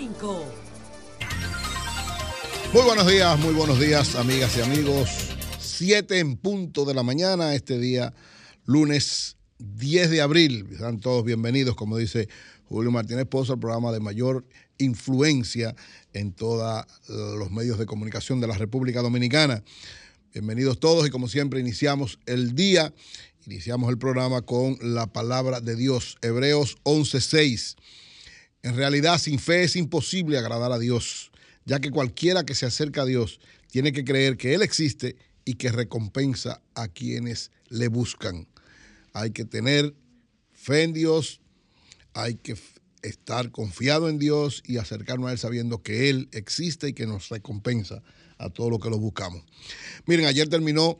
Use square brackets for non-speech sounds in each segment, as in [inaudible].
5. Muy buenos días, muy buenos días, amigas y amigos. Siete en punto de la mañana, este día, lunes 10 de abril. Están todos bienvenidos, como dice Julio Martínez Pozo, al programa de mayor influencia en todos los medios de comunicación de la República Dominicana. Bienvenidos todos y como siempre iniciamos el día, iniciamos el programa con la palabra de Dios, Hebreos 11:6. En realidad sin fe es imposible agradar a Dios, ya que cualquiera que se acerca a Dios tiene que creer que Él existe y que recompensa a quienes le buscan. Hay que tener fe en Dios, hay que estar confiado en Dios y acercarnos a Él sabiendo que Él existe y que nos recompensa a todo lo que lo buscamos. Miren, ayer terminó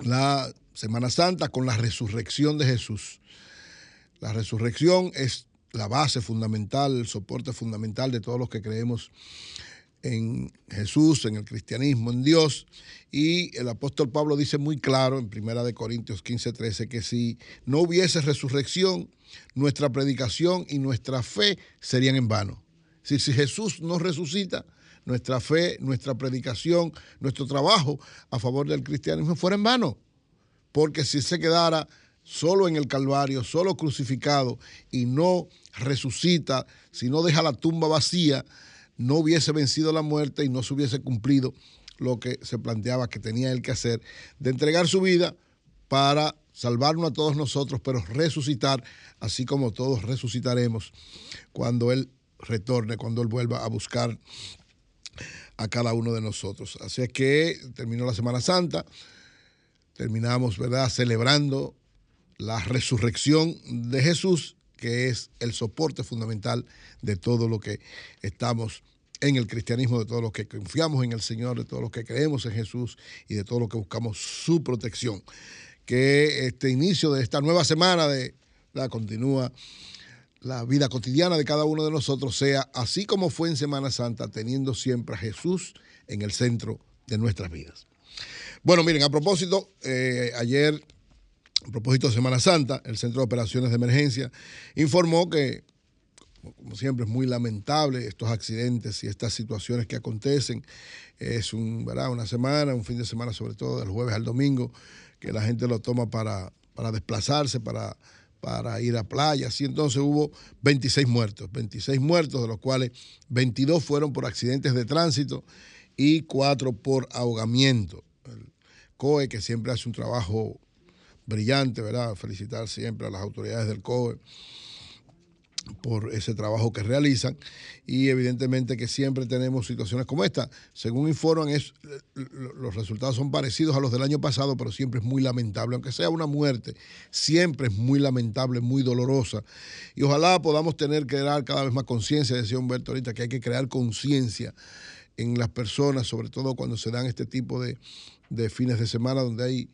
la Semana Santa con la resurrección de Jesús. La resurrección es la base fundamental, el soporte fundamental de todos los que creemos en Jesús, en el cristianismo, en Dios. Y el apóstol Pablo dice muy claro en 1 Corintios 15, 13 que si no hubiese resurrección, nuestra predicación y nuestra fe serían en vano. Si, si Jesús no resucita, nuestra fe, nuestra predicación, nuestro trabajo a favor del cristianismo fuera en vano. Porque si se quedara solo en el Calvario, solo crucificado y no resucita, si no deja la tumba vacía, no hubiese vencido la muerte y no se hubiese cumplido lo que se planteaba que tenía él que hacer, de entregar su vida para salvarnos a todos nosotros, pero resucitar, así como todos resucitaremos cuando Él retorne, cuando Él vuelva a buscar a cada uno de nosotros. Así es que terminó la Semana Santa, terminamos, ¿verdad?, celebrando la resurrección de Jesús, que es el soporte fundamental de todo lo que estamos en el cristianismo, de todo lo que confiamos en el Señor, de todo lo que creemos en Jesús y de todo lo que buscamos su protección. Que este inicio de esta nueva semana de la continúa la vida cotidiana de cada uno de nosotros sea así como fue en Semana Santa, teniendo siempre a Jesús en el centro de nuestras vidas. Bueno, miren, a propósito, eh, ayer, a propósito de Semana Santa, el Centro de Operaciones de Emergencia informó que, como siempre, es muy lamentable estos accidentes y estas situaciones que acontecen. Es un, ¿verdad? una semana, un fin de semana sobre todo, del jueves al domingo, que la gente lo toma para, para desplazarse, para para ir a playas. Y entonces hubo 26 muertos, 26 muertos, de los cuales 22 fueron por accidentes de tránsito y 4 por ahogamiento. El COE, que siempre hace un trabajo brillante, ¿verdad? Felicitar siempre a las autoridades del COE por ese trabajo que realizan y evidentemente que siempre tenemos situaciones como esta. Según informan, es, los resultados son parecidos a los del año pasado, pero siempre es muy lamentable, aunque sea una muerte, siempre es muy lamentable, muy dolorosa. Y ojalá podamos tener que dar cada vez más conciencia, decía Humberto ahorita, que hay que crear conciencia en las personas, sobre todo cuando se dan este tipo de fines de semana donde hay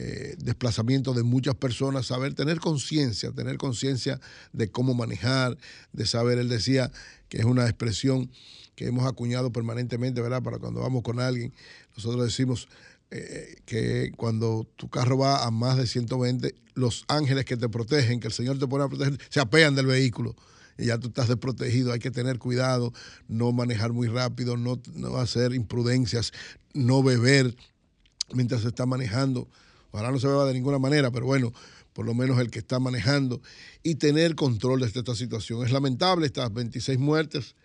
eh, desplazamiento de muchas personas, saber tener conciencia, tener conciencia de cómo manejar, de saber, él decía que es una expresión que hemos acuñado permanentemente, ¿verdad? Para cuando vamos con alguien, nosotros decimos eh, que cuando tu carro va a más de 120, los ángeles que te protegen, que el Señor te pone a proteger, se apean del vehículo y ya tú estás desprotegido, hay que tener cuidado, no manejar muy rápido, no, no hacer imprudencias, no beber mientras se está manejando. Ojalá no se beba de ninguna manera, pero bueno, por lo menos el que está manejando y tener control de esta situación. Es lamentable estas 26 muertes.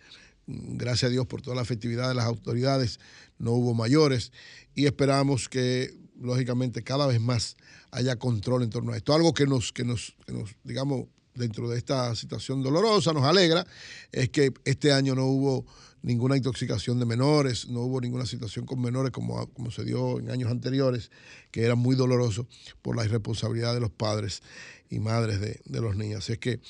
Gracias a Dios por toda la efectividad de las autoridades, no hubo mayores y esperamos que, lógicamente, cada vez más haya control en torno a esto. Algo que nos, que nos, que nos digamos, dentro de esta situación dolorosa, nos alegra, es que este año no hubo ninguna intoxicación de menores, no hubo ninguna situación con menores como, como se dio en años anteriores, que era muy doloroso por la irresponsabilidad de los padres y madres de, los niños. Así es que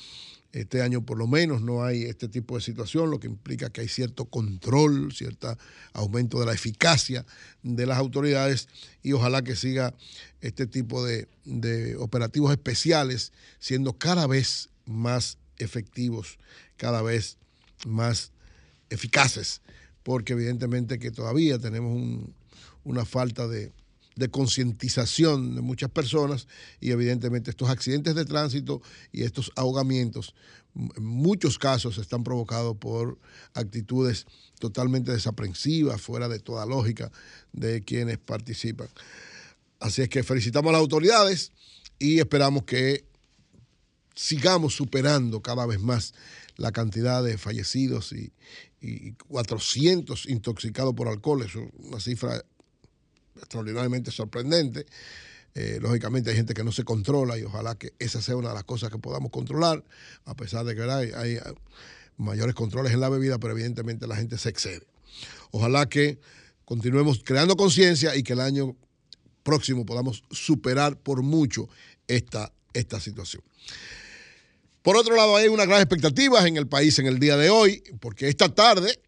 este año por lo menos no hay este tipo de situación, lo que implica que hay cierto control, cierto aumento de la eficacia de las autoridades y ojalá que siga este tipo de, de operativos especiales siendo cada vez más efectivos, cada vez más eficaces, porque evidentemente que todavía tenemos una falta de, de concientización de muchas personas y evidentemente estos accidentes de tránsito y estos ahogamientos en muchos casos están provocados por actitudes totalmente desaprensivas, fuera de toda lógica de quienes participan. Así es que felicitamos a las autoridades y esperamos que sigamos superando cada vez más la cantidad de fallecidos y, 400 intoxicados por alcohol. Es una cifra extraordinariamente sorprendente. Eh, lógicamente hay gente que no se controla y ojalá que esa sea una de las cosas que podamos controlar, a pesar de que hay, mayores controles en la bebida, pero evidentemente la gente se excede. Ojalá que continuemos creando conciencia y que el año próximo podamos superar por mucho esta, esta situación. Por otro lado, hay unas grandes expectativas en el país en el día de hoy, porque esta tarde,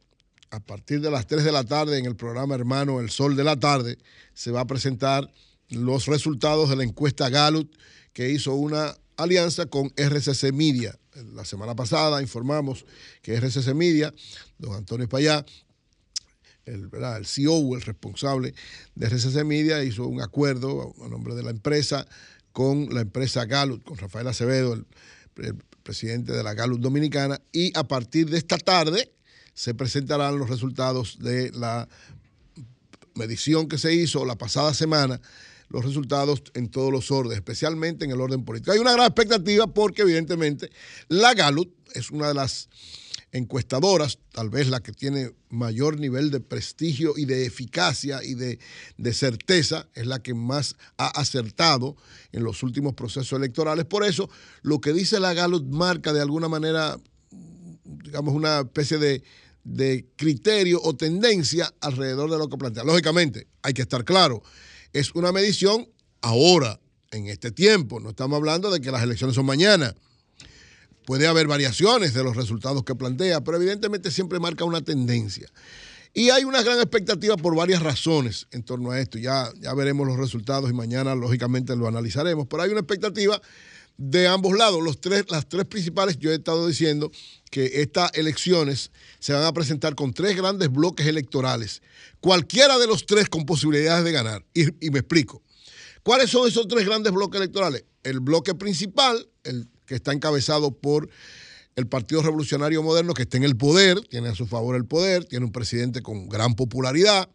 a partir de las 3 de la tarde, en el programa hermano El Sol de la Tarde, se va a presentar los resultados de la encuesta Gallup que hizo una alianza con RCC Media. La semana pasada informamos que RCC Media, don Antonio el, el CEO, el responsable de RCC Media, hizo un acuerdo a nombre de la empresa con la empresa Gallup, con Rafael Acevedo, el el presidente de la Gallup Dominicana, y a partir de esta tarde se presentarán los resultados de la medición que se hizo la pasada semana, los resultados en todos los órdenes, especialmente en el orden político. Hay una gran expectativa porque evidentemente la Gallup es una de las encuestadoras, tal vez la que tiene mayor nivel de prestigio y de eficacia y de, certeza, es la que más ha acertado en los últimos procesos electorales. Por eso, lo que dice la Gallup marca de alguna manera, digamos, una especie de, de criterio o tendencia alrededor de lo que plantea. Lógicamente, hay que estar claro, es una medición ahora, en este tiempo, no estamos hablando de que las elecciones son mañana Puede haber variaciones de los resultados que plantea, pero evidentemente siempre marca una tendencia. Y hay una gran expectativa por varias razones en torno a esto. Ya, ya veremos los resultados y mañana, lógicamente, lo analizaremos. Pero hay una expectativa de ambos lados. Los tres, las tres principales, yo he estado diciendo que estas elecciones se van a presentar con tres grandes bloques electorales. Cualquiera de los tres con posibilidades de ganar. Y, y me explico. ¿Cuáles son esos tres grandes bloques electorales? El bloque principal, el que está encabezado por el Partido Revolucionario Moderno, que está en el poder, tiene a su favor el poder, tiene un presidente con gran popularidad,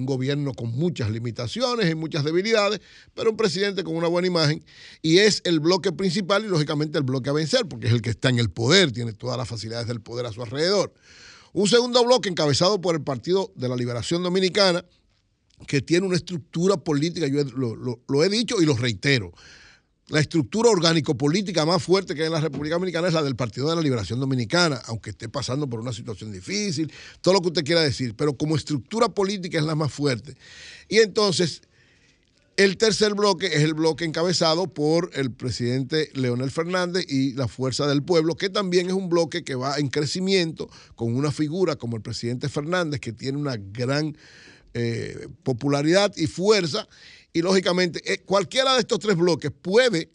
un gobierno con muchas limitaciones y muchas debilidades, pero un presidente con una buena imagen, y es el bloque principal y lógicamente el bloque a vencer, porque es el que está en el poder, tiene todas las facilidades del poder a su alrededor. Un segundo bloque encabezado por el Partido de la Liberación Dominicana, que tiene una estructura política, yo lo, he dicho y lo reitero, la estructura orgánico-política más fuerte que hay en la República Dominicana es la del Partido de la Liberación Dominicana, aunque esté pasando por una situación difícil, todo lo que usted quiera decir, pero como estructura política es la más fuerte. Y entonces, el tercer bloque es el bloque encabezado por el presidente Leonel Fernández y la Fuerza del Pueblo, que también es un bloque que va en crecimiento con una figura como el presidente Fernández, que tiene una gran eh, popularidad y fuerza y lógicamente, eh, cualquiera de estos tres bloques puede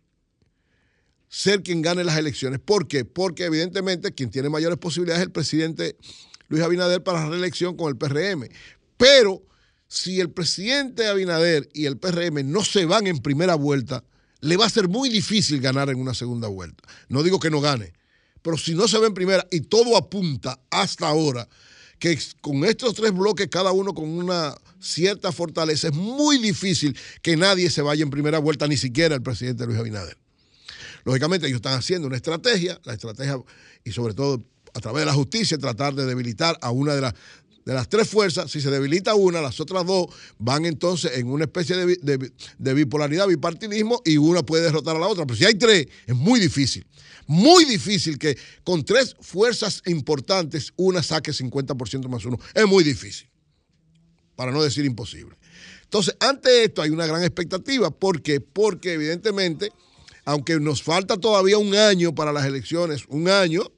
ser quien gane las elecciones. ¿Por qué? Porque evidentemente quien tiene mayores posibilidades es el presidente Luis Abinader para la reelección con el PRM. Pero si el presidente Abinader y el PRM no se van en primera vuelta, le va a ser muy difícil ganar en una segunda vuelta. No digo que no gane, pero si no se va en primera y todo apunta hasta ahora que con estos tres bloques, cada uno con una cierta fortaleza, es muy difícil que nadie se vaya en primera vuelta, ni siquiera el presidente Luis Abinader. Lógicamente ellos están haciendo una estrategia, la estrategia, y sobre todo a través de la justicia, tratar de debilitar a una de las, de las tres fuerzas, si se debilita una, las otras dos van entonces en una especie de, de, bipolaridad, bipartidismo, y una puede derrotar a la otra. Pero si hay tres, es muy difícil muy difícil que con tres fuerzas importantes una saque 50% más uno. Es muy difícil, para no decir imposible. Entonces, ante esto hay una gran expectativa. ¿Por qué? Porque evidentemente, aunque nos falta todavía un año para las elecciones, un año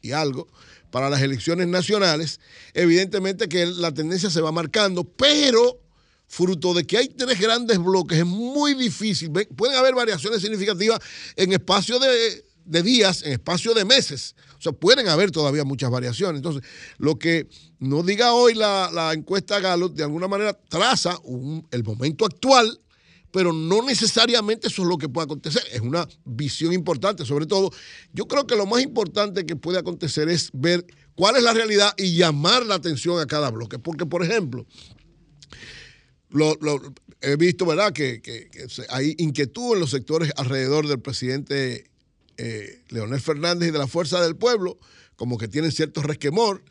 y algo, para las elecciones nacionales, evidentemente que la tendencia se va marcando, pero fruto de que hay tres grandes bloques, es muy difícil. Pueden haber variaciones significativas en espacio de de días, en espacio de meses. O sea, pueden haber todavía muchas variaciones. Entonces, lo que nos diga hoy la, encuesta Gallup, de alguna manera traza el momento actual, pero no necesariamente eso es lo que puede acontecer. Es una visión importante, sobre todo. Yo creo que lo más importante que puede acontecer es ver cuál es la realidad y llamar la atención a cada bloque. Porque, por ejemplo, lo, he visto, ¿verdad?, que, hay inquietud en los sectores alrededor del presidente eh, Leonel Fernández y de la Fuerza del Pueblo, como que tienen cierto resquemor.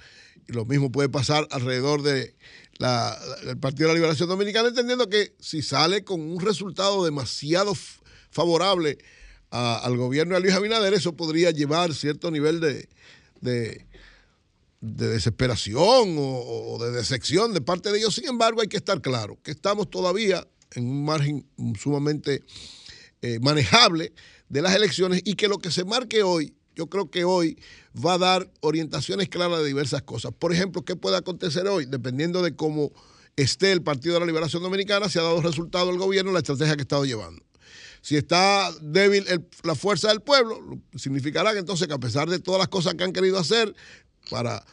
Y lo mismo puede pasar alrededor de del Partido de la Liberación Dominicana, entendiendo que si sale con un resultado demasiado favorable al gobierno de Luis Abinader, eso podría llevar cierto nivel de, de, desesperación o, de decepción de parte de ellos. Sin embargo, hay que estar claro que estamos todavía en un margen sumamente eh, manejable de las elecciones y que lo que se marque hoy, yo creo que hoy va a dar orientaciones claras de diversas cosas. Por ejemplo, ¿qué puede acontecer hoy? Dependiendo de cómo esté el Partido de la Liberación Dominicana, si ha dado resultado el gobierno, la estrategia que ha estado llevando. Si está débil la fuerza del pueblo, significará que entonces que a pesar de todas las cosas que han querido hacer para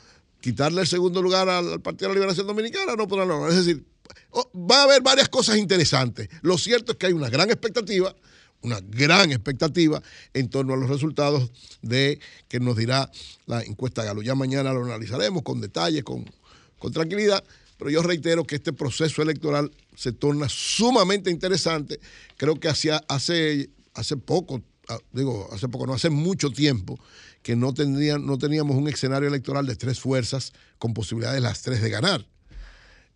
quitarle el segundo lugar al, Partido de la Liberación Dominicana, no podrán. Es decir, oh, va a haber varias cosas interesantes. Lo cierto es que hay una gran expectativa una gran expectativa en torno a los resultados de que nos dirá la encuesta Galo. Ya mañana lo analizaremos con detalle, con, con tranquilidad, pero yo reitero que este proceso electoral se torna sumamente interesante. Creo que hacia, hace, hace poco, ah, digo, hace poco, no hace mucho tiempo, que no, tendrían, no teníamos un escenario electoral de tres fuerzas con posibilidades las tres de ganar.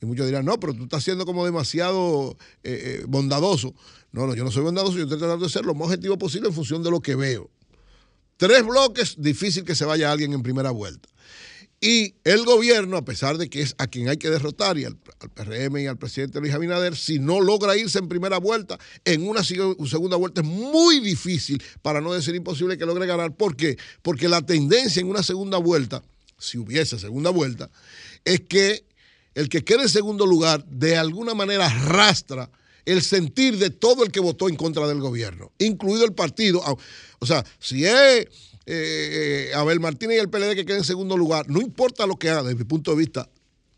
Y muchos dirán, no, pero tú estás siendo como demasiado eh, eh, bondadoso. No, no, yo no soy bondadoso, yo estoy tratando de ser lo más objetivo posible en función de lo que veo. Tres bloques, difícil que se vaya alguien en primera vuelta. Y el gobierno, a pesar de que es a quien hay que derrotar, y al, PRM y al presidente Luis Abinader, si no logra irse en primera vuelta, en una segunda vuelta es muy difícil, para no decir imposible, que logre ganar. ¿Por qué? Porque la tendencia en una segunda vuelta, si hubiese segunda vuelta, es que el que quede en segundo lugar de alguna manera arrastra el sentir de todo el que votó en contra del gobierno, incluido el partido. O sea, si es eh, Abel Martínez y el PLD que queden en segundo lugar, no importa lo que haga, desde mi punto de vista,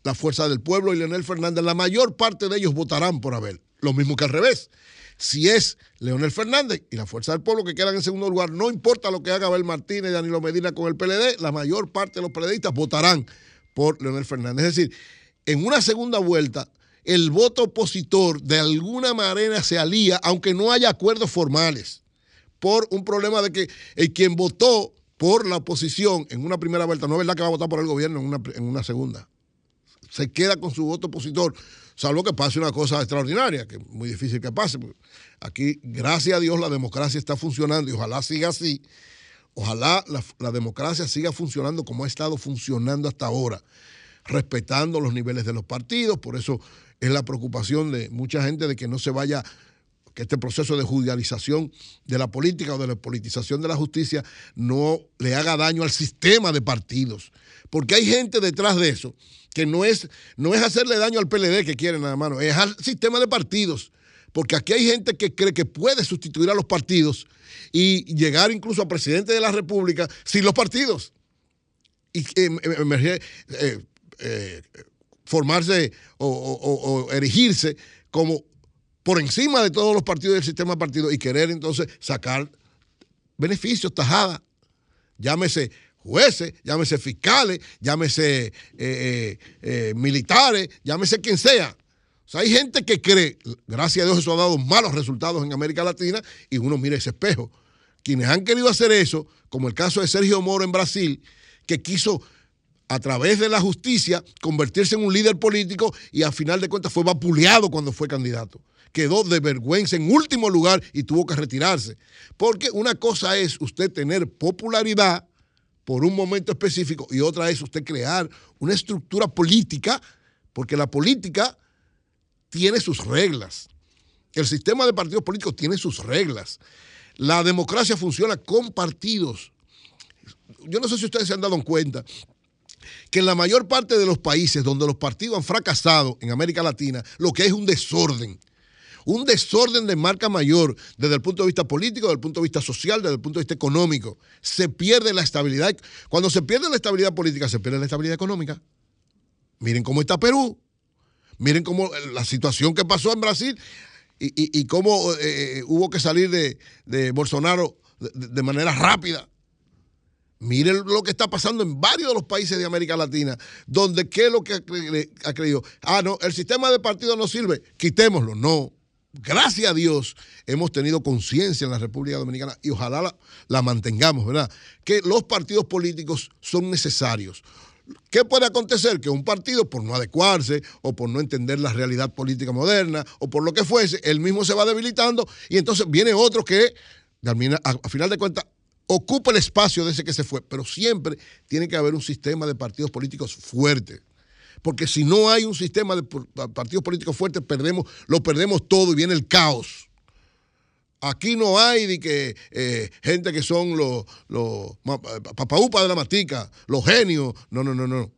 la fuerza del pueblo y Leonel Fernández, la mayor parte de ellos votarán por Abel. Lo mismo que al revés. Si es Leonel Fernández y la fuerza del pueblo que quedan en segundo lugar, no importa lo que haga Abel Martínez y Danilo Medina con el PLD, la mayor parte de los PLDistas votarán por Leonel Fernández. Es decir, en una segunda vuelta, el voto opositor de alguna manera se alía, aunque no haya acuerdos formales, por un problema de que el quien votó por la oposición en una primera vuelta, no es verdad que va a votar por el gobierno en una, en una segunda. Se queda con su voto opositor, salvo que pase una cosa extraordinaria, que es muy difícil que pase. Aquí, gracias a Dios, la democracia está funcionando y ojalá siga así. Ojalá la democracia siga funcionando como ha estado funcionando hasta ahora respetando los niveles de los partidos, por eso es la preocupación de mucha gente de que no se vaya, que este proceso de judicialización de la política o de la politización de la justicia no le haga daño al sistema de partidos, porque hay gente detrás de eso que no es, no es hacerle daño al PLD que quieren nada más, es al sistema de partidos, porque aquí hay gente que cree que puede sustituir a los partidos y llegar incluso a presidente de la República sin los partidos. Y eh, eh, eh, eh, formarse o, erigirse como por encima de todos los partidos del sistema de partidos y querer entonces sacar beneficios, tajadas, llámese jueces, llámese fiscales, llámese eh, eh, militares, llámese quien sea. O sea, hay gente que cree, gracias a Dios eso ha dado malos resultados en América Latina y uno mira ese espejo. Quienes han querido hacer eso, como el caso de Sergio Moro en Brasil, que quiso a través de la justicia, convertirse en un líder político y a final de cuentas fue vapuleado cuando fue candidato. Quedó de vergüenza en último lugar y tuvo que retirarse. Porque una cosa es usted tener popularidad por un momento específico y otra es usted crear una estructura política, porque la política tiene sus reglas. El sistema de partidos políticos tiene sus reglas. La democracia funciona con partidos. Yo no sé si ustedes se han dado cuenta que en la mayor parte de los países donde los partidos han fracasado en América Latina, lo que es un desorden. un desorden de marca mayor desde el punto de vista político, desde el punto de vista social, desde el punto de vista económico. Se pierde la estabilidad. Cuando se pierde la estabilidad política, se pierde la estabilidad económica. Miren cómo está Perú. Miren cómo la situación que pasó en Brasil y, cómo eh, hubo que salir de, Bolsonaro de manera rápida Miren lo que está pasando en varios de los países de América Latina, donde qué es lo que ha creído. Ah, no, el sistema de partidos no sirve, quitémoslo. No. Gracias a Dios hemos tenido conciencia en la República Dominicana y ojalá la, mantengamos, ¿verdad? Que los partidos políticos son necesarios. ¿Qué puede acontecer? Que un partido, por no adecuarse o por no entender la realidad política moderna o por lo que fuese, él mismo se va debilitando y entonces viene otro que, a final de cuentas, ocupa el espacio de ese que se fue, pero siempre tiene que haber un sistema de partidos políticos fuerte. Porque si no hay un sistema de partidos políticos fuertes, perdemos, lo perdemos todo y viene el caos. Aquí no hay de que eh, gente que son los, los de la matica, los genios. No, no, no, no.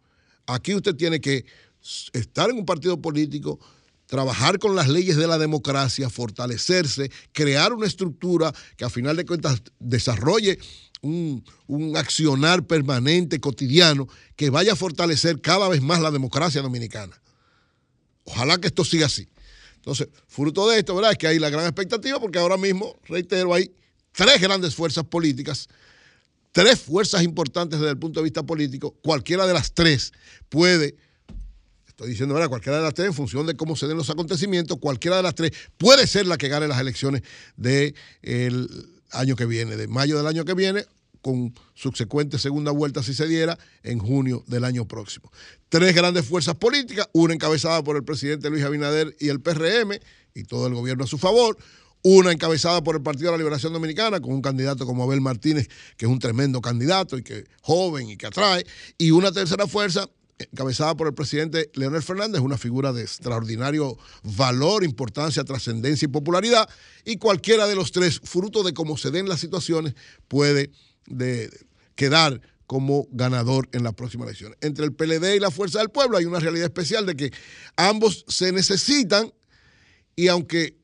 Aquí usted tiene que estar en un partido político, trabajar con las leyes de la democracia, fortalecerse, crear una estructura que a final de cuentas desarrolle un, accionar permanente, cotidiano, que vaya a fortalecer cada vez más la democracia dominicana. Ojalá que esto siga así. Entonces, fruto de esto, ¿verdad? Es que hay la gran expectativa porque ahora mismo, reitero, hay tres grandes fuerzas políticas, tres fuerzas importantes desde el punto de vista político. Cualquiera de las tres puede Estoy diciendo, ¿verdad? Cualquiera de las tres, en función de cómo se den los acontecimientos, cualquiera de las tres puede ser la que gane las elecciones del año que viene, de mayo del año que viene, con subsecuente segunda vuelta, si se diera, en junio del año próximo. Tres grandes fuerzas políticas, una encabezada por el presidente Luis Abinader y el PRM, y todo el gobierno a su favor, una encabezada por el Partido de la Liberación Dominicana, con un candidato como Abel Martínez, que es un tremendo candidato y que joven y que atrae, y una tercera fuerza encabezada por el presidente Leonel Fernández, una figura de extraordinario valor, importancia, trascendencia y popularidad, y cualquiera de los tres, fruto de cómo se den las situaciones, puede quedar como ganador en la próxima elección. Entre el PLD y la Fuerza del Pueblo hay una realidad especial de que ambos se necesitan y aunque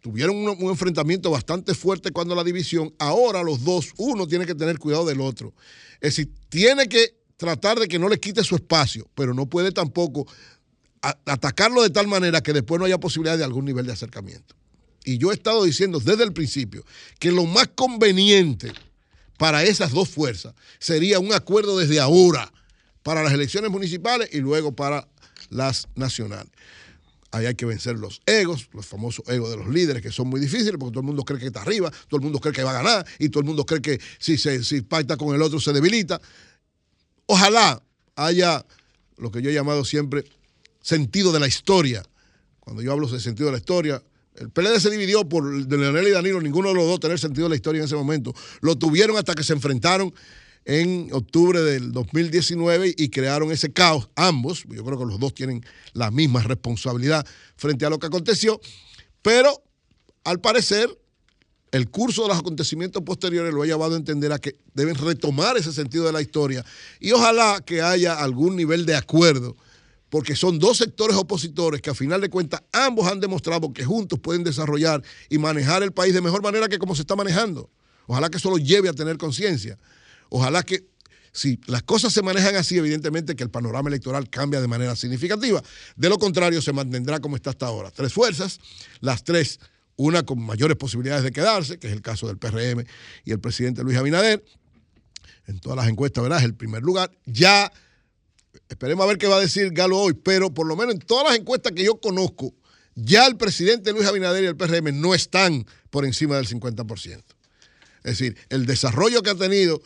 tuvieron un, enfrentamiento bastante fuerte cuando la división, ahora los dos, uno tiene que tener cuidado del otro. Es decir, tiene que tratar de que no le quite su espacio, pero no puede tampoco atacarlo de tal manera que después no haya posibilidad de algún nivel de acercamiento. Y yo he estado diciendo desde el principio que lo más conveniente para esas dos fuerzas sería un acuerdo desde ahora para las elecciones municipales y luego para las nacionales. Ahí hay que vencer los egos, los famosos egos de los líderes, que son muy difíciles, porque todo el mundo cree que está arriba, todo el mundo cree que va a ganar, y todo el mundo cree que si se si pacta con el otro se debilita. Ojalá haya lo que yo he llamado siempre sentido de la historia. Cuando yo hablo de sentido de la historia, el PLD se dividió por de Leonel y Danilo, ninguno de los dos tener sentido de la historia en ese momento. Lo tuvieron hasta que se enfrentaron en octubre del 2019 y crearon ese caos, ambos, yo creo que los dos tienen la misma responsabilidad frente a lo que aconteció, pero al parecer el curso de los acontecimientos posteriores lo ha llevado a entender a que deben retomar ese sentido de la historia y ojalá que haya algún nivel de acuerdo, porque son dos sectores opositores que a final de cuentas ambos han demostrado que juntos pueden desarrollar y manejar el país de mejor manera que como se está manejando. Ojalá que eso lo lleve a tener conciencia. Ojalá que si las cosas se manejan así, evidentemente que el panorama electoral cambia de manera significativa. De lo contrario, se mantendrá como está hasta ahora. Tres fuerzas, las tres una con mayores posibilidades de quedarse, que es el caso del PRM y el presidente Luis Abinader. En todas las encuestas, ¿verdad? Es el primer lugar. Ya, esperemos a ver qué va a decir Galo hoy, pero por lo menos en todas las encuestas que yo conozco, ya el presidente Luis Abinader y el PRM no están por encima del 50%. Es decir, el desarrollo que ha tenido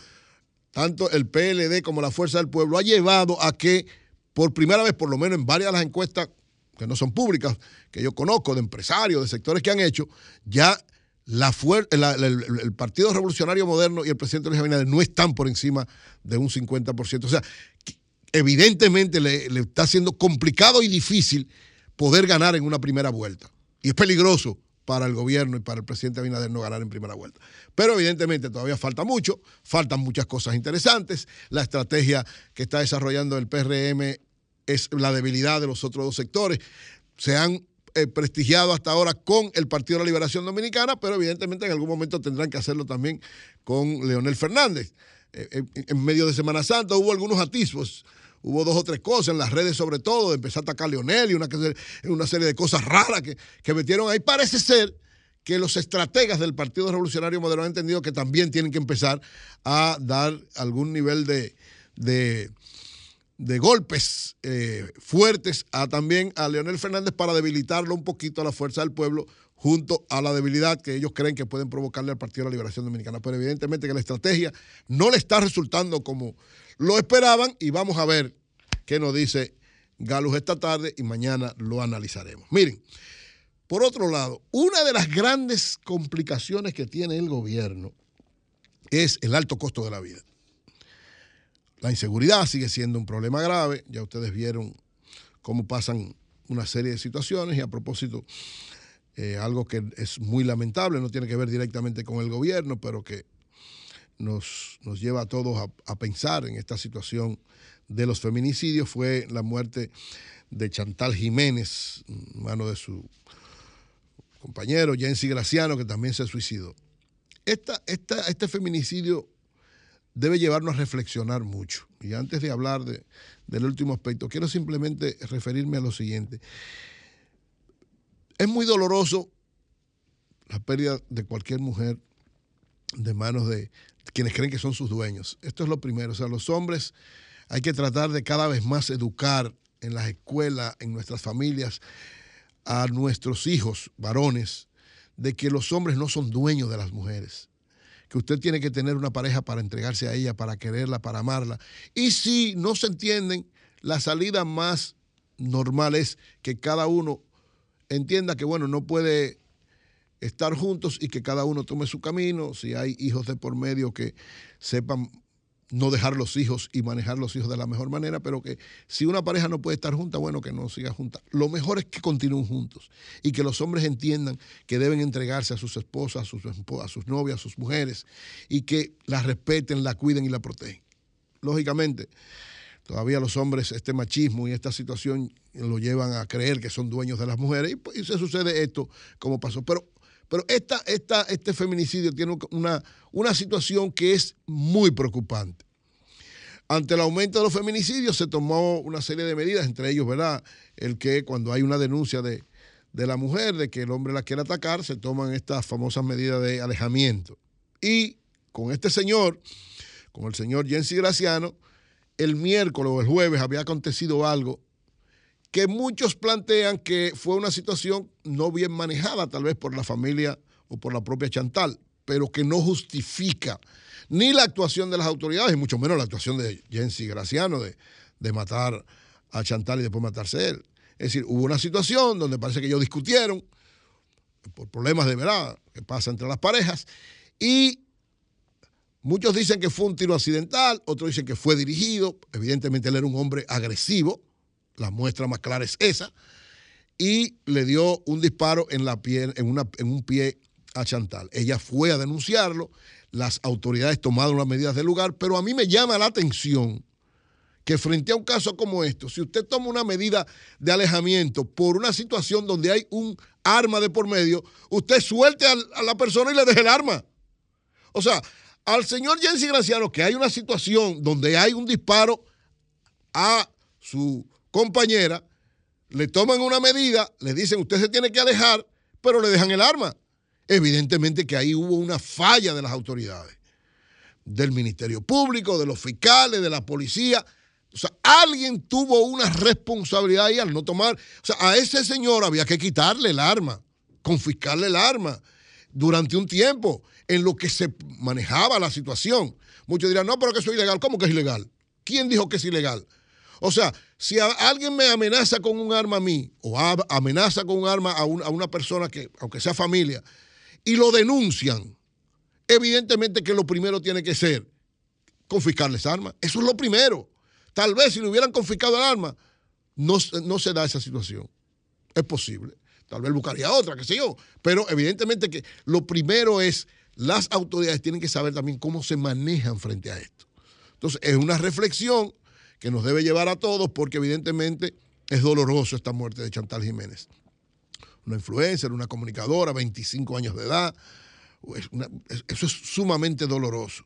tanto el PLD como la Fuerza del Pueblo ha llevado a que por primera vez, por lo menos en varias de las encuestas que no son públicas, que yo conozco, de empresarios, de sectores que han hecho, ya la el, Partido Revolucionario Moderno y el presidente Luis Abinader no están por encima de un 50%. O sea, evidentemente le, le está siendo complicado y difícil poder ganar en una primera vuelta. Y es peligroso para el gobierno y para el presidente Abinader no ganar en primera vuelta. Pero evidentemente todavía falta mucho, faltan muchas cosas interesantes. La estrategia que está desarrollando el PRM es la debilidad de los otros dos sectores. Se han eh, prestigiado hasta ahora con el Partido de la Liberación Dominicana, pero evidentemente en algún momento tendrán que hacerlo también con Leonel Fernández. Eh, en medio de Semana Santa hubo algunos atisbos hubo dos o tres cosas en las redes sobre todo, de empezar a atacar Leonel y una, una serie de cosas raras que, que metieron ahí. Parece ser que los estrategas del Partido Revolucionario Moderno han entendido que también tienen que empezar a dar algún nivel de, de, golpes eh, fuertes a, también a Leonel Fernández para debilitarlo un poquito a la fuerza del pueblo junto a la debilidad que ellos creen que pueden provocarle al Partido de la Liberación Dominicana. Pero evidentemente que la estrategia no le está resultando como lo esperaban y vamos a ver qué nos dice Galus esta tarde y mañana lo analizaremos. Miren, por otro lado, una de las grandes complicaciones que tiene el gobierno es el alto costo de la vida. La inseguridad sigue siendo un problema grave, ya ustedes vieron cómo pasan una serie de situaciones y a propósito, eh, algo que es muy lamentable, no tiene que ver directamente con el gobierno, pero que nos, nos lleva a todos a, pensar en esta situación de los feminicidios, fue la muerte de Chantal Jiménez, mano de su compañero Jensi Graciano, que también se suicidó. Esta, este feminicidio debe llevarnos a reflexionar mucho. Y antes de hablar del último aspecto, quiero simplemente referirme a lo siguiente. Es muy doloroso la pérdida de cualquier mujer de manos de quienes creen que son sus dueños. Esto es lo primero. O sea, los hombres hay que tratar de cada vez más educar en las escuelas, en nuestras familias, a nuestros hijos varones de que los hombres no son dueños de las mujeres, que usted tiene que tener una pareja para entregarse a ella, para quererla, para amarla. Y si no se entienden, la salida más normal es que cada uno entienda que, bueno, no puede estar juntos y que cada uno tome su camino, si hay hijos de por medio que sepan no dejar los hijos y manejar los hijos de la mejor manera, pero que si una pareja no puede estar junta, bueno, que no siga junta. Lo mejor es que continúen juntos y que los hombres entiendan que deben entregarse a sus esposas, a sus, a sus novias, a sus mujeres y que las respeten, la cuiden y la protegen. Lógicamente, todavía los hombres, este machismo y esta situación lo llevan a creer que son dueños de las mujeres y, pues, se sucede esto como pasó. Pero pero esta, este feminicidio tiene una, una situación que es muy preocupante. Ante el aumento de los feminicidios se tomó una serie de medidas, entre ellos, ¿verdad? El que cuando hay una denuncia de, la mujer de que el hombre la quiere atacar, se toman estas famosas medidas de alejamiento. Y con este señor, con el señor Jensi Graciano, el miércoles o el jueves había acontecido algo que muchos plantean que fue una situación no bien manejada tal vez por la familia o por la propia Chantal, pero que no justifica ni la actuación de las autoridades, y mucho menos la actuación de Jensi Graciano de, de matar a Chantal y después matarse él. Es decir, hubo una situación donde parece que ellos discutieron por problemas de verdad que pasa entre las parejas y muchos dicen que fue un tiro accidental, otros dicen que fue dirigido, evidentemente él era un hombre agresivo, la muestra más clara es esa, y le dio un disparo en, la en, una, en un pie a Chantal. Ella fue a denunciarlo, las autoridades tomaron las medidas del lugar, pero a mí me llama la atención que frente a un caso como esto, si usted toma una medida de alejamiento por una situación donde hay un arma de por medio, usted suelte a, la persona y le deje el arma. O sea, al señor Jensi Graciano, que hay una situación donde hay un disparo a su compañera, le toman una medida, le dicen usted se tiene que alejar, pero le dejan el arma. Evidentemente que ahí hubo una falla de las autoridades, del Ministerio Público, de los fiscales, de la policía. O sea, alguien tuvo una responsabilidad ahí al no tomar. O sea, a ese señor había que quitarle el arma, confiscarle el arma durante un tiempo en lo que se manejaba la situación. Muchos dirán, no, pero que es ilegal. ¿Cómo que es ilegal? ¿Quién dijo que es ilegal? O sea, si alguien me amenaza con un arma a mí o amenaza con un arma a, una persona que, aunque sea familia, y lo denuncian, evidentemente que lo primero tiene que ser confiscarles armas. Eso es lo primero. Tal vez si le hubieran confiscado el arma, no, no se da esa situación. Es posible. Tal vez buscaría otra, qué sé yo. Pero evidentemente que lo primero es, las autoridades tienen que saber también cómo se manejan frente a esto. Entonces, es una reflexión que nos debe llevar a todos porque evidentemente es doloroso esta muerte de Chantal Jiménez. una influencer, una comunicadora, 25 años de edad. eso es sumamente doloroso.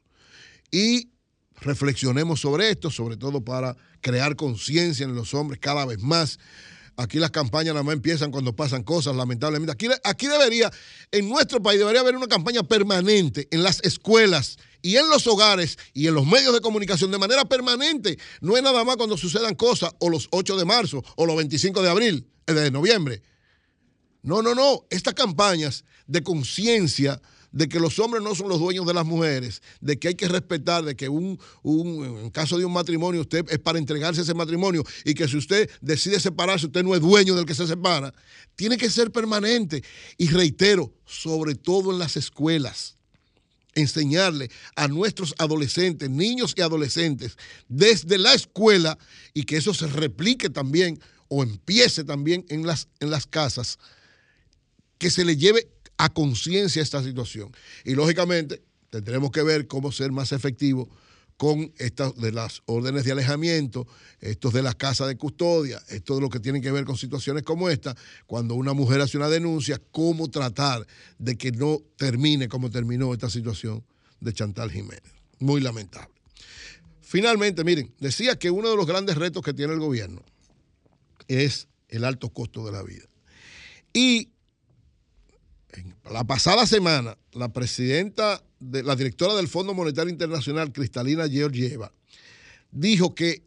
Y reflexionemos sobre esto, sobre todo para crear conciencia en los hombres cada vez más. Aquí las campañas nada más empiezan cuando pasan cosas, lamentablemente. Aquí, aquí debería, en nuestro país, debería haber una campaña permanente en las escuelas y en los hogares y en los medios de comunicación de manera permanente. No es nada más cuando sucedan cosas, o los 8 de marzo, o los 25 de abril, eh, de noviembre. No, no, no. Estas campañas de conciencia de que los hombres no son los dueños de las mujeres, de que hay que respetar, de que un, en caso de un matrimonio usted es para entregarse ese matrimonio y que si usted decide separarse, usted no es dueño del que se separa, tiene que ser permanente. Y reitero, sobre todo en las escuelas, enseñarle a nuestros adolescentes, niños y adolescentes, desde la escuela y que eso se replique también o empiece también en las, en las casas, que se le lleve a conciencia esta situación. Y lógicamente tendremos que ver cómo ser más efectivos con estas de las órdenes de alejamiento, estos de las casas de custodia, esto de lo que tiene que ver con situaciones como esta, cuando una mujer hace una denuncia, cómo tratar de que no termine como terminó esta situación de Chantal Jiménez. Muy lamentable. Finalmente, miren, decía que uno de los grandes retos que tiene el gobierno es el alto costo de la vida. Y la pasada semana, la presidenta, de, la directora del Fondo Monetario Internacional, Cristalina Georgieva, dijo que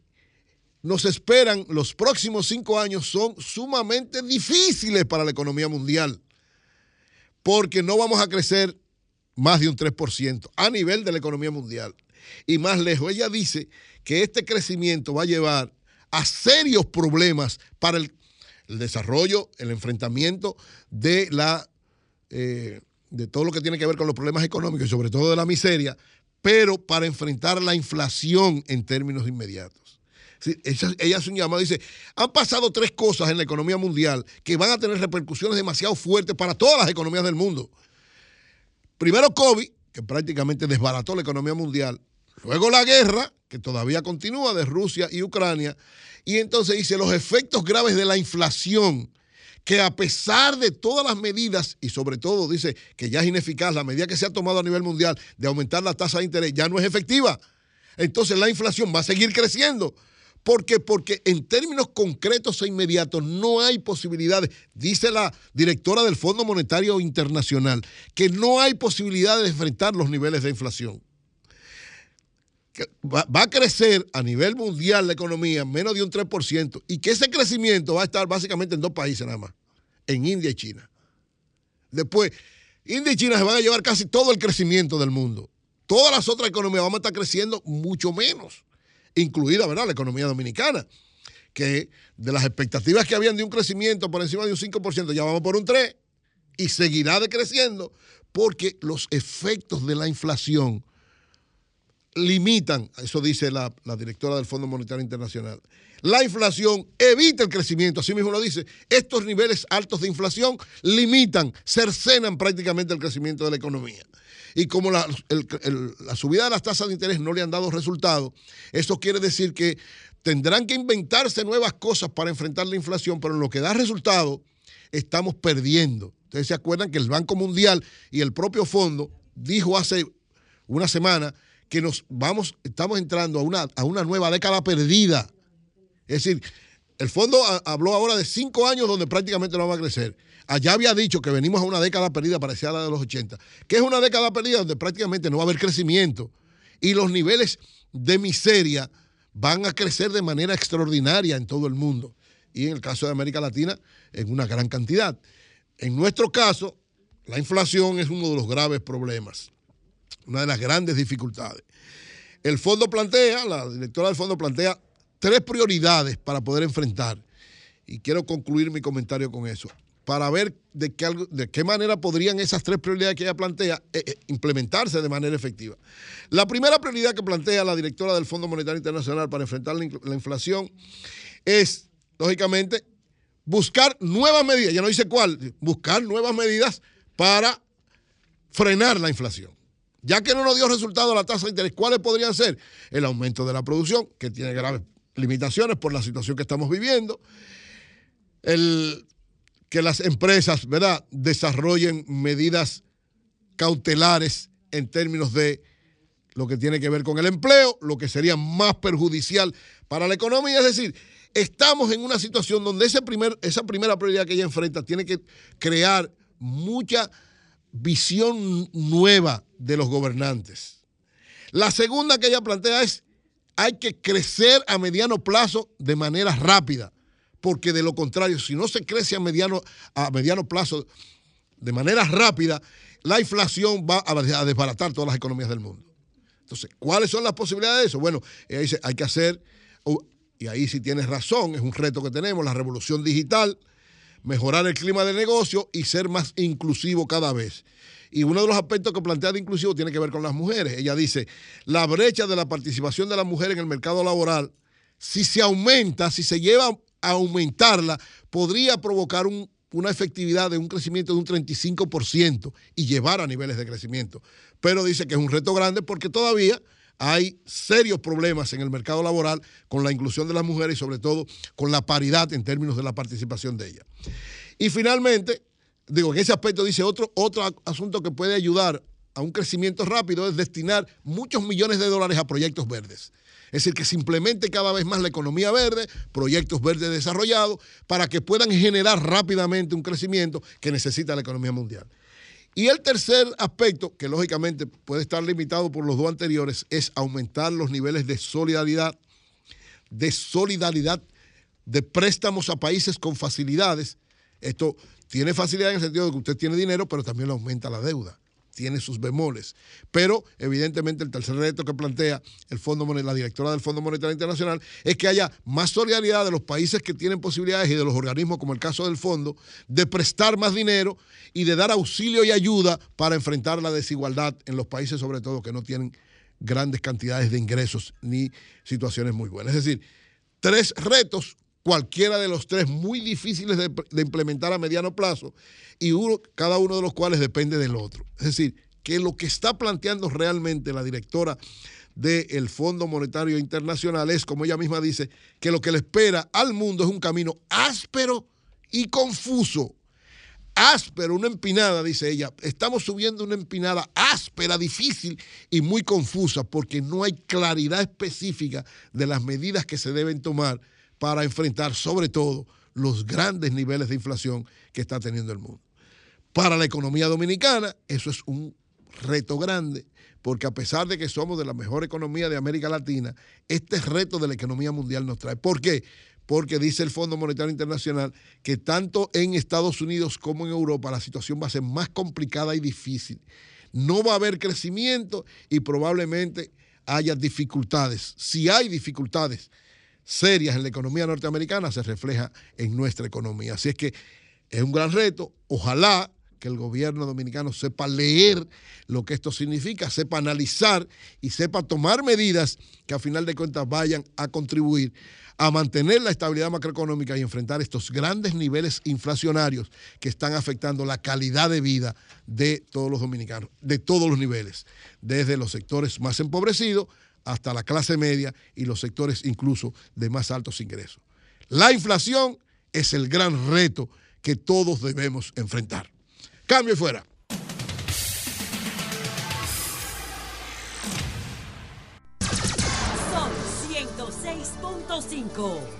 nos esperan los próximos cinco años son sumamente difíciles para la economía mundial, porque no vamos a crecer más de un 3% a nivel de la economía mundial. Y más lejos, ella dice que este crecimiento va a llevar a serios problemas para el, el desarrollo, el enfrentamiento de la eh, de todo lo que tiene que ver con los problemas económicos y sobre todo de la miseria, pero para enfrentar la inflación en términos inmediatos. ella, hace un llamado, dice, han pasado tres cosas en la economía mundial que van a tener repercusiones demasiado fuertes para todas las economías del mundo. Primero COVID, que prácticamente desbarató la economía mundial. Luego la guerra, que todavía continúa de Rusia y Ucrania. Y entonces dice, los efectos graves de la inflación que a pesar de todas las medidas, y sobre todo dice que ya es ineficaz, la medida que se ha tomado a nivel mundial de aumentar la tasa de interés ya no es efectiva. Entonces la inflación va a seguir creciendo. ¿Por qué? Porque en términos concretos e inmediatos no hay posibilidades, dice la directora del Fondo Monetario Internacional, que no hay posibilidades de enfrentar los niveles de inflación. Va, va, a crecer a nivel mundial la economía menos de un 3% y que ese crecimiento va a estar básicamente en dos países nada más en India y China. Después, India y China se van a llevar casi todo el crecimiento del mundo. Todas las otras economías van a estar creciendo mucho menos, incluida ¿verdad? la economía dominicana, que de las expectativas que habían de un crecimiento por encima de un 5%, ya vamos por un 3% y seguirá decreciendo porque los efectos de la inflación limitan, eso dice la, la directora del Fondo Monetario Internacional, la inflación evita el crecimiento, así mismo lo dice. Estos niveles altos de inflación limitan, cercenan prácticamente el crecimiento de la economía. Y como la, subida de las tasas de interés no le han dado resultado, eso quiere decir que tendrán que inventarse nuevas cosas para enfrentar la inflación, pero en lo que da resultado, estamos perdiendo. Ustedes se acuerdan que el Banco Mundial y el propio fondo dijo hace una semana que nos vamos, estamos entrando a una, a una nueva década perdida es decir, el fondo habló ahora de cinco años donde prácticamente no va a crecer. Allá había dicho que venimos a una década perdida parecida a la de los 80, que es una década perdida donde prácticamente no va a haber crecimiento y los niveles de miseria van a crecer de manera extraordinaria en todo el mundo y en el caso de América Latina en una gran cantidad. En nuestro caso, la inflación es uno de los graves problemas, una de las grandes dificultades. El fondo plantea, la directora del fondo plantea tres prioridades para poder enfrentar. Y quiero concluir mi comentario con eso. Para ver de qué, de qué manera podrían esas tres prioridades que ella plantea eh, eh, implementarse de manera efectiva. La primera prioridad que plantea la directora del Fondo Monetario Internacional para enfrentar la, la inflación es, lógicamente, buscar nuevas medidas, ya no dice cuál, buscar nuevas medidas para frenar la inflación. Ya que no nos dio resultado la tasa de interés, ¿cuáles podrían ser? El aumento de la producción, que tiene graves limitaciones por la situación que estamos viviendo. El que las empresas, ¿verdad?, desarrollen medidas cautelares en términos de lo que tiene que ver con el empleo, lo que sería más perjudicial para la economía. Es decir, estamos en una situación donde ese primer, esa primera prioridad que ella enfrenta tiene que crear mucha visión nueva de los gobernantes. La segunda que ella plantea es, hay que crecer a mediano plazo de manera rápida, porque de lo contrario, si no se crece a mediano, a mediano plazo de manera rápida, la inflación va a desbaratar todas las economías del mundo. Entonces, ¿cuáles son las posibilidades de eso? Bueno, ella dice, hay que hacer, y ahí sí tienes razón, es un reto que tenemos, la revolución digital, mejorar el clima de negocio y ser más inclusivo cada vez. Y uno de los aspectos que plantea de inclusivo tiene que ver con las mujeres. Ella dice, la brecha de la participación de la mujer en el mercado laboral, si se aumenta, si se lleva a aumentarla, podría provocar una efectividad de un crecimiento de un 35% y llevar a niveles de crecimiento. Pero dice que es un reto grande porque todavía hay serios problemas en el mercado laboral con la inclusión de las mujeres y sobre todo con la paridad en términos de la participación de ellas. Y finalmente, digo, en ese aspecto dice otro, otro asunto que puede ayudar a un crecimiento rápido es destinar muchos millones de dólares a proyectos verdes. Es decir, que se implemente cada vez más la economía verde, proyectos verdes desarrollados, para que puedan generar rápidamente un crecimiento que necesita la economía mundial. Y el tercer aspecto, que lógicamente puede estar limitado por los dos anteriores, es aumentar los niveles de solidaridad, de solidaridad, de préstamos a países con facilidades. Esto tiene facilidad en el sentido de que usted tiene dinero, pero también le aumenta la deuda tiene sus bemoles. Pero evidentemente el tercer reto que plantea el Fondo la directora del Fondo Monetario Internacional es que haya más solidaridad de los países que tienen posibilidades y de los organismos como el caso del fondo de prestar más dinero y de dar auxilio y ayuda para enfrentar la desigualdad en los países sobre todo que no tienen grandes cantidades de ingresos ni situaciones muy buenas. Es decir, tres retos cualquiera de los tres muy difíciles de, implementar a mediano plazo y uno, cada uno de los cuales depende del otro. Es decir, que lo que está planteando realmente la directora del Fondo Monetario Internacional es, como ella misma dice, que lo que le espera al mundo es un camino áspero y confuso. Áspero, una empinada, dice ella. Estamos subiendo una empinada áspera, difícil y muy confusa porque no hay claridad específica de las medidas que se deben tomar para enfrentar sobre todo los grandes niveles de inflación que está teniendo el mundo. Para la economía dominicana, eso es un reto grande, porque a pesar de que somos de la mejor economía de América Latina, este reto de la economía mundial nos trae. ¿Por qué? Porque dice el Fondo Monetario Internacional que tanto en Estados Unidos como en Europa la situación va a ser más complicada y difícil. No va a haber crecimiento y probablemente haya dificultades. Si hay dificultades serias en la economía norteamericana se refleja en nuestra economía. Así es que es un gran reto. Ojalá que el gobierno dominicano sepa leer lo que esto significa, sepa analizar y sepa tomar medidas que a final de cuentas vayan a contribuir a mantener la estabilidad macroeconómica y enfrentar estos grandes niveles inflacionarios que están afectando la calidad de vida de todos los dominicanos, de todos los niveles, desde los sectores más empobrecidos hasta la clase media y los sectores incluso de más altos ingresos. La inflación es el gran reto que todos debemos enfrentar. Cambio fuera. Son 106.5.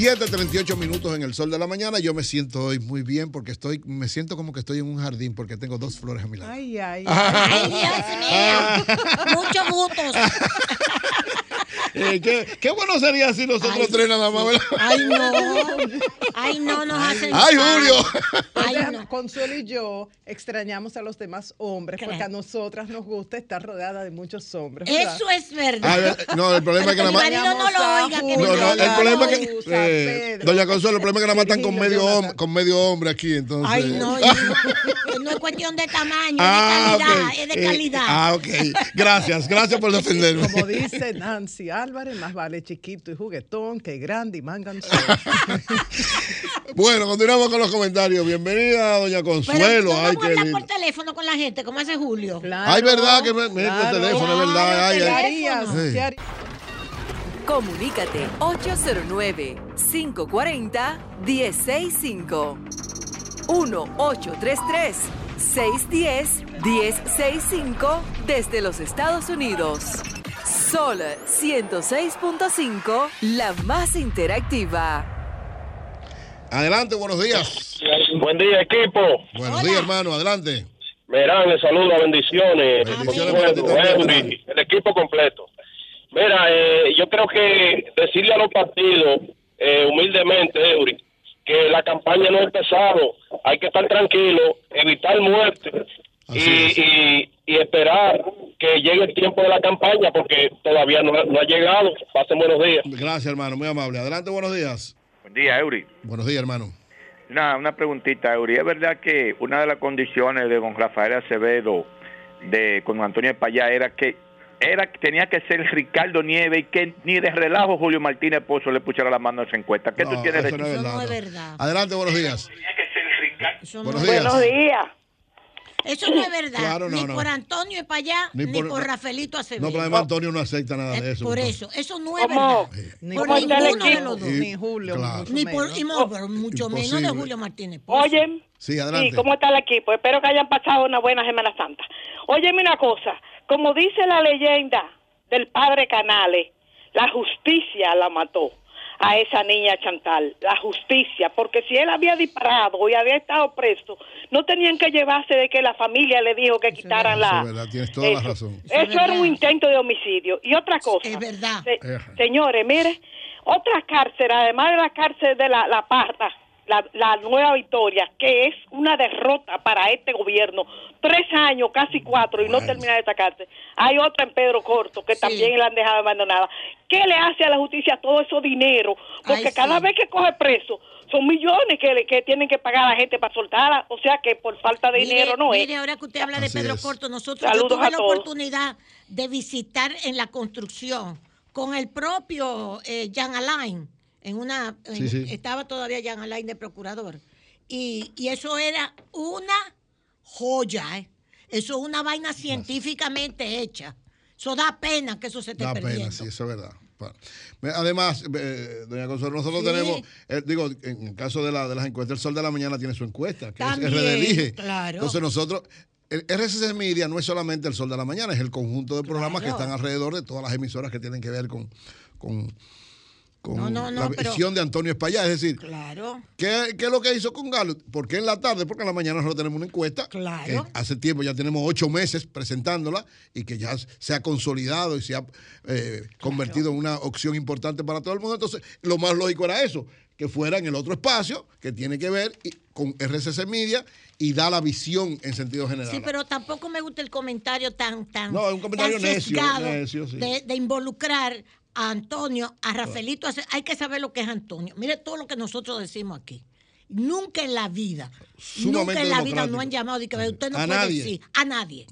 7:38 minutos en el sol de la mañana. Yo me siento hoy muy bien porque estoy, me siento como que estoy en un jardín porque tengo dos flores a mi lado. Ay, ay, ay. ay Dios mío. Muchos gusto. [laughs] Eh, qué, bueno sería si nosotros tres nada más, Ay, no. Ay, no, nos hacen. Ay, Julio. Ay, no. Consuelo y yo extrañamos a los demás hombres porque a nosotras nos gusta estar rodeada de muchos hombres. Eso es verdad. no, el problema es que nada más. no lo oiga, que no, no, el problema es que. Eh, doña Consuelo, el problema es que nada más están con medio, hombre, con medio hombre aquí, entonces. Ay, no, no, es cuestión de tamaño, es de calidad, es de calidad. ah, ok. Gracias, gracias por defenderme. Como dice Nancy Álvarez, más vale chiquito y juguetón que grande y manganzón. [laughs] bueno, continuamos con los comentarios. Bienvenida, doña Consuelo. Pero, ¿cómo hablar por teléfono con la gente? ¿Cómo hace Julio? Claro, Ay, verdad que me, me claro, el teléfono, es verdad. Ay, ay, ay. Comunícate 809-540-1065. 1-833-610-1065 desde los Estados Unidos. Sol 106.5, la más interactiva. Adelante, buenos días. Buen día, equipo. Buenos días, hermano, adelante. Verán, les saludo, bendiciones. Bendiciones Bueno, para ti también, el equipo completo. Mira, eh, yo creo que decirle a los partidos, eh, humildemente, Eury, que la campaña no ha empezado. Hay que estar tranquilo, evitar muerte y, y, y esperar que llegue el tiempo de la campaña porque todavía no, ha- no ha llegado. Pasen buenos días. Gracias, hermano, muy amable. Adelante, buenos días. Buen día, Eury. Buenos días, hermano. Una, una preguntita, Eury. ¿Es verdad que una de las condiciones de don Rafael Acevedo de con Antonio Payá era que era tenía que ser Ricardo Nieve y que ni de relajo Julio Martínez Pozo le pusiera la mano a esa encuesta? ¿Qué No, tú tienes de eso no es verdad, no es verdad. Adelante, buenos días. Buenos días. Buenos días. Eso no es verdad. Claro, no, ni no. por Antonio y para allá, Ni ni por- Rafaelito Acevedo. No, pero además Antonio no acepta nada Eh, de eso. por eso, eso no es ¿Cómo? verdad. Ni por ¿Cómo está el ninguno de equipo? los dos. Ni Julio, Claro. mucho Ni por, menos. y no, pero mucho menos de. Julio Martínez. Oye, Sí, adelante. sí, ¿cómo está el equipo? Espero que hayan pasado una buena Semana Santa. Óyeme una cosa, como dice la leyenda del padre Canales, la justicia la mató a esa niña Chantal, la justicia, porque si él había disparado y había estado preso, no tenían que llevarse de que la familia le dijo que quitaran Eso la... es verdad, tienes toda la eso. razón. Eso es Eso era un intento de homicidio. Y otra cosa. Es verdad. se- señores, mire, otra cárcel, además de la cárcel de la, la Parra, la, la Nueva Victoria, que es una derrota para este gobierno. Tres años, casi cuatro, y no termina esta cárcel. Hay otra en Pedro Corto, que Sí. también la han dejado abandonada. ¿Qué le hace a la justicia todo eso dinero? Porque Ay, cada sí. vez que coge preso, son millones que, le- que tienen que pagar a la gente para soltarla. O sea que por falta de Mire, dinero no es. mire, ahora que usted habla de Así Pedro es. Corto, nosotros yo tuve a la todos. oportunidad de visitar en la construcción con el propio eh, Jan Alain. En una, en- Sí, sí. estaba todavía Jan Alain de procurador. Y, y eso era una joya, ¿eh? Eso es una vaina científicamente hecha. Eso da pena que eso se esté Da perdiendo. pena, sí, eso es verdad. Además, eh, doña Consuelo, nosotros Sí. tenemos, eh, digo, en el caso de, la, de las encuestas, el Sol de la Mañana tiene su encuesta, que También, es RD Elige. claro. Entonces nosotros, el RCC Media no es solamente el Sol de la Mañana, es el conjunto de programas Claro. que están alrededor de todas las emisoras que tienen que ver con, con, con No, no, no, la pero- visión de Antonio Espaillá. Es decir, Claro. ¿Qué, qué es lo que hizo con Galo? ¿Por qué en la tarde? Porque en la mañana nosotros tenemos una encuesta. Claro. Que hace tiempo, ya tenemos ocho meses presentándola y que ya se ha consolidado y se ha eh, convertido en una opción importante para todo el mundo. Entonces, lo más lógico era eso, que fuera en el otro espacio que tiene que ver con RCC Media y da la visión en sentido general. Sí, pero tampoco me gusta el comentario tan, tan, No, es un comentario tan necio, sesgado necio, sí. de, de involucrar a Antonio, a Rafaelito. a- Hay que saber lo que es Antonio. Mire todo lo que nosotros decimos aquí. Nunca en la vida, Sumamente nunca en la vida nos han llamado y que usted no A puede nadie. decir a nadie.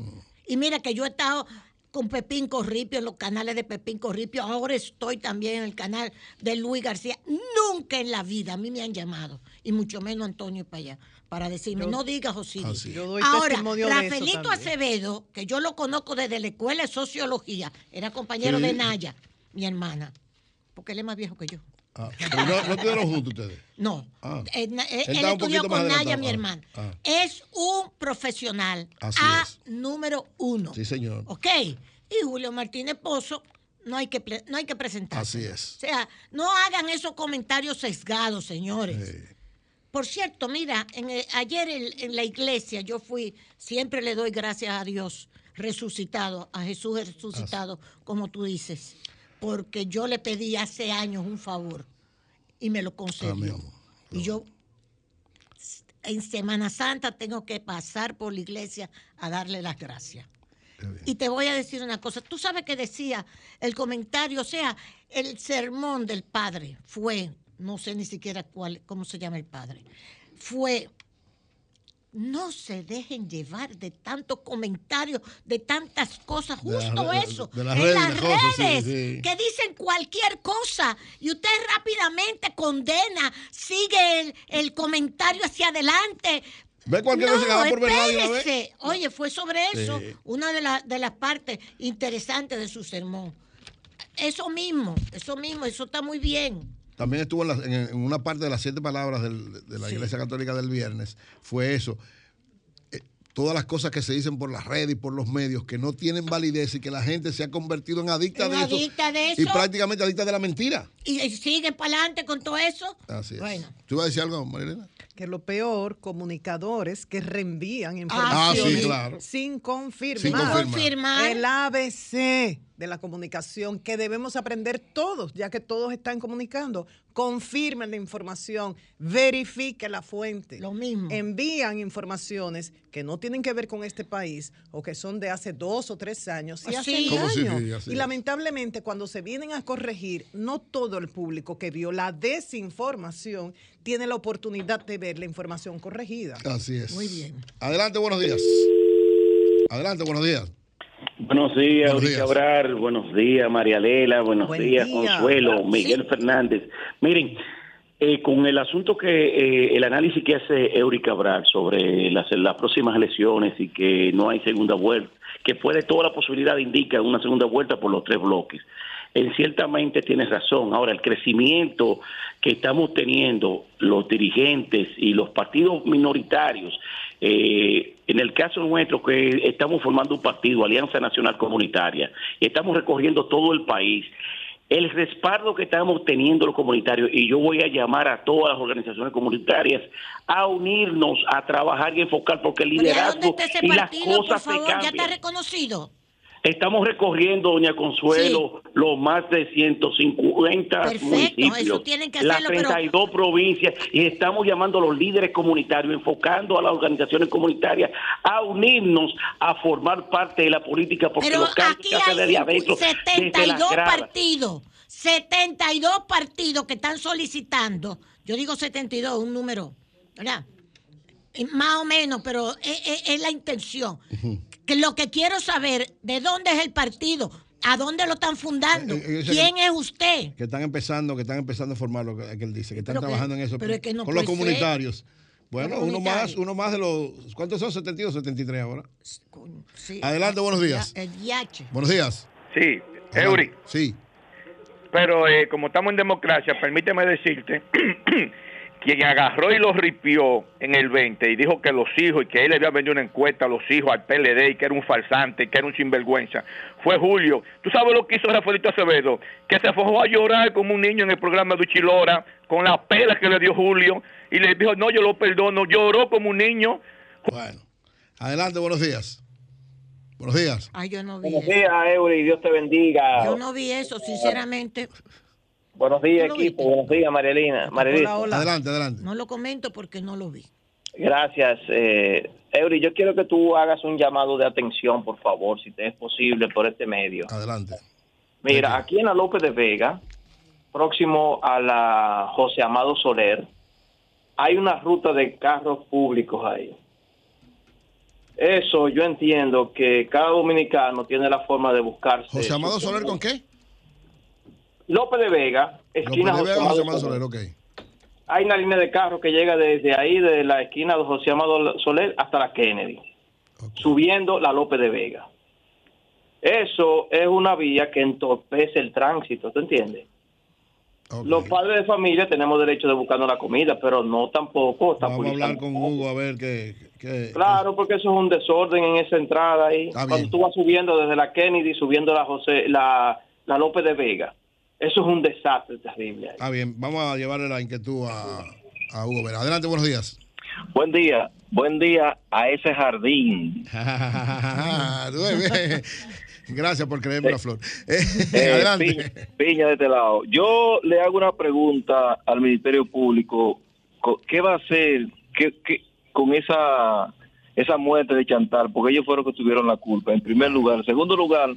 Y mira que yo he estado con Pepín Corripio en los canales de Pepín Corripio, ahora estoy también en el canal de Luis García. Nunca en la vida a mí me han llamado, y mucho menos Antonio para allá, para decirme, Yo- no digas José. Así. Yo doy Ahora, Rafaelito. Acevedo, que yo lo conozco desde la escuela de sociología, era compañero Sí. de Naya, mi hermana, porque él es más viejo que yo. Ah, pero no, no estuvieron juntos ustedes. No, Ah. Eh, eh, Él estudió con Naya, mi hermana. ah. Es un profesional Así a es. número uno. Sí, señor. ¿Ok? Y Julio Martínez Pozo no hay que, no hay que presentarse. Así es. O sea, no hagan esos comentarios sesgados, señores. Por cierto, mira, en el- ayer en, en la iglesia yo fui, siempre le doy gracias a Dios resucitado, a Jesús resucitado, como tú dices, porque yo le pedí hace años un favor y me lo concedió. Amén. Y yo en Semana Santa tengo que pasar por la iglesia a darle las gracias. Y te voy a decir una cosa, tú sabes que decía el comentario, o sea, el sermón del padre fue, no sé ni siquiera cuál, cómo se llama el padre, fue, no se dejen llevar de tantos comentarios, de tantas cosas, De justo eso, de las en redes, las las cosas, sí, redes, sí. que dicen cualquier cosa y usted rápidamente condena, sigue el, el comentario hacia adelante. Ve cualquier cosa que por verdad espérese. Oye, fue sobre eso Sí. una de, la- de las partes interesantes de su sermón. eso mismo, eso mismo, eso está muy bien. También estuvo en, la- en- en una parte de las siete palabras del- de la Sí. Iglesia Católica del viernes, fue eso. Eh, Todas las cosas que se dicen por las redes y por los medios que no tienen validez y que la gente se ha convertido en adicta, En de, eso, adicta de y eso. prácticamente adicta de la mentira. Y, y sigue para adelante con todo eso. Así es. Bueno. ¿Tú ibas a decir algo, Marilena? Que lo peor, comunicadores que reenvían Ah, información sí, claro. sin confirmar. Sin confirmar. El ABC de la comunicación que debemos aprender todos, ya que todos están comunicando. Confirmen la información, verifique la fuente. Lo mismo. Envían informaciones que no tienen que ver con este país o que son de hace dos o tres años y Así. hacen y lamentablemente cuando se vienen a corregir, no todo el público que vio la desinformación tiene la oportunidad de ver la información corregida. Así es. Muy bien. Adelante, buenos días. Adelante, buenos días. Buenos días, días. Cabral. Buenos días, María Lela. Buenos Buen días, día. Consuelo, Miguel Sí. Fernández. Miren, eh, con el asunto que, eh, el análisis que hace Eurica Cabral sobre las, las próximas elecciones y que no hay segunda vuelta, que puede toda la posibilidad indica una segunda vuelta por los tres bloques. En ciertamente tienes razón. Ahora, el crecimiento que estamos teniendo los dirigentes y los partidos minoritarios, eh, en el caso nuestro que estamos formando un partido, Alianza Nacional Comunitaria, y estamos recorriendo todo el país, el respaldo que estamos teniendo los comunitarios, y yo voy a llamar a todas las organizaciones comunitarias a unirnos, a trabajar y enfocar, porque el Pero ¿y a dónde liderazgo y las partido, por cosas se favor? Ya está cambian. reconocido. Estamos recorriendo, doña Consuelo, los más de 150 Perfecto, municipios, eso tienen que las hacerlo, pero- 32 provincias, y estamos llamando a los líderes comunitarios, enfocando a las organizaciones comunitarias a unirnos, a formar parte de la política, porque Pero los aquí hay desde las 72 gradas. partidos, 72 partidos que están solicitando, yo digo 72, un número, ¿verdad? Más o menos, pero es, es- es la intención. Que lo que quiero saber, ¿de dónde es el partido? ¿A dónde lo están fundando? Eh, eh, ¿Quién que- es usted? Que están empezando, que están empezando a formar lo que, que él dice, que están Pero que- trabajando en eso pero es que no con los ser. comunitarios. Bueno, uno más, uno más de los. ¿Cuántos son? 72 o 73 ahora. Sí. Adelante, buenos días. El DH. Buenos días. Sí. Eury, Sí. pero eh, como estamos en democracia, permíteme decirte, [clears throat] quien agarró y lo ripió en el 20 y dijo que los hijos, y que él le había vendido una encuesta a los hijos al PLD y que era un falsante, y que era un sinvergüenza, fue Julio. ¿Tú sabes lo que hizo Rafaelito Acevedo? Que se fue a llorar como un niño en el programa de Uchilora, con la pela que le dio Julio, y le dijo, no, yo lo perdono, lloró como un niño. Bueno. Adelante, buenos días. Buenos días. Ay, yo no vi Buenos eso. días, Eury, Dios te bendiga. Yo no vi eso, sinceramente. Buenos días, ¿Tú lo equipo. viste? Buenos días, Marielina. Marielita. Hola, hola. Adelante, adelante. No lo comento porque no lo vi. Gracias. Eh, Eury, yo quiero que tú hagas un llamado de atención, por favor, si te es posible, por este medio. Adelante. Mira, aquí en la López de Vega, próximo a la José Amado Soler, hay una ruta de carros públicos ahí. Eso yo entiendo que cada dominicano tiene la forma de buscarse. José Amado Soler, ¿con qué? López de Vega, López esquina de José Vega, Amado José Amado Soler. Soler, ok. Hay una línea de carro que llega desde ahí, de la esquina de José Amado Soler hasta la Kennedy, subiendo la López de Vega. Eso es una vía que entorpece el tránsito, ¿te entiendes? Los padres de familia tenemos derecho de buscarnos la comida, pero no tampoco está Vamos a hablar con Hugo a ver qué. qué- Claro, porque eso es un desorden en esa entrada ahí. Está Cuando bien. tú vas subiendo desde la Kennedy, subiendo la José, la, la López de Vega, eso es un desastre terrible. ahí. Está bien, vamos a llevarle la inquietud a, a Hugo. Vera. Adelante, buenos días. Buen día, buen día a ese jardín. [laughs] Gracias por creerme la flor. [laughs] Eh, [laughs] Adelante. Piña, Piña de este lado. Yo le hago una pregunta al Ministerio Público. Co- ¿Qué va a hacer qué- qué- con esa esa muerte de Chantal? Porque ellos fueron los que tuvieron la culpa, en primer lugar. En segundo lugar,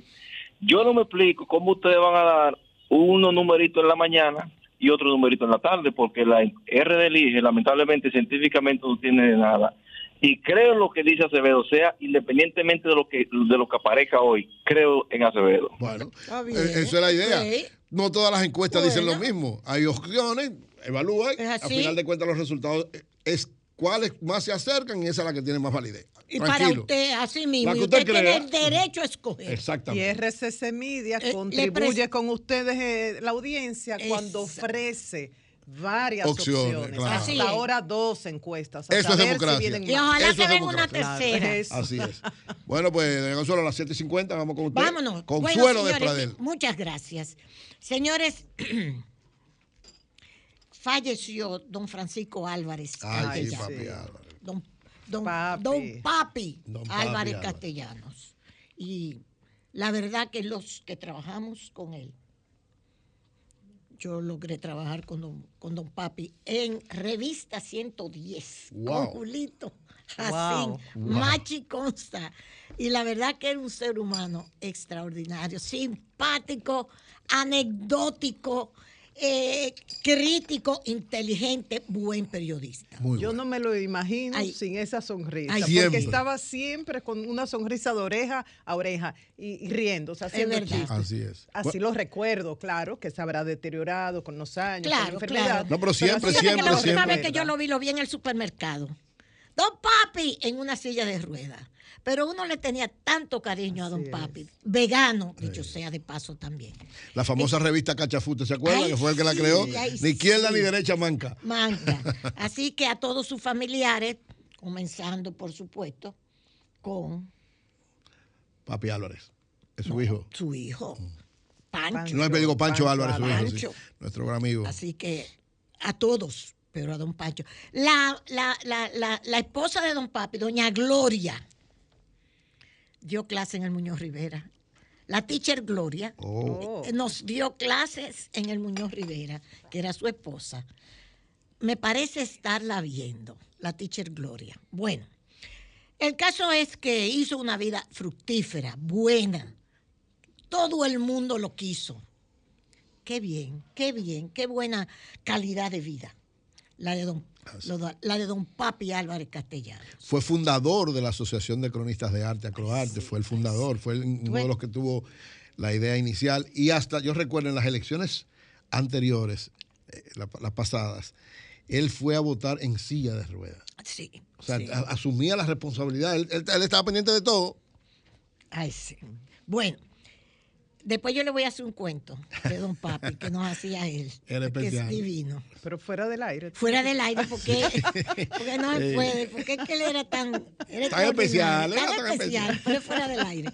yo no me explico cómo ustedes van a dar unos numeritos en la mañana y otro numerito en la tarde, porque la RD elige, lamentablemente, científicamente no tiene nada. Y creo en lo que dice Acevedo, sea independientemente de lo que de lo que aparezca hoy, creo en Acevedo. Bueno, bien. eh, esa es la idea. No todas las encuestas dicen lo mismo. Hay opciones, evalúa, Es al final de cuentas los resultados es cuáles más se acercan y esa es la que tiene más validez. Y para usted, así mismo, y usted usted, tiene el derecho a escoger. Y Exactamente. RCC Media Eh, contribuye con ustedes, eh, la audiencia, cuando ofrece varias Opciones, opciones. claro. Así Hasta ahora dos encuestas. a Eso es si democracia. Y ojalá Eso que venga una tercera. Así es. Bueno, pues, doña Consuelo, a las 7.50 vamos con usted. Vámonos. Consuelo Bueno, de Pradel. Muchas gracias. Señores, [clears throat] falleció don Francisco Álvarez Ay, sí, papi. Álvarez. Don, don, Papi. don Papi Don Papi Álvarez. Castellanos. Y la verdad que los que trabajamos con él, yo logré trabajar con don, con don Papi en Revista 110, con Wow. Julito Wow. Jacín, Machi Consta. Y la verdad que era un ser humano extraordinario, simpático, anecdótico, eh, crítico, inteligente, buen periodista. Muy Yo bueno. no me lo imagino Ay. sin esa sonrisa, Ay, porque Siempre. estaba siempre con una sonrisa de oreja a oreja y, y riendo, o sea, haciendo chistes. Así es. Así lo recuerdo, claro, que se habrá deteriorado con los años, con la Claro, enfermedad. claro. No, pero siempre, Fíjate siempre, que la última siempre. vez que yo lo vi, lo vi en el supermercado. Don Papi en una silla de ruedas. Pero uno le tenía tanto cariño a Don Papi. Vegano, dicho sea de paso también. La famosa revista Cachafute, ¿se acuerda? Ay, que fue el que la creó. Ni izquierda ni derecha manca. Manca. [laughs] Así que a todos sus familiares, comenzando por supuesto con Papi Álvarez. Es su hijo. su hijo, Pancho. Pancho. No, digo Pancho, Pancho Álvarez, su hijo. Pancho. Nuestro gran amigo. Así que a todos, pero a don Pancho. La, la, la, la, la esposa de don Papi, doña Gloria, dio clase en el Muñoz Rivera. La teacher Gloria Oh. eh, nos dio clases en el Muñoz Rivera, que era su esposa. Me parece estarla viendo, la teacher Gloria. Bueno, el caso es que hizo una vida fructífera, buena. Todo el mundo lo quiso. Qué bien, qué bien, qué buena calidad de vida. La de don, da- la de don Papi Álvarez Castellanos. Fue fundador de la Asociación de Cronistas de Arte, Acroarte. Fue el fundador, fue el- uno de los que tuvo la idea inicial. Y hasta, yo recuerdo en las elecciones anteriores, eh, la- las pasadas, él fue a votar en silla de ruedas. Sí. O sea, sí. asumía la responsabilidad. Él, él- él estaba pendiente de todo. Ay, sí. Bueno, después yo le voy a hacer un cuento de don Papi que nos hacía él. [laughs] Era que es especial. divino. Pero fuera del aire. Fuera del aire, porque, [laughs] porque no se puede, porque es que él era tan, era Tan especial, era tan tan especial, especial. pero fuera del aire.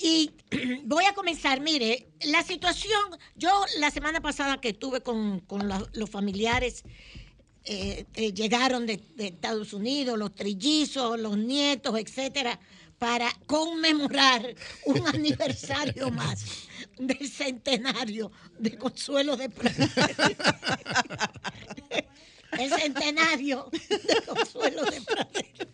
Y [clears throat] voy a comenzar, mire, la situación, yo la semana pasada que estuve con, con la- los familiares, eh, eh, llegaron de, de Estados Unidos, los trillizos, los nietos, etcétera, para conmemorar un [laughs] aniversario más del centenario de Consuelo de Pradel. El centenario de Consuelo de Pradel.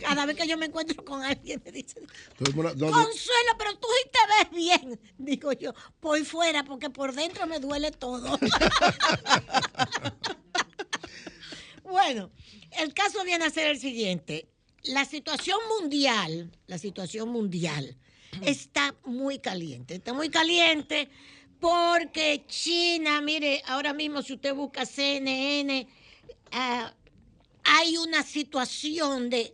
Cada vez que yo me encuentro con alguien me dicen, Consuelo, pero tú sí te ves bien. Digo yo, por fuera, porque por dentro me duele todo. [laughs] bueno, el caso viene a ser el siguiente. La situación mundial, la situación mundial está muy caliente. Está muy caliente porque China, mire, ahora mismo si usted busca CNN, ah, hay una situación de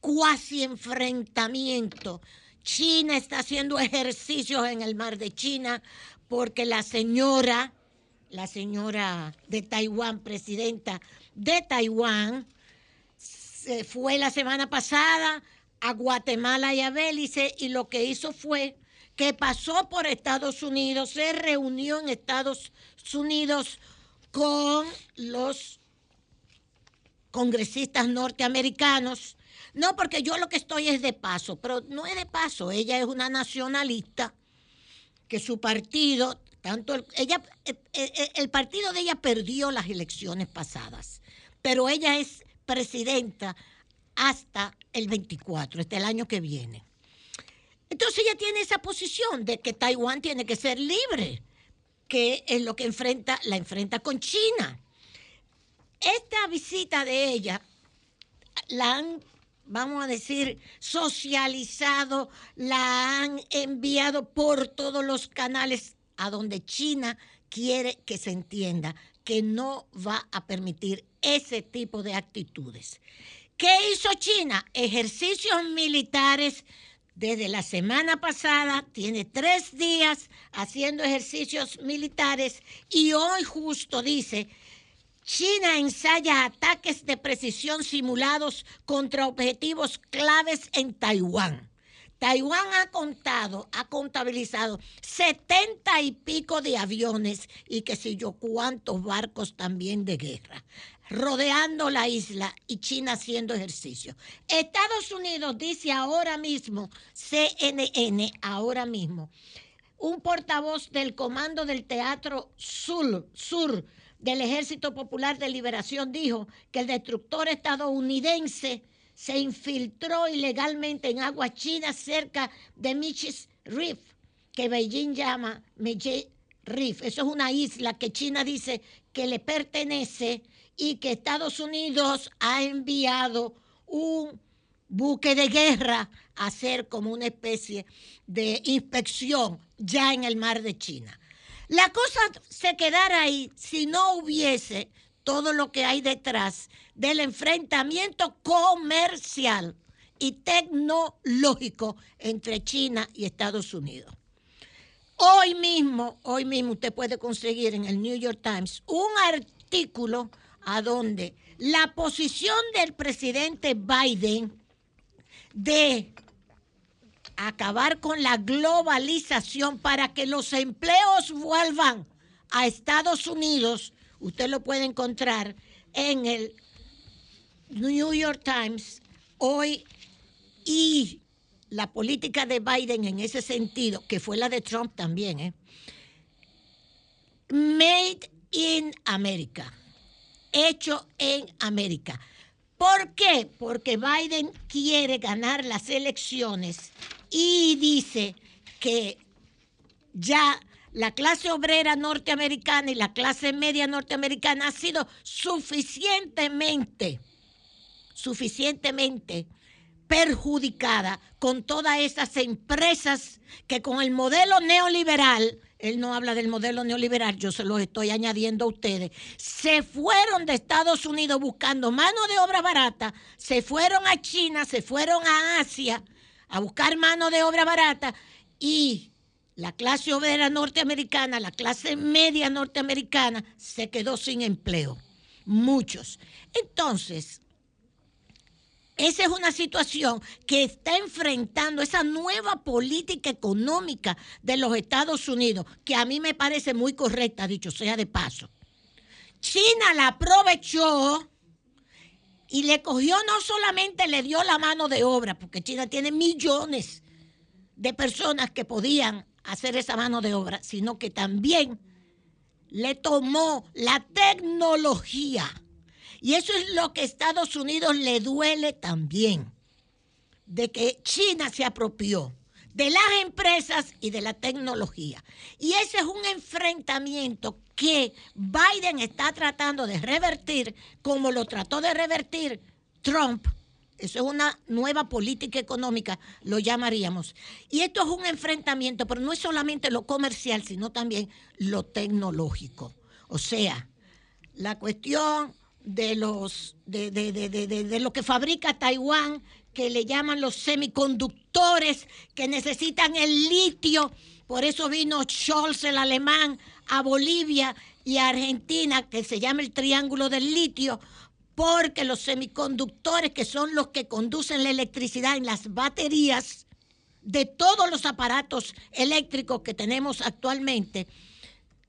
cuasi enfrentamiento. China está haciendo ejercicios en el mar de China porque la señora, la señora de Taiwán, presidenta de Taiwán, se fue la semana pasada a Guatemala y a Belice y lo que hizo fue que pasó por Estados Unidos, se reunió en Estados Unidos con los congresistas norteamericanos. No, porque yo lo que estoy es de paso, pero no es de paso. Ella es una nacionalista que su partido, tanto el, ella, eh, eh, el partido de ella perdió las elecciones pasadas, pero ella es presidenta hasta el 24, hasta el año que viene. Entonces ella tiene esa posición de que Taiwán tiene que ser libre, que es lo que enfrenta, la enfrenta con China. Esta visita de ella la han, vamos a decir, socializado, la han enviado por todos los canales a donde China quiere que se entienda que no va a permitir ese tipo de actitudes. ¿Qué hizo China? Ejercicios militares desde la semana pasada, tiene tres días haciendo ejercicios militares y hoy justo dice, China ensaya ataques de precisión simulados contra objetivos claves en Taiwán. Taiwán ha contado, ha contabilizado 70 y pico de aviones y que sé yo cuántos barcos también de guerra rodeando la isla y China haciendo ejercicio. Estados Unidos dice ahora mismo, CNN ahora mismo, un portavoz del Comando del Teatro Sur del Ejército Popular de Liberación dijo que el destructor estadounidense se infiltró ilegalmente en aguas chinas cerca de Michis Reef, que Beijing llama Meiji Reef. Eso es una isla que China dice que le pertenece y que Estados Unidos ha enviado un buque de guerra a hacer como una especie de inspección ya en el mar de China. La cosa se quedara ahí si no hubiese todo lo que hay detrás del enfrentamiento comercial y tecnológico entre China y Estados Unidos. Hoy mismo, hoy mismo usted puede conseguir en el New York Times un artículo a donde la posición del presidente Biden de acabar con la globalización para que los empleos vuelvan a Estados Unidos, usted lo puede encontrar en el New York Times hoy y la política de Biden en ese sentido, que fue la de Trump también, ¿eh? Made in America hecho en América. ¿Por qué? Porque Biden quiere ganar las elecciones y dice que ya la clase obrera norteamericana y la clase media norteamericana ha sido suficientemente, suficientemente perjudicada con todas esas empresas que con el modelo neoliberal él no habla del modelo neoliberal, yo se lo estoy añadiendo a ustedes, se fueron de Estados Unidos buscando mano de obra barata, se fueron a China, se fueron a Asia a buscar mano de obra barata y la clase obrera norteamericana, la clase media norteamericana se quedó sin empleo. Muchos. Entonces, esa es una situación que está enfrentando esa nueva política económica de los Estados Unidos, que a mí me parece muy correcta, dicho sea de paso. China la aprovechó y le cogió, no solamente le dio la mano de obra, porque China tiene millones de personas que podían hacer esa mano de obra, sino que también le tomó la tecnología y eso es lo que a Estados Unidos le duele también, de que China se apropió de las empresas y de la tecnología. Y ese es un enfrentamiento que Biden está tratando de revertir como lo trató de revertir Trump. Eso es una nueva política económica, lo llamaríamos. Y esto es un enfrentamiento, pero no es solamente lo comercial, sino también lo tecnológico. O sea, la cuestión de los de, de, de, lo que fabrica Taiwán, que le llaman los semiconductores, que necesitan el litio. Por eso vino Scholz, el alemán, a Bolivia y a Argentina, que se llama el Triángulo del Litio, porque los semiconductores, que son los que conducen la electricidad en las baterías de todos los aparatos eléctricos que tenemos actualmente,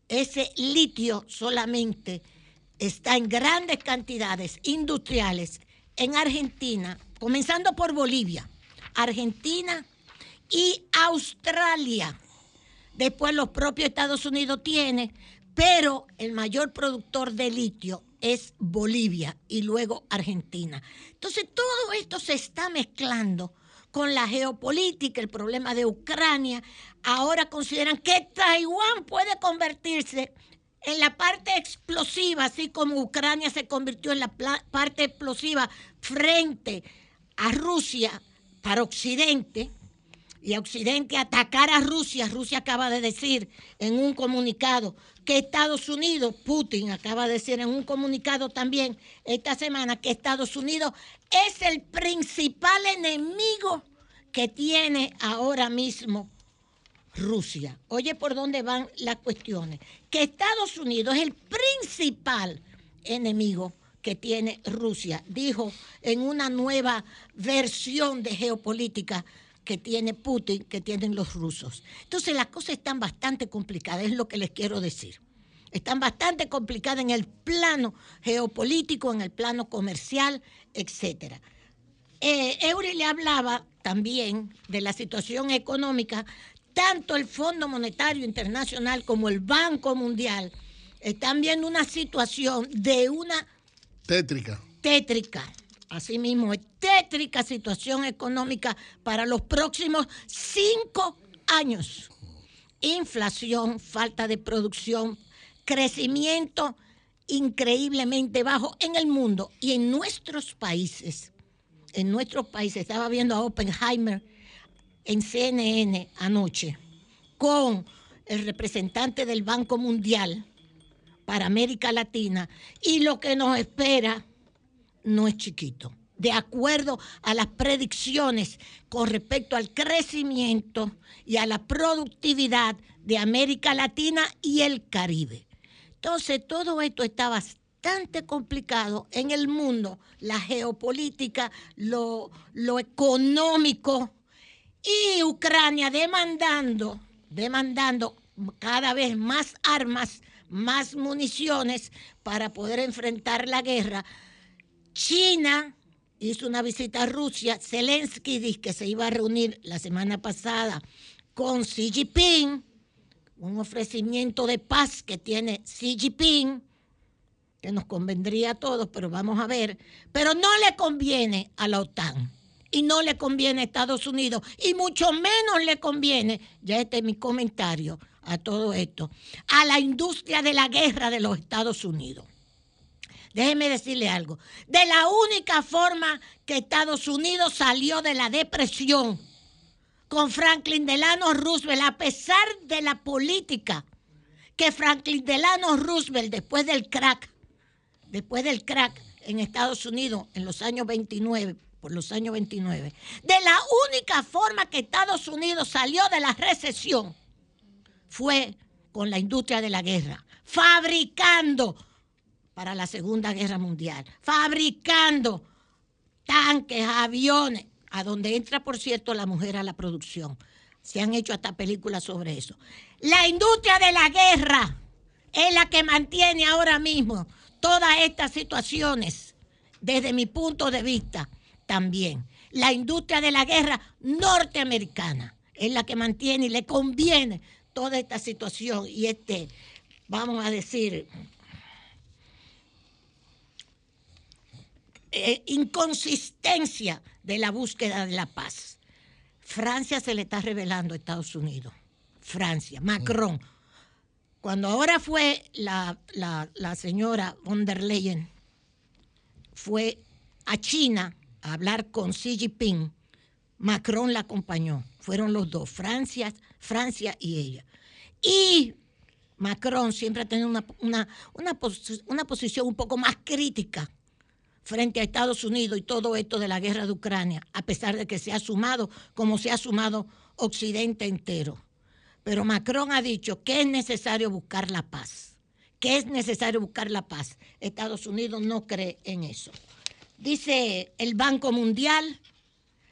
ese litio solamente está en grandes cantidades industriales en Argentina, comenzando por Bolivia, Argentina y Australia. Después los propios Estados Unidos tienen, pero el mayor productor de litio es Bolivia y luego Argentina. Entonces todo esto se está mezclando con la geopolítica, el problema de Ucrania. Ahora consideran que Taiwán puede convertirse en la parte explosiva, así como Ucrania se convirtió en la parte explosiva frente a Rusia para Occidente, y a Occidente atacar a Rusia. Rusia acaba de decir en un comunicado que Estados Unidos, Putin acaba de decir en un comunicado también esta semana que Estados Unidos es el principal enemigo que tiene ahora mismo Rusia. Oye, por dónde van las cuestiones. Que Estados Unidos es el principal enemigo que tiene Rusia, dijo en una nueva versión de geopolítica que tiene Putin, que tienen los rusos. Entonces las cosas están bastante complicadas, es lo que les quiero decir. Están bastante complicadas en el plano geopolítico, en el plano comercial, etc. Eh, Eury le hablaba también de la situación económica, tanto el Fondo Monetario Internacional como el Banco Mundial están viendo una situación de una tétrica. Tétrica Así mismo, es tétrica situación económica para los próximos cinco años. Inflación, falta de producción, crecimiento increíblemente bajo en el mundo y en nuestros países. En nuestros países, estaba viendo a Oppenheimer en CNN anoche con el representante del Banco Mundial para América Latina y lo que nos espera no es chiquito. De acuerdo a las predicciones con respecto al crecimiento y a la productividad de América Latina y el Caribe. Entonces, todo esto está bastante complicado en el mundo, la geopolítica, lo, lo económico y Ucrania demandando, demandando cada vez más armas, más municiones para poder enfrentar la guerra China hizo una visita a Rusia. Zelensky dijo que se iba a reunir la semana pasada con Xi Jinping, un ofrecimiento de paz que tiene Xi Jinping, que nos convendría a todos, pero vamos a ver. Pero no le conviene a la OTAN y no le conviene a Estados Unidos y mucho menos le conviene, ya este es mi comentario a todo esto, a la industria de la guerra de los Estados Unidos. Déjeme decirle algo. De la única forma que Estados Unidos salió de la depresión con Franklin Delano Roosevelt, a pesar de la política que Franklin Delano Roosevelt, después del crack, después del crack en Estados Unidos en los años 29, por los años 29, de la única forma que Estados Unidos salió de la recesión fue con la industria de la guerra, fabricando para la Segunda Guerra Mundial, fabricando tanques, aviones, a donde entra, por cierto, la mujer a la producción. Se han hecho hasta películas sobre eso. La industria de la guerra es la que mantiene ahora mismo todas estas situaciones, desde mi punto de vista también. La industria de la guerra norteamericana es la que mantiene y le conviene toda esta situación y este, vamos a decir, Eh, inconsistencia de la búsqueda de la paz. Francia se le está revelando a Estados Unidos. Francia, Macron. Cuando ahora fue la, la señora von der Leyen, fue a China a hablar con Xi Jinping, Macron la acompañó. Fueron los dos, Francia, Francia y ella. Y Macron siempre ha tenido una, una, una posición un poco más crítica frente a Estados Unidos y todo esto de la guerra de Ucrania, a pesar de que se ha sumado como se ha sumado Occidente entero. Pero Macron ha dicho que es necesario buscar la paz, que es necesario buscar la paz. Estados Unidos no cree en eso. Dice el Banco Mundial,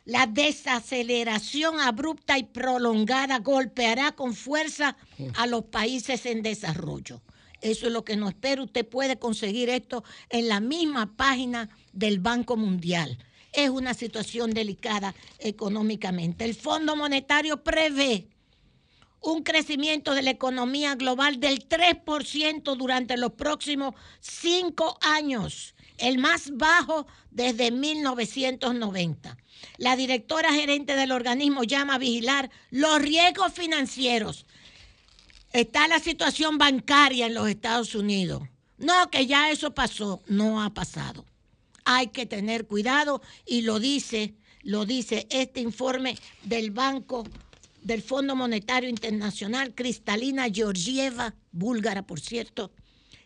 la desaceleración abrupta y prolongada golpeará con fuerza a los países en desarrollo. Eso es lo que nos espera. Usted puede conseguir esto en la misma página del Banco Mundial. Es una situación delicada económicamente. El Fondo Monetario prevé un crecimiento de la economía global del 3% durante los próximos cinco años, el más bajo desde 1990. La directora gerente del organismo llama a vigilar los riesgos financieros está la situación bancaria en los Estados Unidos. No, que ya eso pasó, no ha pasado. Hay que tener cuidado y lo dice lo dice este informe del Banco del Fondo Monetario Internacional, Cristalina Georgieva, búlgara por cierto,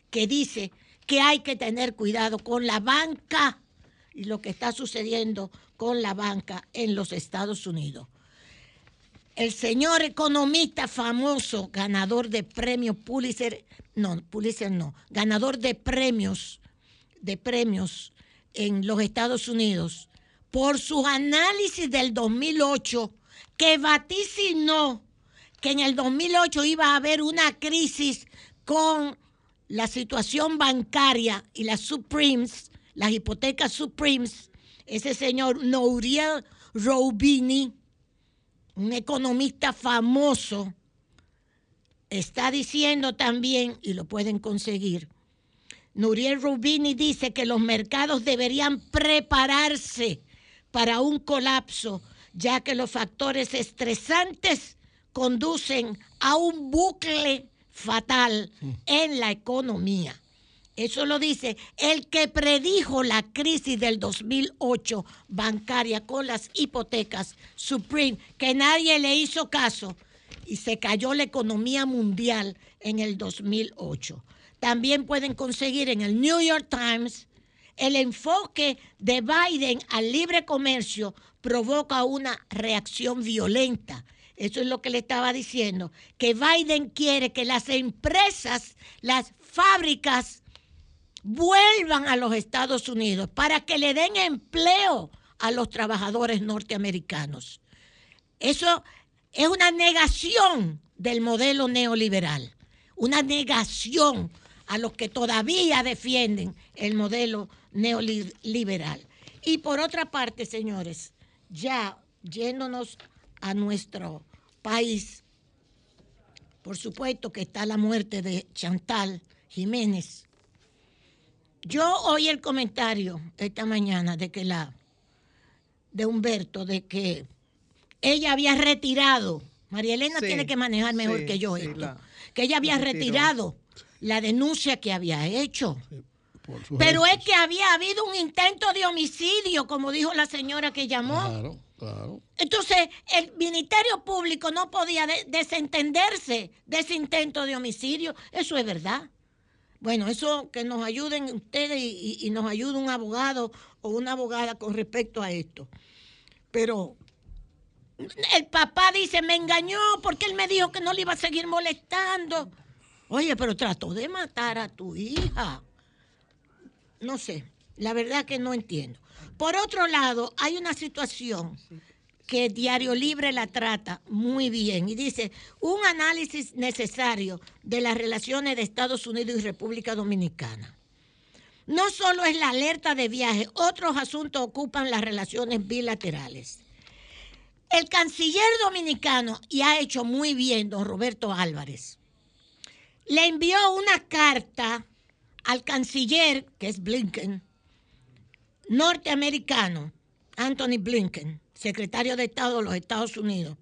que dice que hay que tener cuidado con la banca y lo que está sucediendo con la banca en los Estados Unidos. El señor economista famoso, ganador de premios Pulitzer, no, Pulitzer no, ganador de premios, de premios en los Estados Unidos, por sus análisis del 2008, que vaticinó que en el 2008 iba a haber una crisis con la situación bancaria y las Supremes, las hipotecas Supremes, ese señor Nouriel Roubini, un economista famoso, está diciendo también, y lo pueden conseguir, Nouriel Rubini dice que los mercados deberían prepararse para un colapso, ya que los factores estresantes conducen a un bucle fatal en la economía. Eso lo dice el que predijo la crisis del 2008 bancaria con las hipotecas Supreme, que nadie le hizo caso y se cayó la economía mundial en el 2008. También pueden conseguir en el New York Times el enfoque de Biden al libre comercio provoca una reacción violenta. Eso es lo que le estaba diciendo, que Biden quiere que las empresas, las fábricas, vuelvan a los Estados Unidos para que le den empleo a los trabajadores norteamericanos. Eso es una negación del modelo neoliberal, una negación a los que todavía defienden el modelo neoliberal. Y por otra parte, señores, ya yéndonos a nuestro país, por supuesto que está la muerte de Chantal Jiménez. Yo oí el comentario esta mañana de que la de Humberto de que ella había retirado, María Elena Sí, tiene que manejar mejor sí, que yo sí, esto, la- que ella había retirado la denuncia que había hecho. Pero es que había habido un intento de homicidio, como dijo la señora que llamó. Claro, claro. Entonces, el Ministerio Público no podía de- desentenderse de ese intento de homicidio. Eso es verdad. Bueno, eso que nos ayuden ustedes y, nos ayude un abogado o una abogada con respecto a esto. Pero el papá dice, me engañó porque él me dijo que no le iba a seguir molestando. Oye, pero trató de matar a tu hija. No sé, la verdad que no entiendo. Por otro lado, hay una situación que Diario Libre la trata muy bien y dice, un análisis necesario de las relaciones de Estados Unidos y República Dominicana. No solo es la alerta de viaje, otros asuntos ocupan las relaciones bilaterales. El canciller dominicano, y ha hecho muy bien don Roberto Álvarez, le envió una carta al canciller, que es Blinken, norteamericano, Anthony Blinken, secretario de Estado de los Estados Unidos,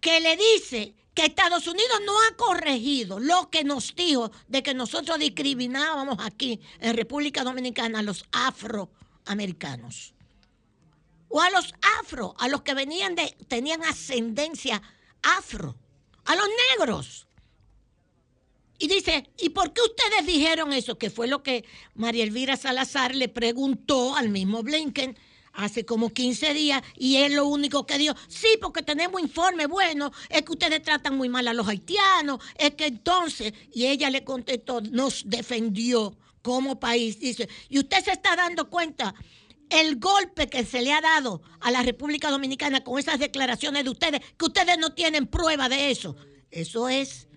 que le dice que Estados Unidos no ha corregido lo que nos dijo de que nosotros discriminábamos aquí en República Dominicana a los afroamericanos. O a los afro, a los que venían de, tenían ascendencia afro, a los negros. Y dice, ¿y por qué ustedes dijeron eso? Que fue lo que María Elvira Salazar le preguntó al mismo Blinken hace como 15 días y él lo único que dijo, sí, porque tenemos informe. Bueno, es que ustedes tratan muy mal a los haitianos, es que entonces, y ella le contestó, nos defendió como país, dice, y usted se está dando cuenta el golpe que se le ha dado a la República Dominicana con esas declaraciones de ustedes, que ustedes no tienen prueba de eso. Eso es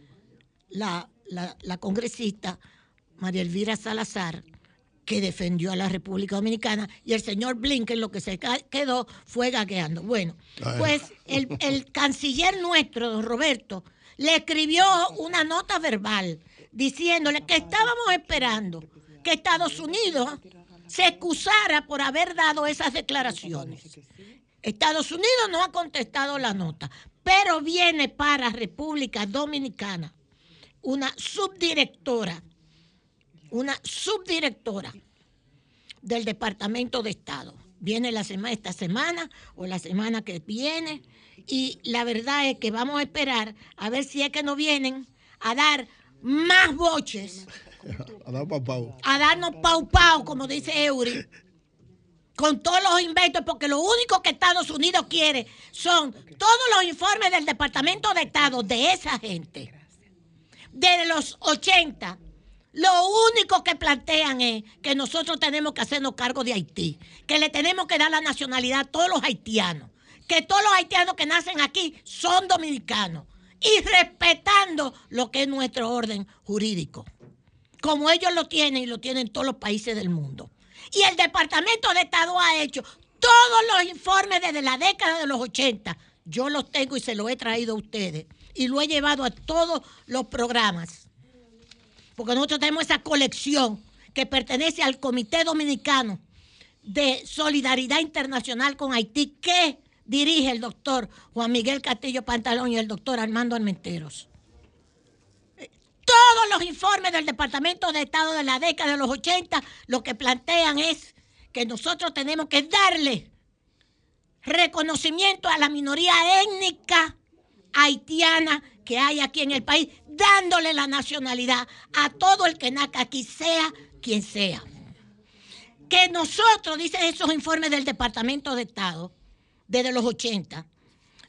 la, la- la congresista María Elvira Salazar, que defendió a la República Dominicana, y el señor Blinken lo que se quedó fue gagueando. Bueno, Ay. pues el, el canciller nuestro, don Roberto, le escribió una nota verbal diciéndole que estábamos esperando que Estados Unidos se excusara por haber dado esas declaraciones. Estados Unidos no ha contestado la nota, pero viene para República Dominicana una subdirectora, una subdirectora del Departamento de Estado. viene la semana, esta semana o la semana que viene. Y la verdad es que vamos a esperar a ver si es que nos vienen a dar más boches, A dar pau, pau. a darnos pau pau, como dice Eury, con todos los inventos, porque lo único que Estados Unidos quiere son todos los informes del Departamento de Estado de esa gente. Desde los 80, lo único que plantean es que nosotros tenemos que hacernos cargo de Haití, que le tenemos que dar la nacionalidad a todos los haitianos, que todos los haitianos que nacen aquí son dominicanos y respetando lo que es nuestro orden jurídico como ellos lo tienen y lo tienen todos los países del mundo. Y el Departamento de Estado ha hecho todos los informes desde la década de los 80. Yo los tengo y se los he traído a ustedes. Y lo he llevado a todos los programas. Porque nosotros tenemos esa colección que pertenece al Comité Dominicano de Solidaridad Internacional con Haití que dirige el doctor Juan Miguel Castillo Pantalón y el doctor Armando Armenteros. Todos los informes del Departamento de Estado de la década de los 80 lo que plantean es que nosotros tenemos que darle reconocimiento a la minoría étnica haitiana que hay aquí en el país, dándole la nacionalidad a todo el que nazca aquí, sea quien sea. Que nosotros, dicen esos informes del Departamento de Estado, desde los 80,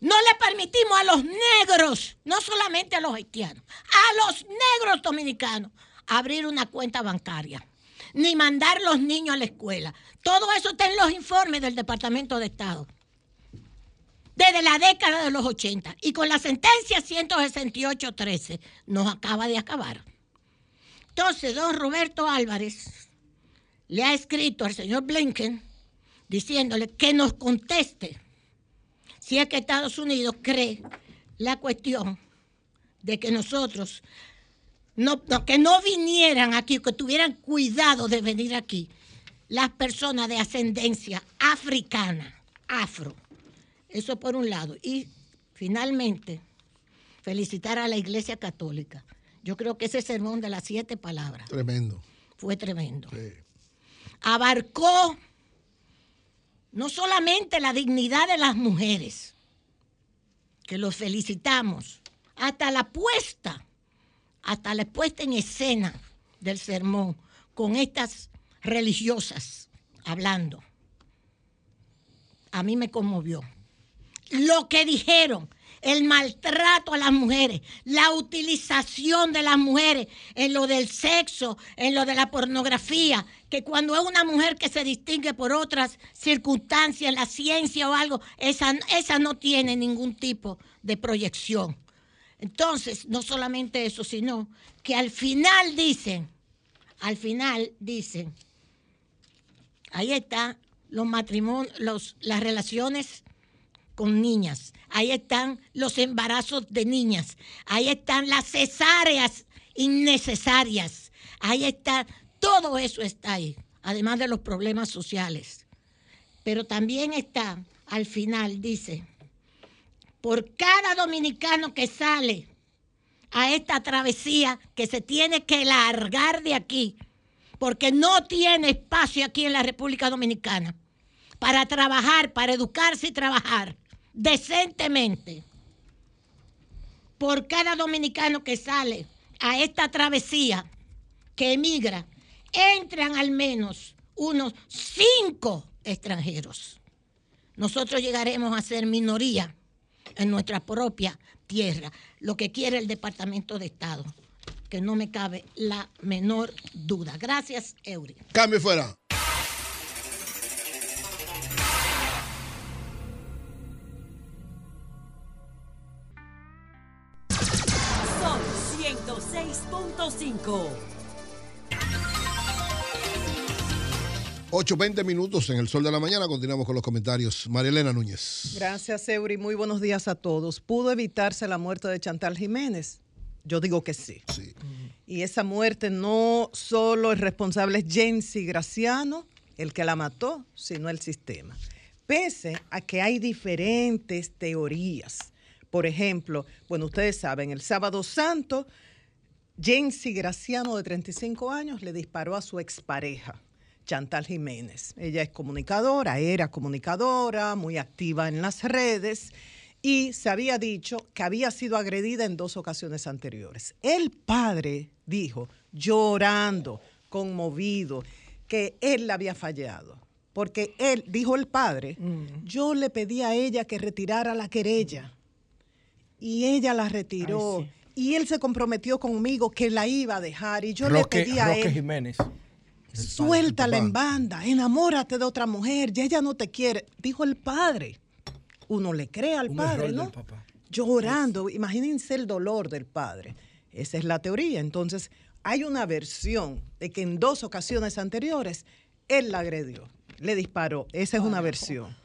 no le permitimos a los negros, no solamente a los haitianos, a los negros dominicanos, abrir una cuenta bancaria, ni mandar los niños a la escuela. Todo eso está en los informes del Departamento de Estado. Desde la década de los 80. Y con la sentencia 168-13 nos acaba de acabar. Entonces, don Roberto Álvarez le ha escrito al señor Blinken diciéndole que nos conteste si es que Estados Unidos cree la cuestión de que nosotros, no, no, que no vinieran aquí, que tuvieran cuidado de venir aquí, las personas de ascendencia africana, afro. Eso por un lado. Y finalmente, felicitar a la Iglesia Católica. Yo creo que ese sermón de las siete palabras Tremendo. fue tremendo. Sí. Abarcó no solamente la dignidad de las mujeres, que los felicitamos, hasta la puesta, hasta la puesta en escena del sermón con estas religiosas hablando. A mí me conmovió. Lo que dijeron, el maltrato a las mujeres, la utilización de las mujeres en lo del sexo, en lo de la pornografía, que cuando es una mujer que se distingue por otras circunstancias, la ciencia o algo, esa, no tiene ningún tipo de proyección. Entonces, no solamente eso, sino que al final dicen, al final dicen, ahí está los matrimonios, los, las relaciones con niñas, ahí están los embarazos de niñas, ahí están las cesáreas innecesarias, ahí está, todo eso está ahí, además de los problemas sociales. Pero también está, al final dice, por cada dominicano que sale a esta travesía que se tiene que largar de aquí, porque no tiene espacio aquí en la República Dominicana para trabajar, para educarse y trabajar decentemente. Por cada dominicano que sale a esta travesía, que emigra, entran al menos unos cinco extranjeros. Nosotros llegaremos a ser minoría en nuestra propia tierra, lo que quiere el Departamento de Estado, que no me cabe la menor duda. Gracias, Eury. Cambio fuera. 106.5. 8.20 minutos en el sol de la mañana. Continuamos con los comentarios. María Elena Núñez. Gracias, Eury. Muy buenos días a todos. ¿Pudo evitarse la muerte de Chantal Jiménez? Yo digo que sí. Sí. Y esa muerte no solo el responsable es Jensi Graciano, el que la mató, sino el sistema. Pese a que hay diferentes teorías. Por ejemplo, bueno, ustedes saben, el sábado santo, Jensi Graciano, de 35 años, le disparó a su expareja, Chantal Jiménez. Ella es comunicadora, era comunicadora, muy activa en las redes y se había dicho que había sido agredida en dos ocasiones anteriores. El padre dijo, llorando, conmovido, que él la había fallado. Porque él, dijo el padre, yo le pedí a ella que retirara la querella y ella la retiró. Ay, sí. Y él se comprometió conmigo que la iba a dejar y yo Roque, le pedí a Roque él, Jiménez. suéltala en banda, enamórate de otra mujer, ya ella no te quiere. Dijo el padre. Uno le cree al Un padre, ¿no? papá. Llorando, imagínense el dolor del padre. Esa es la teoría. Entonces, hay una versión de que en dos ocasiones anteriores él la agredió, le disparó. Esa es una versión.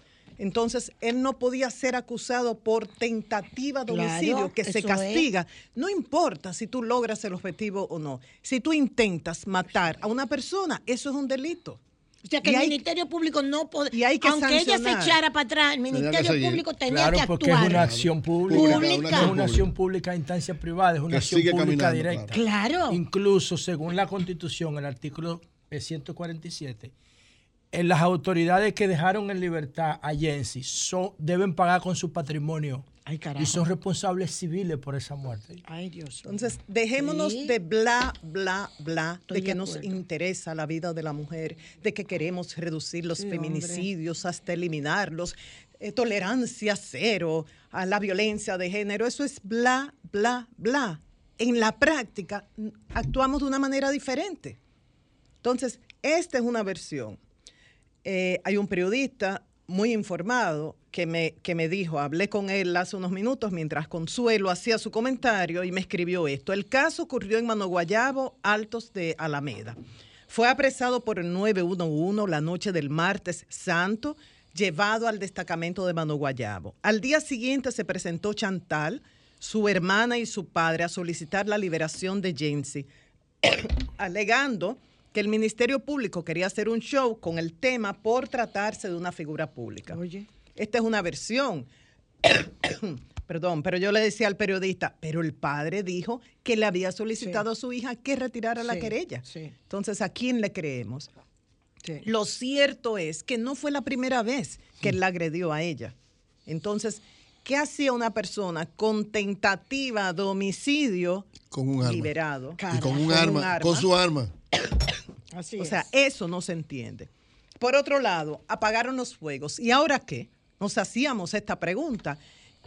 Entonces, él no podía ser acusado por tentativa de Claro, homicidio, que se eso es. castiga. No importa si tú logras el objetivo o no. Si tú intentas matar a una persona, eso es un delito. O sea que Y el hay- Ministerio Público no puede. y hay que aunque ella se sancionar. echara para atrás, el Ministerio. Público tenía Claro, que porque actuar. es una acción pública. Pública. No es una acción pública a instancia privada, es una Que acción pública directa. Claro. Incluso, según la Constitución, el artículo 147, en las autoridades que dejaron en libertad a Jensi son, deben pagar con su patrimonio Ay, carajo. y son responsables civiles por esa muerte. Ay, Dios. Entonces, dejémonos Sí. de bla, bla, bla, Estoy de de que nos interesa la vida de la mujer, de que queremos reducir los Sí, feminicidios hasta eliminarlos, eh, tolerancia cero a la violencia de género. Eso es bla, bla, bla. En la práctica actuamos de una manera diferente. Entonces, esta es una versión. Eh, hay un periodista muy informado que me, que me dijo, hablé con él hace unos minutos mientras Consuelo hacía su comentario y me escribió esto. El caso ocurrió en Manoguayabo, Altos de Alameda. Fue apresado por el 911 la noche del martes santo, llevado al destacamento de Manoguayabo. Al día siguiente se presentó Chantal, su hermana y su padre a solicitar la liberación de Jensi [coughs] alegando que el Ministerio Público quería hacer un show con el tema por tratarse de una figura pública. Oye. Esta es una versión. [coughs] Perdón, pero yo le decía al periodista, pero el padre dijo que le había solicitado a su hija que retirara la querella. sí. Entonces, ¿a quién le creemos? Sí. Lo cierto es que no fue la primera vez que él la agredió a ella. Entonces, ¿qué hacía una persona con tentativa de homicidio Con un arma. liberado? Y con un arma, con su arma. [coughs] Así O es. sea, eso no se entiende. Por otro lado, apagaron los fuegos. ¿Y ahora qué? Nos hacíamos esta pregunta.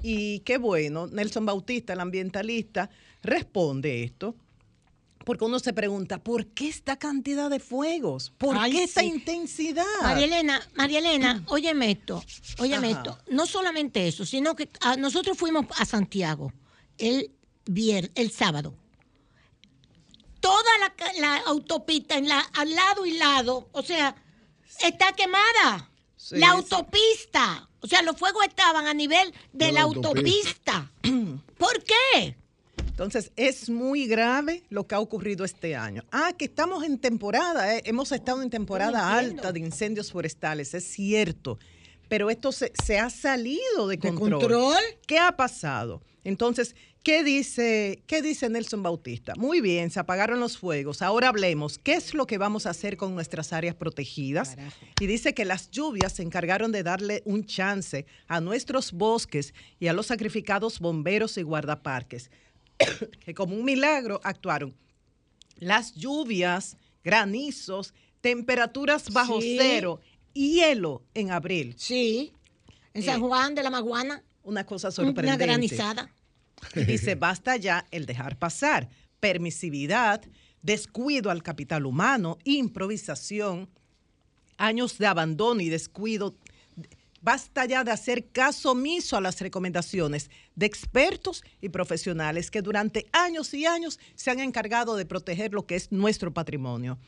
Y qué bueno, Nelson Bautista, el ambientalista, responde esto. Porque uno se pregunta, ¿por qué esta cantidad de fuegos? ¿Por Ay, qué esta intensidad? María Elena, María Elena, [clears throat] óyeme esto, óyeme Ajá. esto. No solamente eso, sino que ah, nosotros fuimos a Santiago el vier, el sábado. Toda la, autopista en la, al lado y lado, o sea, está quemada. Sí, la autopista. O sea, los fuegos estaban a nivel de, De la autopista. [clears throat] ¿Por qué? Entonces, es muy grave lo que ha ocurrido este año. Ah, que estamos en temporada, ¿eh? hemos estado en temporada alta de incendios forestales, es cierto, pero esto se, se ha salido de ¿De control. control? ¿Qué ha pasado? Entonces, ¿qué dice, ¿qué dice Nelson Bautista? Muy bien, se apagaron los fuegos. Ahora hablemos, ¿qué es lo que vamos a hacer con nuestras áreas protegidas? Y dice que las lluvias se encargaron de darle un chance a nuestros bosques y a los sacrificados bomberos y guardaparques [coughs] que como un milagro actuaron. Las lluvias, granizos, temperaturas bajo Sí. cero, hielo en abril. Sí. En San Eh, Juan de la Maguana, Una cosa una sorprendente. granizada. Dice, [laughs] basta ya el dejar pasar. Permisividad, descuido al capital humano, improvisación, años de abandono y descuido. Basta ya de hacer caso omiso a las recomendaciones de expertos y profesionales que durante años y años se han encargado de proteger lo que es nuestro patrimonio.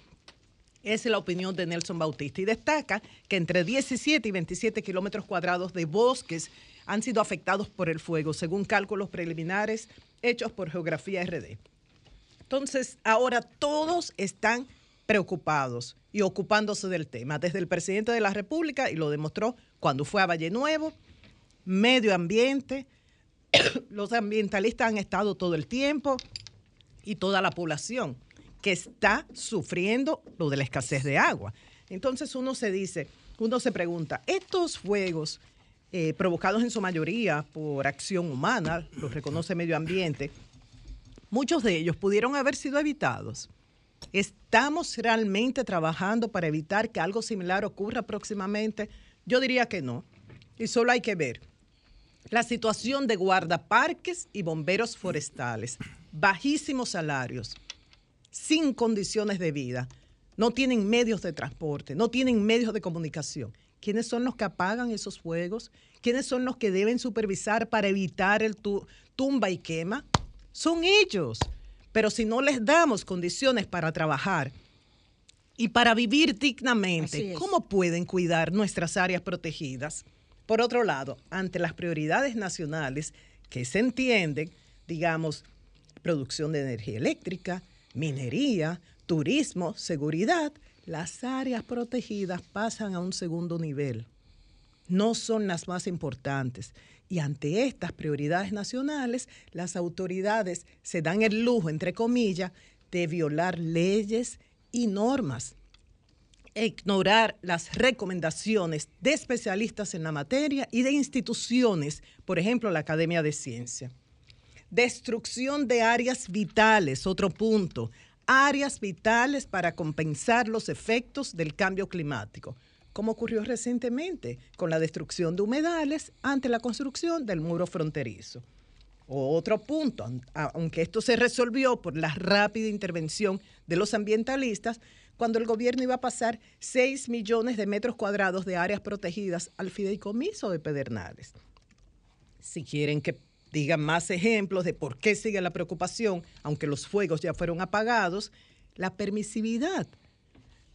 Esa es la opinión de Nelson Bautista y destaca que entre 17 y 27 kilómetros cuadrados de bosques han sido afectados por el fuego, según cálculos preliminares hechos por Geografía RD. Entonces, ahora todos están preocupados y ocupándose del tema, desde el presidente de la República, y lo demostró cuando fue a Valle Nuevo, medio ambiente, [coughs] los ambientalistas han estado todo el tiempo y toda la población que está sufriendo lo de la escasez de agua. Entonces uno se dice, uno se pregunta, estos fuegos eh, provocados en su mayoría por acción humana, los reconoce medio ambiente, muchos de ellos pudieron haber sido evitados. ¿Estamos realmente trabajando para evitar que algo similar ocurra próximamente? Yo diría que no. Y solo hay que ver la situación de guardaparques y bomberos forestales. Bajísimos salarios, sin condiciones de vida, no tienen medios de transporte, no tienen medios de comunicación. ¿Quiénes son los que apagan esos fuegos? ¿Quiénes son los que deben supervisar para evitar el tu- tumba y quema? Son ellos. Pero si no les damos condiciones para trabajar y para vivir dignamente. ¿cómo pueden cuidar nuestras áreas protegidas? Por otro lado, ante las prioridades nacionales que se entienden, digamos, producción de energía eléctrica, minería, turismo, seguridad, las áreas protegidas pasan a un segundo nivel. No son las más importantes. Y ante estas prioridades nacionales, las autoridades se dan el lujo, entre comillas, de violar leyes y normas ignorar las recomendaciones de especialistas en la materia y de instituciones, por ejemplo, la Academia de Ciencia. Destrucción de áreas vitales, otro punto. Áreas vitales para compensar los efectos del cambio climático, como ocurrió recientemente con la destrucción de humedales ante la construcción del muro fronterizo. Otro punto, aun- aunque esto se resolvió por la rápida intervención de los ambientalistas, cuando el gobierno iba a pasar 6 millones de metros cuadrados de áreas protegidas al fideicomiso de Pedernales. Si quieren que digan más ejemplos de por qué sigue la preocupación, aunque los fuegos ya fueron apagados, la permisividad.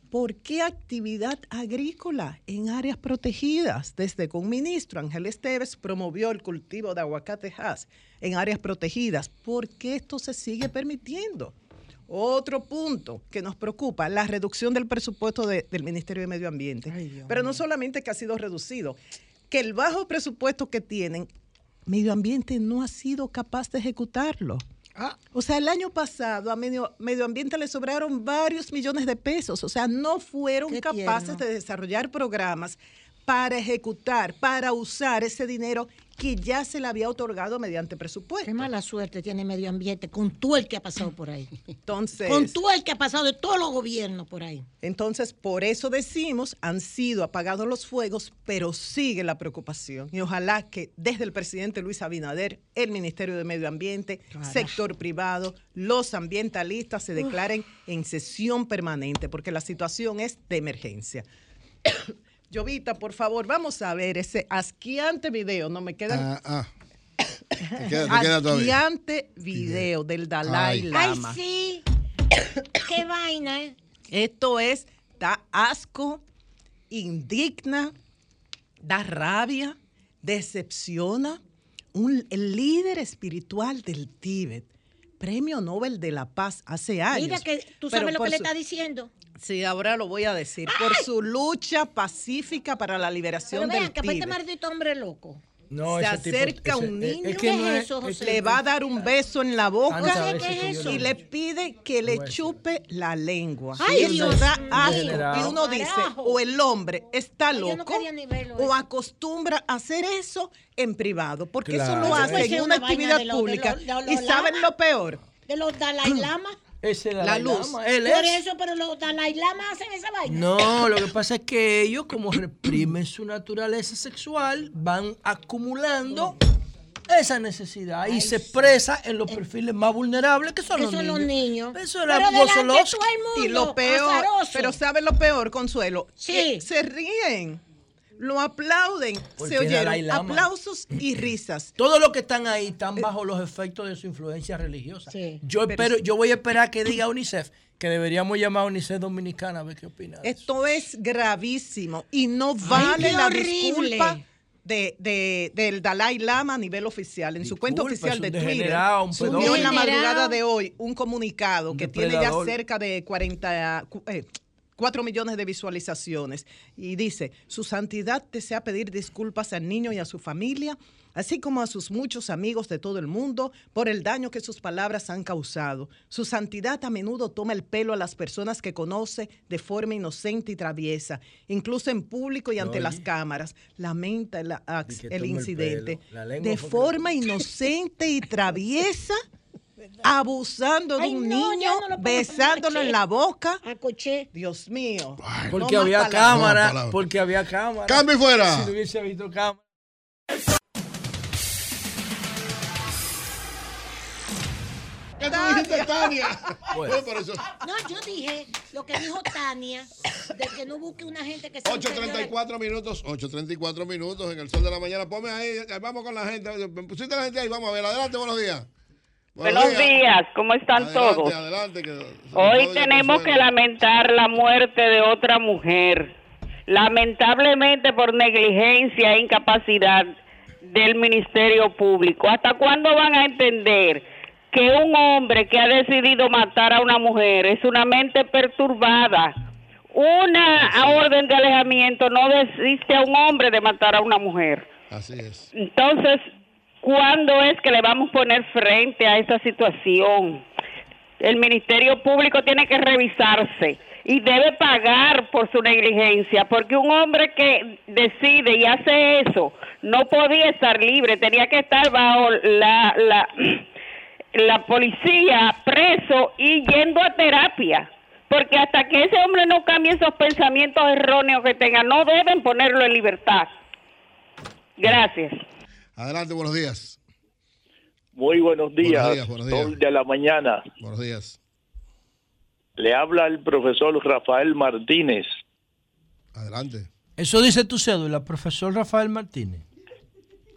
¿Por qué actividad agrícola en áreas protegidas? Desde que un ministro, Ángel Esteves, promovió el cultivo de aguacatejas en áreas protegidas. ¿Por qué esto se sigue permitiendo? Otro punto que nos preocupa, la reducción del presupuesto de- del Ministerio de Medio Ambiente. Pero no solamente que ha sido reducido, que el bajo presupuesto que tienen, Medio Ambiente no ha sido capaz de ejecutarlo. O sea, el año pasado a medio, medio Ambiente le sobraron varios millones de pesos. O sea, no fueron Qué capaces tierno. de desarrollar programas para ejecutar, para usar ese dinero que ya se le había otorgado mediante presupuesto. Qué mala suerte tiene medio ambiente con todo el que ha pasado por ahí. [laughs] Entonces, Con todo el que ha pasado de todos los gobiernos por ahí. Entonces, por eso decimos, han sido apagados los fuegos, pero sigue la preocupación. Y ojalá que desde el presidente Luis Abinader, el Ministerio de Medio Ambiente, sector privado, los ambientalistas se declaren en sesión permanente, porque la situación es de emergencia. [coughs] Llovita, por favor, vamos a ver ese asquiante video. No me quedan. Ah, ah. [coughs] Te queda, te queda todavía. asquiante video del Dalai Ay. Lama. Ay, sí. [coughs] Qué vaina, ¿eh? Esto es, da asco, indigna, da rabia, decepciona. Un, el líder espiritual del Tíbet, premio Nobel de la Paz hace años. Mira que tú pero sabes lo que le está diciendo. Sí, ahora lo voy a decir. Por su lucha pacífica para la liberación Pero vean, del que para este Tíbet. maldito hombre loco. No, se tipo- acerca ese- un niño es que no ¿Qué es es- eso, es José? que- le va a dar un beso en la boca y le pide que le chupe la lengua. Ay, y eso Dios da asco. Y uno dice, Carajo. o el hombre está no loco verlo o eso. acostumbra a hacer eso en privado, porque eso lo hace en una actividad de lo- de pública. lo- de lo y saben lo peor, De los Dalai [clears throat] Lama. Ese La Dalai luz. Lama, él Por es. eso, pero los Dalai Lama hacen esa vaina. No, lo que pasa es que ellos, como reprimen su naturaleza sexual, van acumulando esa necesidad y se expresa en los perfiles más vulnerables que son, Que los, son niños. los niños. Eso todo el y lo peor, azaroso. pero ¿saben lo peor, Consuelo? Sí. Que se ríen, lo aplauden, Porque se oyeron aplausos y [clears throat] risas. Todos los que están ahí están bajo los efectos de su influencia religiosa. Sí. Yo Pero espero, sí. yo voy a esperar que diga UNICEF que deberíamos llamar a UNICEF Dominicana a ver qué opina. de eso. Esto es gravísimo y no vale la horrible. disculpa de, de- del Dalai Lama a nivel oficial. En su cuenta oficial de Twitter, subió en la madrugada de hoy un comunicado Un que tiene ya cerca de 40, cu- eh, 4 millones de visualizaciones. Y dice, su santidad desea pedir disculpas al niño y a su familia, así como a sus muchos amigos de todo el mundo, por el daño que sus palabras han causado. Su santidad a menudo toma el pelo a las personas que conoce de forma inocente y traviesa, incluso en público y ante Oye. las cámaras. Lamenta el, incidente. de que- forma inocente y traviesa, abusando de Ay, un no, niño, no besándolo en la boca. Acoché. Dios mío. Porque No había cámara, porque había cámara. ¡Cambio y fuera! Si no hubiese visto cámara. ¿Qué tú dijiste, Tania? Bueno. [laughs] Eso. No, yo dije lo que dijo Tania, de que no busque una gente que sea 8.34 minutos, 8.34 minutos en el sol de la mañana. Ponme ahí, vamos con la gente. Pusiste la gente ahí, vamos a ver. Adelante, buenos días. Buenos días, ¿cómo están Adelante, todos? Adelante, que- Hoy tenemos que lamentar la muerte de otra mujer, lamentablemente por negligencia e incapacidad del Ministerio Público. ¿Hasta cuándo van a entender que un hombre que ha decidido matar a una mujer es una mente perturbada? Una orden de alejamiento no desiste a un hombre de matar a una mujer. Así es. Entonces, ¿cuándo es que le vamos a poner frente a esa situación? El Ministerio Público tiene que revisarse y debe pagar por su negligencia, porque un hombre que decide y hace eso no podía estar libre, tenía que estar bajo la, la, [clears throat] la policía preso y yendo a terapia. Porque hasta que ese hombre no cambie esos pensamientos erróneos que tenga, no deben ponerlo en libertad. Gracias. Adelante, buenos días. Muy buenos días, Buenos días, buenos días. sol de la mañana. Buenos días. Le habla el profesor Rafael Martínez. Adelante. Eso dice tu cédula, profesor Rafael Martínez.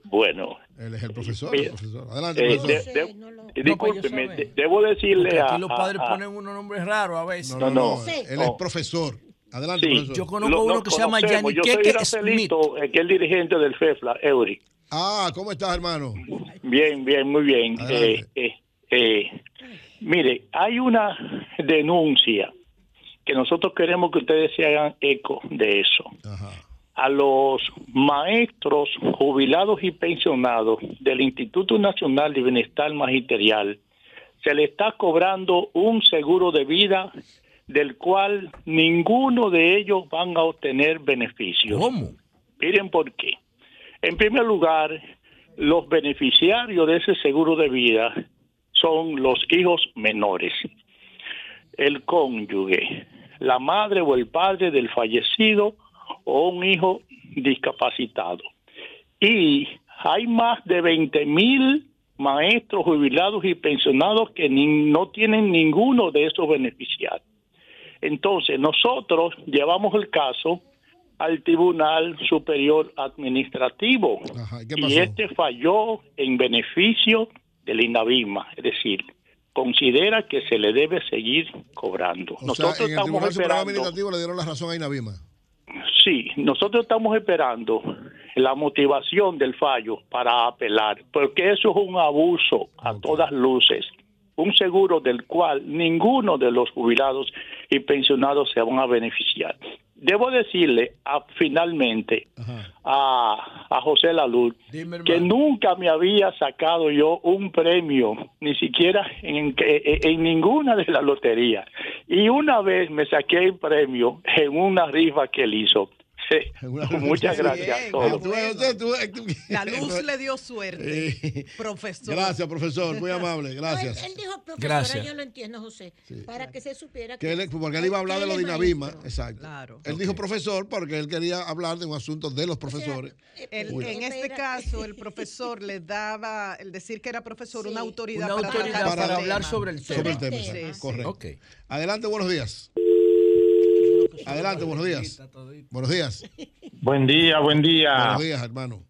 Bueno, Él es el profesor. Mira, el profesor. Adelante, eh, profesor. de- de- discúlpeme, de- debo decirle a, aquí los padres a- a- ponen unos nombres raros a veces. No, no. Él es profesor. Adelante, Sí, profesor. Yo conozco lo- uno que se llama conocemos. Yanni Yo soy Keke Smith. Eh, que es el dirigente del FEFLA, Eury. Ah, ¿cómo estás, hermano? Bien, bien, muy bien. Eh, eh, eh, mire, hay una denuncia que nosotros queremos que ustedes se hagan eco de eso. A los maestros jubilados y pensionados del Instituto Nacional de Bienestar Magisterial se le está cobrando un seguro de vida del cual ninguno de ellos van a obtener beneficios. ¿Cómo? Miren por qué. En primer lugar, los beneficiarios de ese seguro de vida son los hijos menores, el cónyuge, la madre o el padre del fallecido o un hijo discapacitado. Y hay más de 20 mil maestros jubilados y pensionados que no tienen ninguno de esos beneficiarios. Entonces, nosotros llevamos el caso al Tribunal Superior Administrativo ¿qué y este falló en beneficio del INAVIMA, es decir, considera que se le debe seguir cobrando. O nosotros sea, en el estamos Tribunal esperando, Administrativo le dieron la razón a Inavima. sí, nosotros estamos esperando la motivación del fallo para apelar, porque eso es un abuso a todas luces, un seguro del cual ninguno de los jubilados y pensionados se van a beneficiar. Debo decirle a- finalmente a, a José Laluz que nunca me había sacado yo un premio, ni siquiera en, en, en ninguna de las loterías. Y una vez me saqué el premio en una rifa que él hizo. Sí, Muchas gracias a todos. La luz le dio suerte, Eh, profesor. Gracias, profesor. Muy amable. Gracias. Él dijo profesora, Gracias. yo lo entiendo, José, para que se supiera Que él- porque él iba a hablar de lo de él es Inavima. maestro. Exacto. Él dijo profesor porque él quería hablar de un asunto de los profesores. El- Uy. en este caso, el profesor [laughs] le daba, el decir que era profesor, una autoridad, Una para, autoridad hablar sobre el tema. Sobre el tema, Sí, exacto. sí. correcto. Adelante, buenos días. Adelante, buenos días. Buenos días. Buen día, buen día. Buenos días, hermano.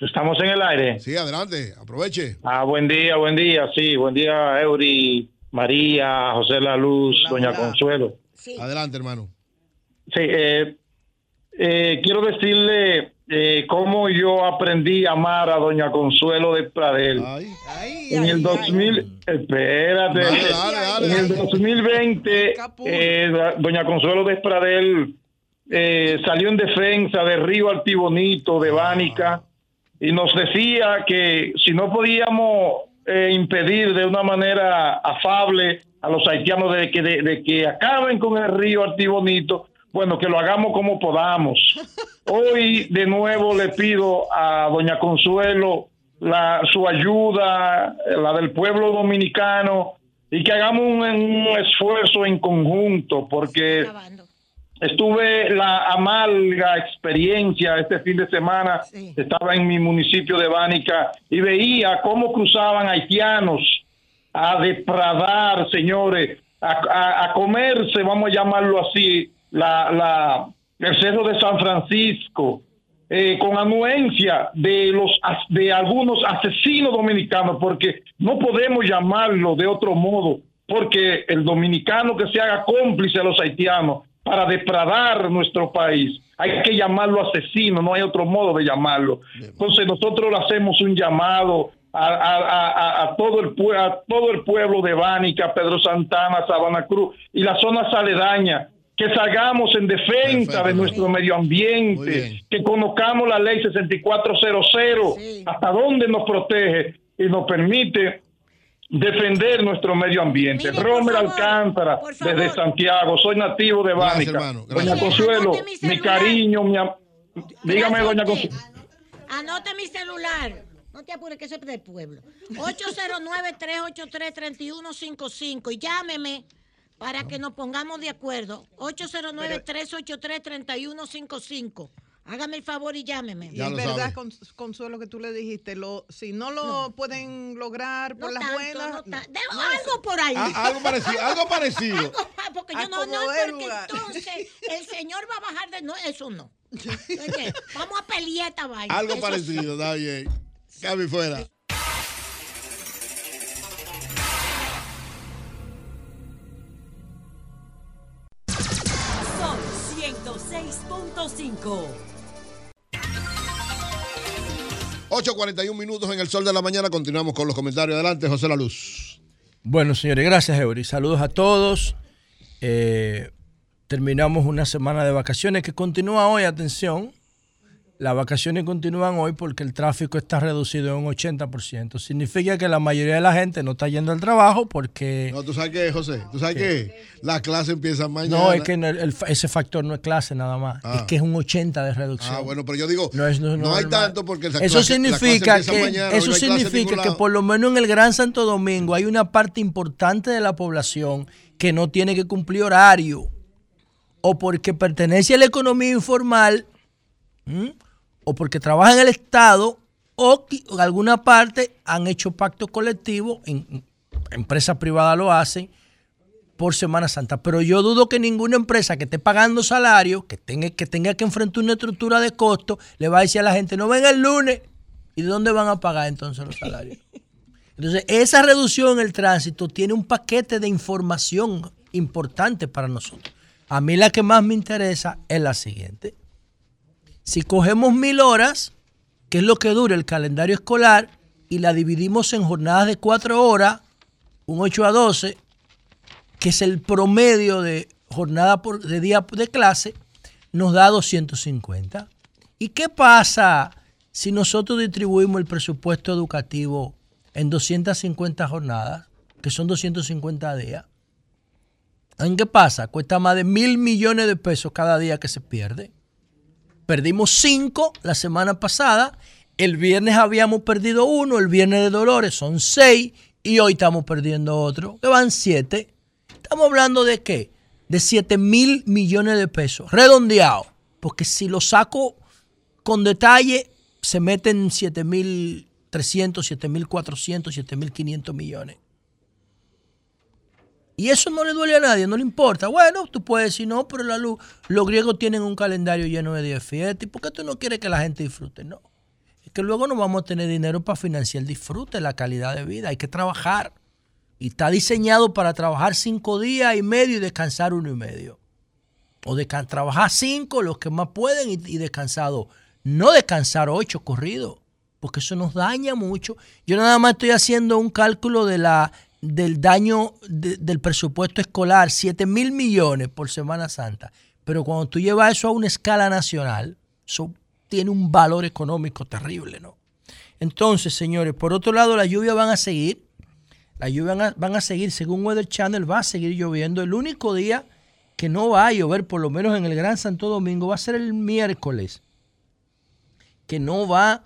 ¿Estamos en el aire? Sí, adelante, aproveche. Ah, buen día, buen día, sí, buen día, Eury, María, José La Luz, Doña Consuelo. Adelante, hermano. Sí, eh, eh, quiero decirle eh, cómo yo aprendí a amar a Doña Consuelo de Pradel. en el 2000, espérate, en el 2020, eh, Doña Consuelo de Pradel eh, salió en defensa de Río Altibonito, de Bánica, y nos decía que si no podíamos eh, impedir de una manera afable a los haitianos de que, de, de que acaben con el río Altibonito, bueno, que lo hagamos como podamos. Hoy de nuevo le pido a doña Consuelo la, su ayuda, la del pueblo dominicano, y que hagamos un, un esfuerzo en conjunto, porque estuve la amarga experiencia este fin de semana, estaba en mi municipio de Bánica y veía cómo cruzaban haitianos a depradar, señores, a, a- a comerse, vamos a llamarlo así, la, la, el cerro de San Francisco, eh, con anuencia de los de algunos asesinos dominicanos, porque no podemos llamarlo de otro modo, porque el dominicano que se haga cómplice a los haitianos para depradar nuestro país, hay que llamarlo asesino, no hay otro modo de llamarlo. Entonces nosotros le hacemos un llamado a, a- a- a- a todo el a todo el pueblo de Bánica, Pedro Santana, Sabana Cruz y las zonas aledañas, que salgamos en defensa de nuestro medio ambiente, que conozcamos la ley 6400, hasta dónde nos protege y nos permite defender nuestro medio ambiente. Romer Alcántara, desde Santiago, soy nativo de Gracias, Bánica. Doña. Consuelo, mi cariño, mi am- dígame, Gracias doña. Consuelo. Anote mi celular. No te apures, que es del pueblo. 809-383-3155. Y llámeme para que nos pongamos de acuerdo. 809-383-3155. Hágame el favor y llámeme. Y es verdad, Cons- Consuelo, que tú le dijiste, lo, si no lo pueden lograr por No las tanto, buenas. no ta- de- no, algo por ahí. Ah, algo parecido, algo [laughs] parecido. Porque yo no, no, porque entonces el señor va a bajar de. No, eso no. [laughs] Oye, vamos a pelear esta vaina. Algo Eso parecido, está bien. Cami fuera. 106.5. 8.41 minutos en el sol de la mañana. Continuamos con los comentarios. Adelante, José La Luz. Bueno, señores, gracias, Eury. Saludos a todos. Eh, terminamos una semana de vacaciones que continúa hoy. Atención, las vacaciones continúan hoy porque el tráfico está reducido en un 80%. Significa que la mayoría de la gente no está yendo al trabajo porque... No, ¿tú sabes qué, José? ¿Tú sabes qué? La clase empieza mañana. No, es que el- ese factor no es clase nada más. Ah. Es que es un 80 de reducción. Ah, bueno, pero yo digo, No, es- no- no, no hay tanto porque la Eso clase- la clase significa que mañana, eso significa que por lo menos en el Gran Santo Domingo hay una parte importante de la población que no tiene que cumplir horario o porque pertenece a la economía informal ¿m? O porque trabaja en el Estado o en alguna parte han hecho pactos colectivos, en, empresas privadas lo hacen por Semana Santa. Pero yo dudo que ninguna empresa que esté pagando salario, que tenga, que tenga que enfrentar una estructura de costo, le va a decir a la gente, no venga el lunes. ¿Y de dónde van a pagar entonces los salarios? Entonces, esa reducción en el tránsito tiene un paquete de información importante para nosotros. A mí la que más me interesa es la siguiente. Si cogemos mil horas, que es lo que dura el calendario escolar, y la dividimos en jornadas de cuatro horas, un 8 a 12, que es el promedio de jornada por, de día de clase, nos da 250. ¿Y qué pasa si nosotros distribuimos el presupuesto educativo en 250 jornadas, que son 250 días? ¿En qué pasa? Cuesta más de mil millones de pesos cada día que se pierde. Perdimos cinco la semana pasada. El viernes habíamos perdido uno, el viernes de Dolores son seis y hoy estamos perdiendo otro, que van siete. Estamos hablando de qué? De 7 mil millones de pesos, redondeado. Porque si lo saco con detalle, se meten 7 mil 300, 7 mil 400, 7 mil 500 millones. Y eso no le duele a nadie, no le importa. Bueno, tú puedes decir, no, pero la luz, los griegos tienen un calendario lleno de días de fiesta. ¿Y por qué tú no quieres que la gente disfrute? No. Es que luego no vamos a tener dinero para financiar disfrute, la calidad de vida. Hay que trabajar. Y está diseñado para trabajar cinco días y medio y descansar uno y medio. O trabajar cinco, los que más pueden, y, y descansado no descansar ocho corridos, porque eso nos daña mucho. Yo nada más estoy haciendo un cálculo de la, del daño de- del presupuesto escolar, 7 mil millones por Semana Santa. Pero cuando tú llevas eso a una escala nacional, eso tiene un valor económico terrible, ¿no? Entonces, señores, por otro lado, las lluvias van a seguir. Las lluvias van a seguir, según Weather Channel, va a seguir lloviendo. El único día que no va a llover, por lo menos en el Gran Santo Domingo, va a ser el miércoles. Que no va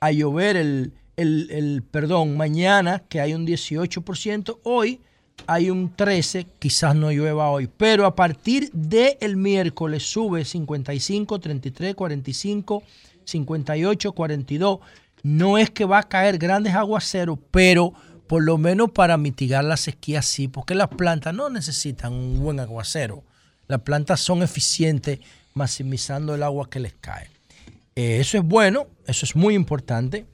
a llover el, el- el- perdón, mañana, que hay un 18%. Hoy hay un 13%, quizás no llueva hoy. Pero a partir del miércoles sube 55, 33, 45, 58, 42. No es que va a caer grandes aguaceros, pero por lo menos para mitigar la sequía sí, porque las plantas no necesitan un buen aguacero. Las plantas son eficientes maximizando el agua que les cae. Eh, eso es bueno, eso es muy importante.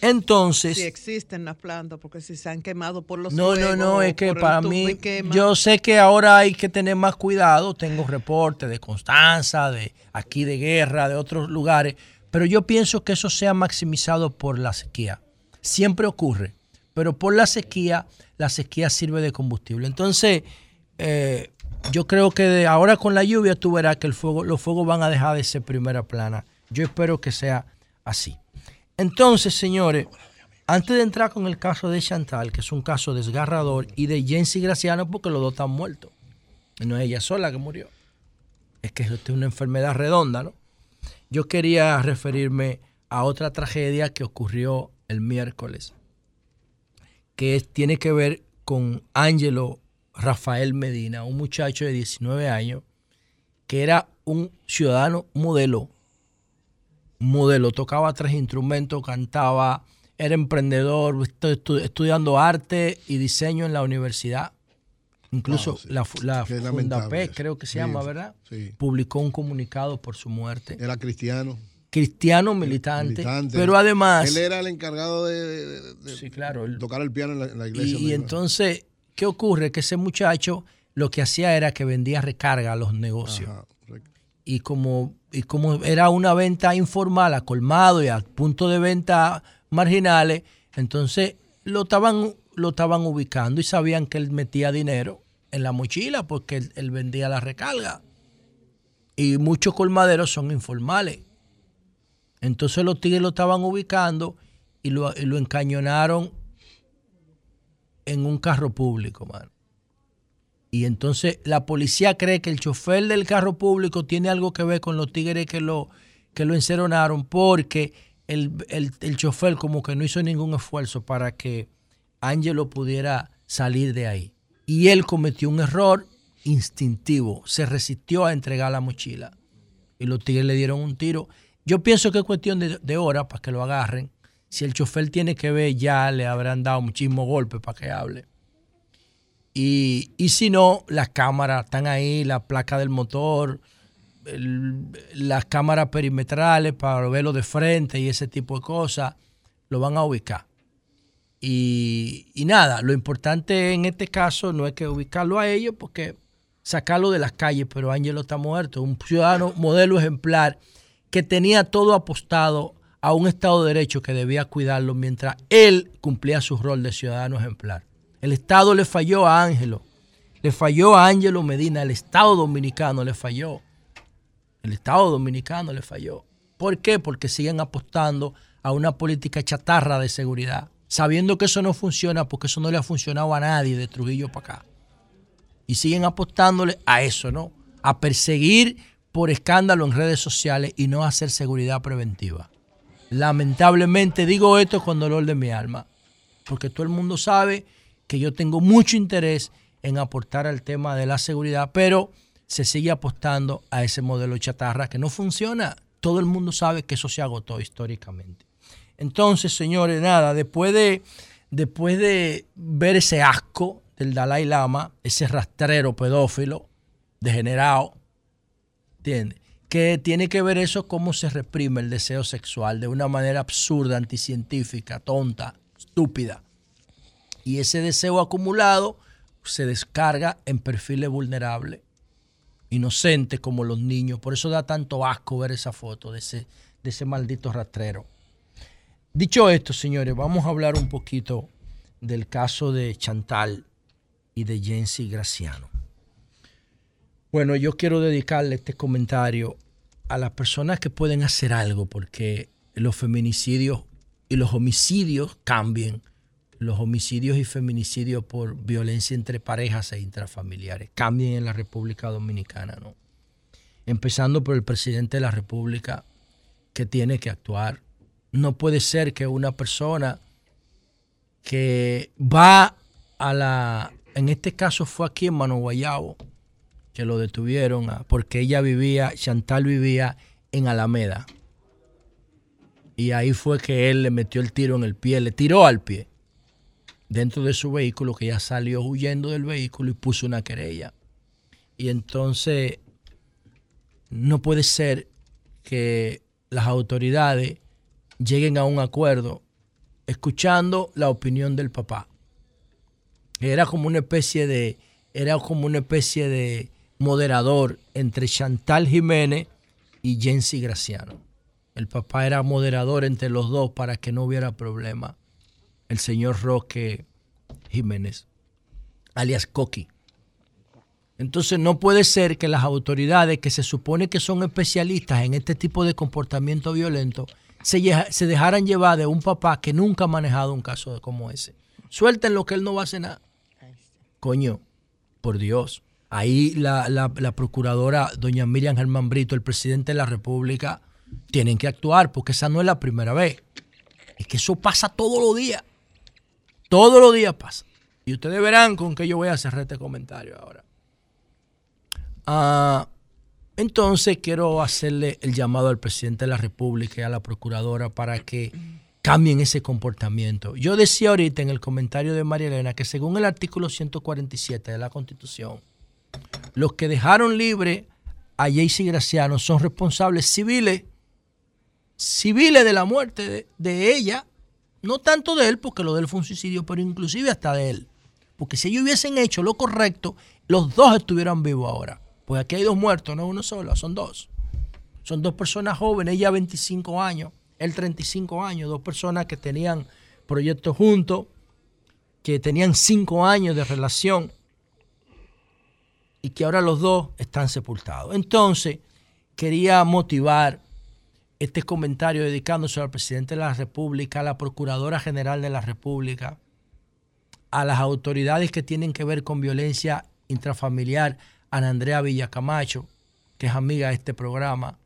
Entonces, Si existen las plantas, porque si se han quemado por los no, no, no, es que para mí, quema. yo sé que ahora hay que tener más cuidado. Tengo reportes de Constanza, de aquí de Guerra, de otros lugares, pero yo pienso que eso sea maximizado por la sequía. Siempre ocurre, pero por la sequía, la sequía sirve de combustible. Entonces, eh, yo creo que de ahora con la lluvia tú verás que el fuego, los fuegos van a dejar de ser primera plana. Yo espero que sea así. Entonces, señores, antes de entrar con el caso de Chantal, que es un caso desgarrador, y de Jensi Graciano, porque los dos están muertos. No es ella sola que murió. Es que es una enfermedad redonda, ¿no? Yo quería referirme a otra tragedia que ocurrió el miércoles, que es- tiene que ver con Ángelo Rafael Medina, un muchacho de 19 años, que era un ciudadano modelo, modelo, tocaba tres instrumentos, cantaba, era emprendedor, estu- estu- estudiando arte y diseño en la universidad. Incluso Wow, sí. la, la eso. creo que se Sí, llama, ¿verdad? sí. Publicó un comunicado por su muerte. Era cristiano. Cristiano militante, militante. pero además... Él era el encargado de, de- claro, él- tocar el piano en la, en la Y, iglesia. y iba. entonces, ¿qué ocurre? Que ese muchacho lo que hacía era que vendía recarga a los negocios. Ajá. Y como, y como era una venta informal, a colmado y a punto de venta marginales, entonces lo estaban, lo estaban ubicando y sabían que él metía dinero en la mochila porque él, él vendía la recarga. Y muchos colmaderos son informales. Entonces los tigres lo estaban ubicando y lo, y lo encañonaron en un carro público, mano. Y entonces la policía cree que el chofer del carro público tiene algo que ver con los tigres que lo, que lo porque el, el, el chofer como que no hizo ningún esfuerzo para que Ángelo pudiera salir de ahí. Y él cometió un error instintivo, se resistió a entregar la mochila. Y los tigres le dieron un tiro. Yo pienso que es cuestión de, de horas para que lo agarren. Si el chofer tiene que ver, ya le habrán dado muchísimos golpes para que hable. Y, si no, las cámaras están ahí, la placa del motor, las cámaras perimetrales para verlo de frente y ese tipo de cosas, lo van a ubicar. Y, y nada, lo importante en este caso no es que ubicarlo a ellos, porque sacarlo de las calles, pero Ángelo está muerto, un ciudadano modelo ejemplar que tenía todo apostado a un Estado de Derecho que debía cuidarlo mientras él cumplía su rol de ciudadano ejemplar. El Estado le falló a Ángelo, le falló a Ángelo Medina, el Estado dominicano le falló. El Estado dominicano le falló. ¿Por qué? Porque siguen apostando a una política chatarra de seguridad, sabiendo que eso no funciona porque eso no le ha funcionado a nadie de Trujillo para acá. Y siguen apostándole a eso, ¿no? A perseguir por escándalo en redes sociales y no hacer seguridad preventiva. Lamentablemente digo esto con dolor de mi alma, porque todo el mundo sabe que yo tengo mucho interés en aportar al tema de la seguridad, pero se sigue apostando a ese modelo chatarra que no funciona. Todo el mundo sabe que eso se agotó históricamente. Entonces, señores, nada, después de, después de ver ese asco del Dalai Lama, ese rastrero pedófilo, degenerado, ¿entiendes? Que tiene que ver eso cómo se reprime el deseo sexual de una manera absurda, anticientífica, tonta, estúpida. Y ese deseo acumulado se descarga en perfiles vulnerables, inocentes como los niños. Por eso da tanto asco ver esa foto de ese, de ese maldito rastrero. Dicho esto, señores, vamos a hablar un poquito del caso de Chantal y de Jensi Graciano. Bueno, yo quiero dedicarle este comentario a las personas que pueden hacer algo porque los feminicidios y los homicidios cambien. Los homicidios y feminicidios por violencia entre parejas e intrafamiliares cambien en la República Dominicana, ¿no? Empezando por el presidente de la República que tiene que actuar. No puede ser que una persona que va a la, en este caso fue aquí en Mano Guayabo, que lo detuvieron ah, porque ella vivía, Chantal vivía en Alameda. Y ahí fue que él le metió el tiro en el pie, le tiró al pie dentro de su vehículo, que ya salió huyendo del vehículo y puso una querella. Y entonces no puede ser que las autoridades lleguen a un acuerdo escuchando la opinión del papá. Era como una especie de, era como una especie de moderador entre Chantal Jiménez y Jensi Graciano. El papá era moderador entre los dos para que no hubiera problema. El señor Roque Jiménez, alias Coqui. Entonces no puede ser que las autoridades que se supone que son especialistas en este tipo de comportamiento violento se, se dejaran llevar de un papá que nunca ha manejado un caso como ese. Suelten lo que él no va a hacer nada. Coño, por Dios. Ahí la, la, la procuradora, doña Miriam Germán Brito, el presidente de la República, tienen que actuar porque esa no es la primera vez. Es que eso pasa todos los días. Todos los días pasa. Y ustedes verán con qué yo voy a cerrar este comentario ahora. Ah, entonces quiero hacerle el llamado al presidente de la República y a la procuradora para que cambien ese comportamiento. Yo decía ahorita en el comentario de María Elena que según el artículo 147 de la Constitución, los que dejaron libre a Jaycee Graciano son responsables civiles civiles de la muerte de, ella, no tanto de él, porque lo de él fue un suicidio, pero inclusive hasta de él. Porque si ellos hubiesen hecho lo correcto, los dos estuvieran vivos ahora. Pues aquí hay dos muertos, no uno solo, son dos. Son dos personas jóvenes, ella 25 años, él 35 años, dos personas que tenían proyectos juntos, que tenían cinco años de relación y que ahora los dos están sepultados. Entonces, quería motivar este comentario dedicándose al presidente de la República, a la Procuradora General de la República, a las autoridades que tienen que ver con violencia intrafamiliar, a Andrea Villacamacho, que es amiga de este programa,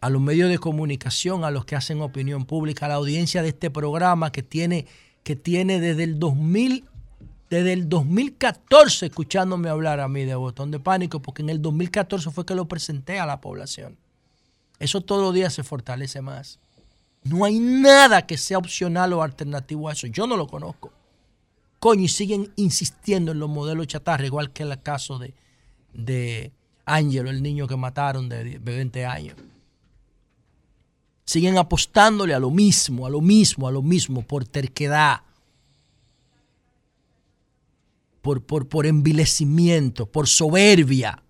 a los medios de comunicación, a los que hacen opinión pública, a la audiencia de este programa que tiene, que tiene desde el 2000, desde el 2014 escuchándome hablar a mí de botón de pánico, porque en el 2014 fue que lo presenté a la población. Eso todos los se fortalece más. No hay nada que sea opcional o alternativo a eso. Yo no lo conozco. Coño, y siguen insistiendo en los modelos chatarra, igual que el caso de, de Ángelo, el niño que mataron de 20 años. Siguen apostándole a lo mismo, a lo mismo, a lo mismo, por terquedad, por, por, por envilecimiento, por soberbia.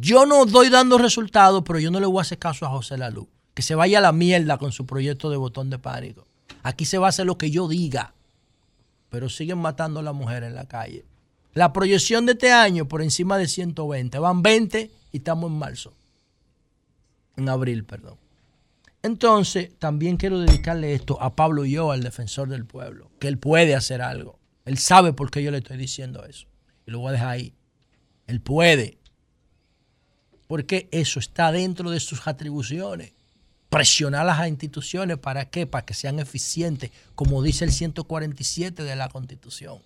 Yo no doy dando resultados, pero yo no le voy a hacer caso a José Lalu. Que se vaya a la mierda con su proyecto de botón de pánico. Aquí se va a hacer lo que yo diga. Pero siguen matando a las mujeres en la calle. La proyección de este año por encima de 120. Van 20 y estamos en marzo. En abril, perdón. Entonces, también quiero dedicarle esto a Pablo yo, al defensor del pueblo. Que él puede hacer algo. Él sabe por qué yo le estoy diciendo eso. Y lo voy a dejar ahí. Él puede porque eso está dentro de sus atribuciones. Presionar a las instituciones, ¿para qué? Para que sean eficientes, como dice el 147 de la Constitución.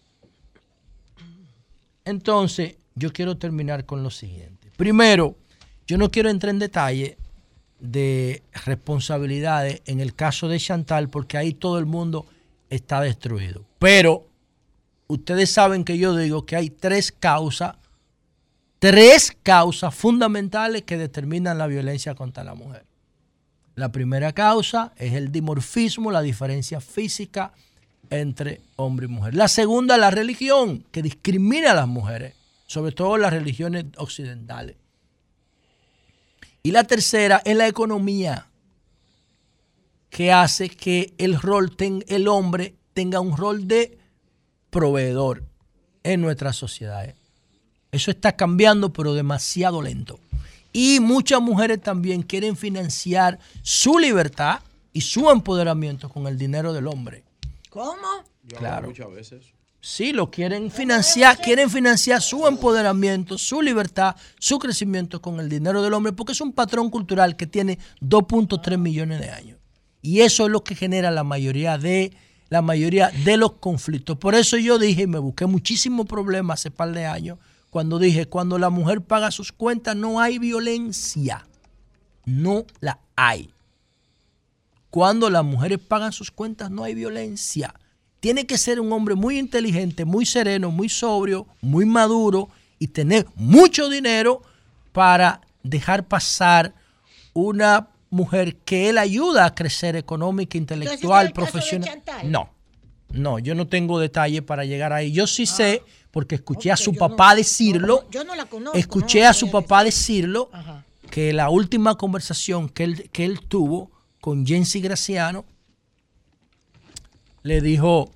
Entonces, yo quiero terminar con lo siguiente. Primero, yo no quiero entrar en detalle de responsabilidades en el caso de Chantal, porque ahí todo el mundo está destruido. Pero ustedes saben que yo digo que hay tres causas tres causas fundamentales que determinan la violencia contra la mujer. La primera causa es el dimorfismo, la diferencia física entre hombre y mujer. La segunda, la religión, que discrimina a las mujeres, sobre todo las religiones occidentales. Y la tercera es la economía, que hace que el, rol el hombre tenga un rol de proveedor en nuestras sociedades. Eso está cambiando, pero demasiado lento. Y muchas mujeres también quieren financiar su libertad y su empoderamiento con el dinero del hombre. ¿Cómo? Claro. Muchas veces. Sí, lo quieren financiar, quieren financiar su empoderamiento, su libertad, su crecimiento con el dinero del hombre, porque es un patrón cultural que tiene 2.3 millones de años. Y eso es lo que genera la mayoría de la mayoría de los conflictos. Por eso yo dije, y me busqué muchísimos problemas hace par de años, cuando dije, cuando la mujer paga sus cuentas no hay violencia. No la hay. Cuando las mujeres pagan sus cuentas no hay violencia. Tiene que ser un hombre muy inteligente, muy sereno, muy sobrio, muy maduro y tener mucho dinero para dejar pasar una mujer que él ayuda a crecer económica, intelectual, Entonces, ¿ese es el caso de profesional. No, no, yo no tengo detalle para llegar ahí. Yo sí Ah. sé, porque escuché a su papá decirlo, Yo no la conozco. escuché a su papá decirlo, Ajá. que la última conversación que él, que él tuvo con Jensi Graciano, le dijo,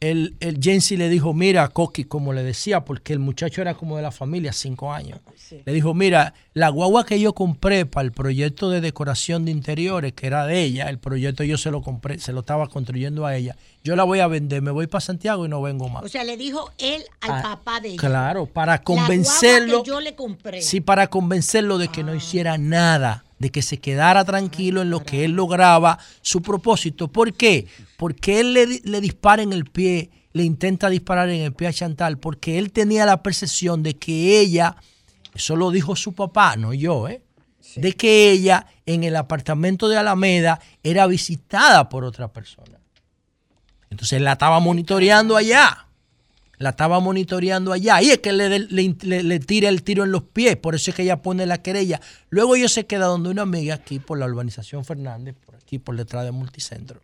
el, el Jensi le dijo, mira, Coqui, como le decía, porque el muchacho era como de la familia, cinco años. Le dijo, mira, la guagua que yo compré para el proyecto de decoración de interiores, que era de ella, el proyecto yo se lo compré, se lo estaba construyendo a ella, yo la voy a vender, me voy para Santiago y no vengo más. O sea, le dijo él al Ah, papá de ella. Claro, para La guagua convencerlo. que yo le compré. Sí, para convencerlo de que no hiciera nada, de que se quedara tranquilo en lo que él lograba su propósito. ¿Por qué? Porque él le, le dispara en el pie, le intenta disparar en el pie a Chantal, porque él tenía la percepción de que ella, eso lo dijo su papá, no yo, ¿eh? De que ella en el apartamento de Alameda era visitada por otra persona. Entonces él la estaba monitoreando allá. La estaba monitoreando allá. Y es que le, le- le- le tira el tiro en los pies. Por eso es que ella pone la querella. Luego ella se queda donde una amiga aquí por la urbanización Fernández, por aquí por detrás de Multicentro.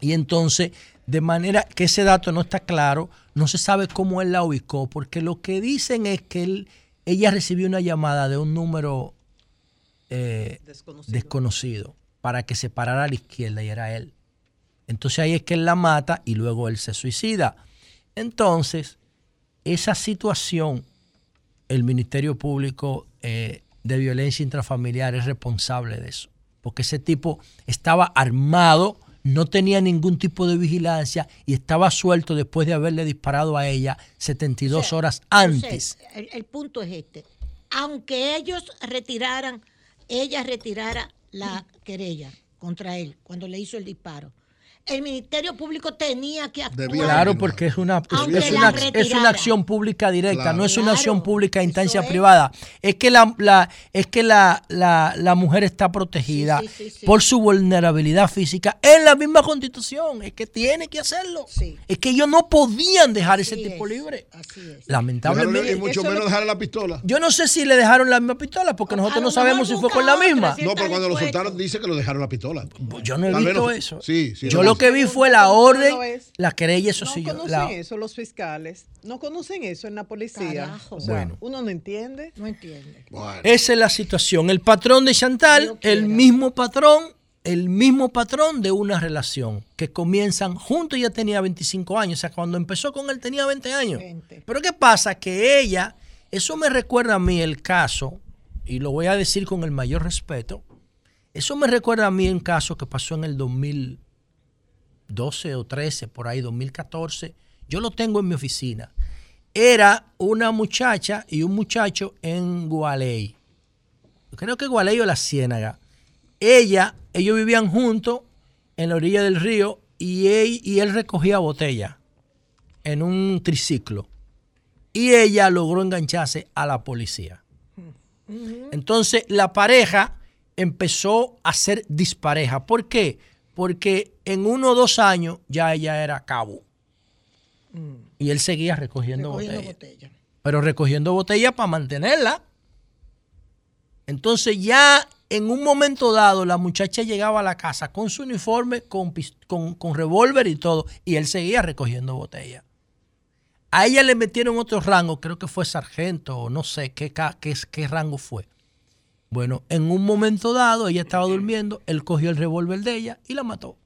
Y entonces, de manera que ese dato no está claro, no se sabe cómo él la ubicó, porque lo que dicen es que él, ella recibió una llamada de un número eh, desconocido. para que se parara a la izquierda y era él. Entonces ahí es que él la mata y luego él se suicida. Entonces, esa situación, el Ministerio Público eh, de Violencia Intrafamiliar es responsable de eso. Porque ese tipo estaba armado, no tenía ningún tipo de vigilancia y estaba suelto después de haberle disparado a ella 72 horas antes. El, el punto es este. Aunque ellos retiraran, ella retirara la querella contra él cuando le hizo el disparo, el Ministerio Público tenía que actuar. Claro, porque es una, es- una, es una acción pública directa, Claro. no es una acción pública a instancia es. privada. Es que la, la- es que la, la- la mujer está protegida Sí, sí, sí, sí. por su vulnerabilidad física en la misma constitución. Es que tiene que hacerlo. Es que ellos no podían dejar ese tipo libre. Lamentablemente. Y mucho menos dejar la pistola. Yo no sé si le dejaron la misma pistola porque nosotros no sabemos si fue con la misma. No, pero cuando lo soltaron dice que lo dejaron la pistola. Yo no he visto eso. Sí, sí. Yo lo que vi fue la orden, la querella, eso No sí. yo- conocen la- eso los fiscales. No conocen eso en la policía. Carajo. O sea, Bueno. uno no entiende. No entiende. Esa es la situación. El patrón de Chantal, el mismo patrón, el mismo patrón de una relación que comienzan juntos, ya tenía 25 años, o sea, cuando empezó con él tenía 20 años. Pero ¿qué pasa? Que ella, eso me recuerda a mí el caso, y lo voy a decir con el mayor respeto, eso me recuerda a mí un caso que pasó en el 2012 o 13, por ahí, 2014. Yo lo tengo en mi oficina. Era una muchacha y un muchacho en Gualey. Creo que Gualey o La Ciénaga. Ella, ellos vivían juntos en la orilla del río y él, y él recogía botella en un triciclo. Y ella logró engancharse a la policía. Entonces la pareja empezó a ser dispareja. ¿Por qué? Porque en uno o dos años ya ella era cabo. Y él seguía recogiendo, Recogiendo botella. Pero recogiendo botella para mantenerla. Entonces ya en un momento dado la muchacha llegaba a la casa con su uniforme, con, con, con revólver y todo. Y él seguía recogiendo botella. A ella le metieron otro rango, creo que fue sargento o no sé qué, qué, qué rango fue. Bueno, en un momento dado, ella estaba durmiendo, él cogió el revólver de ella y la mató.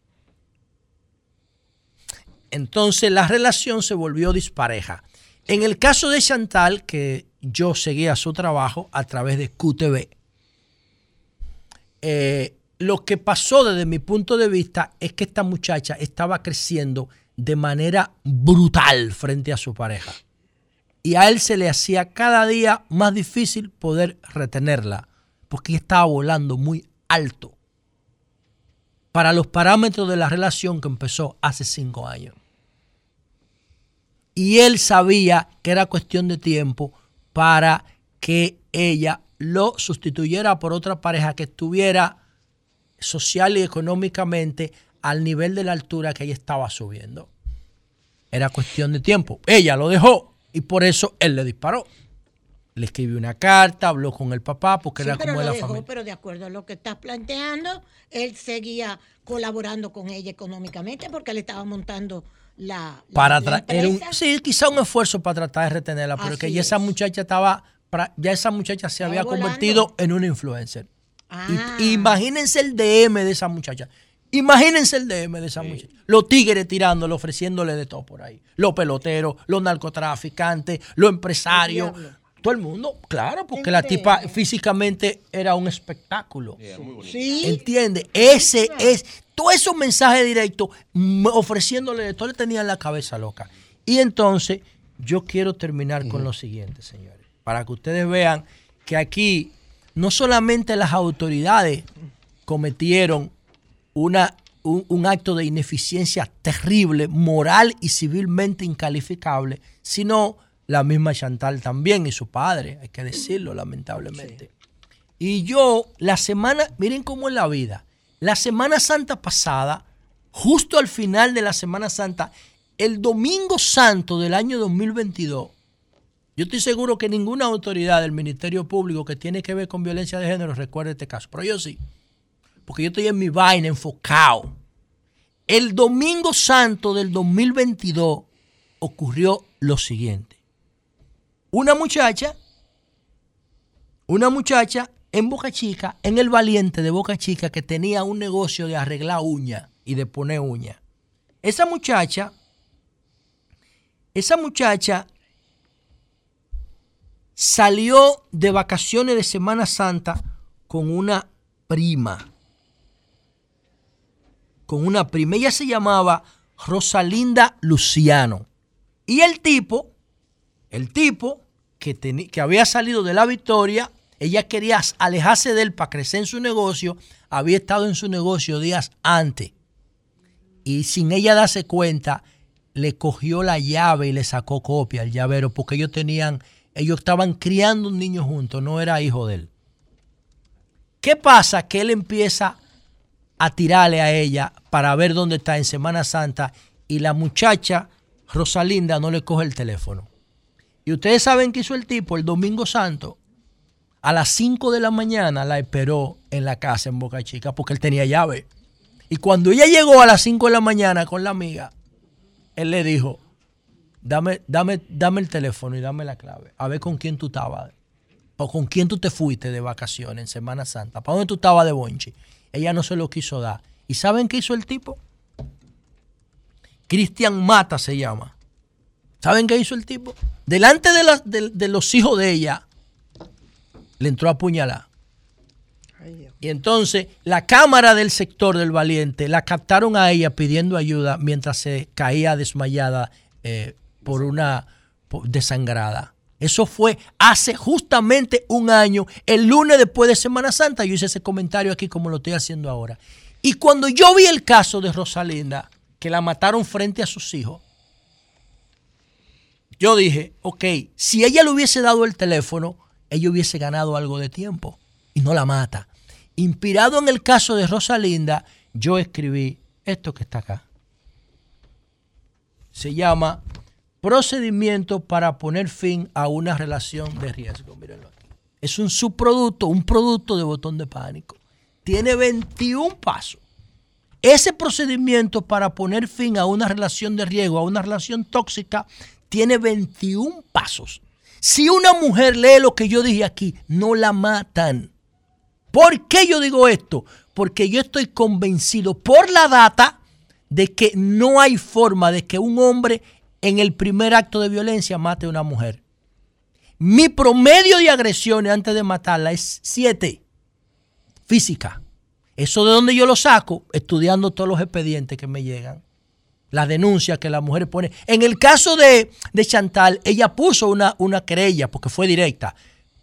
Entonces la relación se volvió dispareja. En el caso de Chantal, que yo seguía su trabajo a través de QTV, eh, lo que pasó desde mi punto de vista es que esta muchacha estaba creciendo de manera brutal frente a su pareja. Y a él se le hacía cada día más difícil poder retenerla, porque estaba volando muy alto para los parámetros de la relación que empezó hace cinco años. Y él sabía que era cuestión de tiempo para que ella lo sustituyera por otra pareja que estuviera social y económicamente al nivel de la altura que ella estaba subiendo. Era cuestión de tiempo. Ella lo dejó y por eso él le disparó. Le escribió una carta, habló con el papá porque era como de la familia. Pero de acuerdo a lo que estás planteando, él seguía colaborando con ella económicamente porque le estaba montando la, para sí, quizá un esfuerzo para tratar de retenerla, porque ya esa muchacha estaba, ya esa muchacha se había convertido en una influencer. Ah. imagínense el DM de esa muchacha. Imagínense el DM de esa muchacha. Los tigres tirándole, ofreciéndole de todo por ahí. Los peloteros, los narcotraficantes, los empresarios. Todo el mundo, claro, porque la tipa físicamente era un espectáculo. Sí. ¿Entiende? Ese es todos esos mensajes directos ofreciéndole todo le tenía la cabeza loca. Y entonces yo quiero terminar con lo siguiente, señores, para que ustedes vean que aquí no solamente las autoridades cometieron una, un, acto de ineficiencia terrible, moral y civilmente incalificable, sino la misma Chantal también y su padre, hay que decirlo lamentablemente. Y yo, la semana, miren cómo es la vida. La Semana Santa pasada, justo al final de la Semana Santa, el Domingo Santo del año 2022, yo estoy seguro que ninguna autoridad del Ministerio Público que tiene que ver con violencia de género recuerda este caso, pero yo sí, porque yo estoy en mi vaina enfocado. El Domingo Santo del 2022 ocurrió lo siguiente. Una muchacha, una muchacha en Boca Chica, en el Valiente de Boca Chica, que tenía un negocio de arreglar uñas y de poner uñas. Esa muchacha, esa muchacha salió de vacaciones de Semana Santa con una prima. Con una prima. Ella se llamaba Rosalinda Luciano. Y el tipo, el tipo que, que había salido de la victoria, ella quería alejarse de él para crecer en su negocio. Había estado en su negocio días antes. Y sin ella darse cuenta, le cogió la llave y le sacó copia al llavero porque ellos tenían, ellos estaban criando un niño juntos, no era hijo de él. ¿Qué pasa? Que él empieza a tirarle a ella para ver dónde está en Semana Santa y la muchacha Rosalinda no le coge el teléfono. Y ustedes saben qué hizo el tipo el domingo santo. A las 5 de la mañana la esperó en la casa en Boca Chica porque él tenía llave. Y cuando ella llegó a las 5 de la mañana con la amiga, él le dijo, dame, dame, dame el teléfono y dame la clave. A ver con quién tú estabas. O con quién tú te fuiste de vacaciones en Semana Santa. ¿Para dónde tú estabas de bonchi? Ella no se lo quiso dar. ¿Y saben qué hizo el tipo? Cristian Mata se llama. ¿Saben qué hizo el tipo? Delante de, de los hijos de ella, le entró a puñalar. Y entonces la cámara del sector del valiente la captaron a ella pidiendo ayuda mientras se caía desmayada eh, por una desangrada. Eso fue hace justamente un año, el lunes después de Semana Santa. Yo hice ese comentario aquí como lo estoy haciendo ahora. Y cuando yo vi el caso de Rosalinda, que la mataron frente a sus hijos, yo dije, ok, si ella le hubiese dado el teléfono, ella hubiese ganado algo de tiempo y no la mata. Inspirado en el caso de Rosalinda, yo escribí esto que está acá. Se llama procedimiento para poner fin a una relación de riesgo. Mírenlo aquí. Es un subproducto, un producto de botón de pánico. Tiene 21 pasos. Ese procedimiento para poner fin a una relación de riesgo, a una relación tóxica, tiene 21 pasos. Si una mujer lee lo que yo dije aquí, no la matan. ¿Por qué yo digo esto? Porque yo estoy convencido por la data de que no hay forma de que un hombre en el primer acto de violencia mate a una mujer. Mi promedio de agresiones antes de matarla es 7 física. Eso de donde yo lo saco, estudiando todos los expedientes que me llegan. La denuncia que la mujer pone. En el caso de, de Chantal, ella puso una, una querella porque fue directa.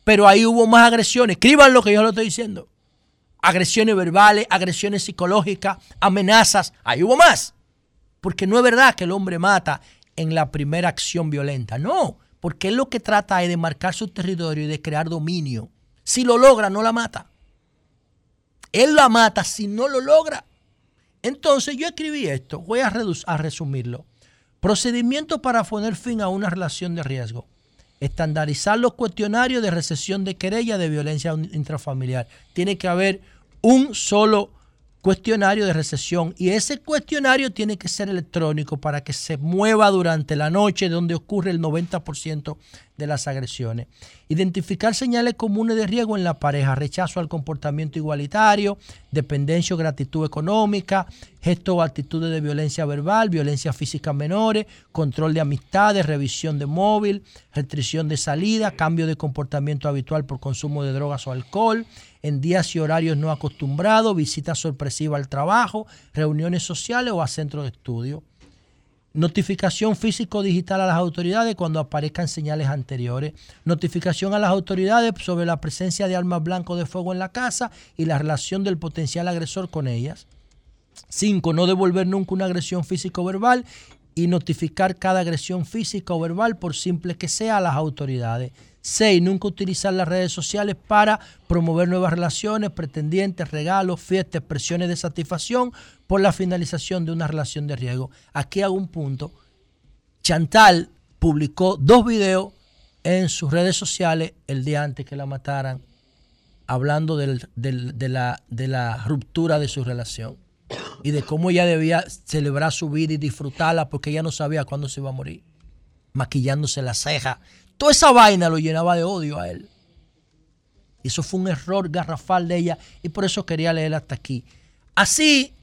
Pero ahí hubo más agresiones. Escriban lo que yo lo estoy diciendo. Agresiones verbales, agresiones psicológicas, amenazas. Ahí hubo más. Porque no es verdad que el hombre mata en la primera acción violenta. No, porque él lo que trata es de marcar su territorio y de crear dominio. Si lo logra, no la mata. Él la mata si no lo logra. Entonces yo escribí esto, voy a, a resumirlo. Procedimiento para poner fin a una relación de riesgo. Estandarizar los cuestionarios de recesión de querella de violencia intrafamiliar. Tiene que haber un solo cuestionario de recesión y ese cuestionario tiene que ser electrónico para que se mueva durante la noche donde ocurre el 90% de las agresiones. Identificar señales comunes de riesgo en la pareja, rechazo al comportamiento igualitario, dependencia o gratitud económica, gestos o actitudes de violencia verbal, violencia física menores, control de amistades, revisión de móvil, restricción de salida, cambio de comportamiento habitual por consumo de drogas o alcohol, en días y horarios no acostumbrados, visita sorpresiva al trabajo, reuniones sociales o a centros de estudio. Notificación físico-digital a las autoridades cuando aparezcan señales anteriores. Notificación a las autoridades sobre la presencia de armas blancas de fuego en la casa y la relación del potencial agresor con ellas. 5. No devolver nunca una agresión físico-verbal y notificar cada agresión física o verbal, por simple que sea, a las autoridades. 6. Nunca utilizar las redes sociales para promover nuevas relaciones, pretendientes, regalos, fiestas, expresiones de satisfacción por la finalización de una relación de riesgo. Aquí hago un punto. Chantal publicó dos videos en sus redes sociales el día antes que la mataran, hablando de, la, de la ruptura de su relación y de cómo ella debía celebrar su vida y disfrutarla porque ella no sabía cuándo se iba a morir, maquillándose la ceja Toda esa vaina lo llenaba de odio a él. Y eso fue un error garrafal de ella y por eso quería leer hasta aquí. Así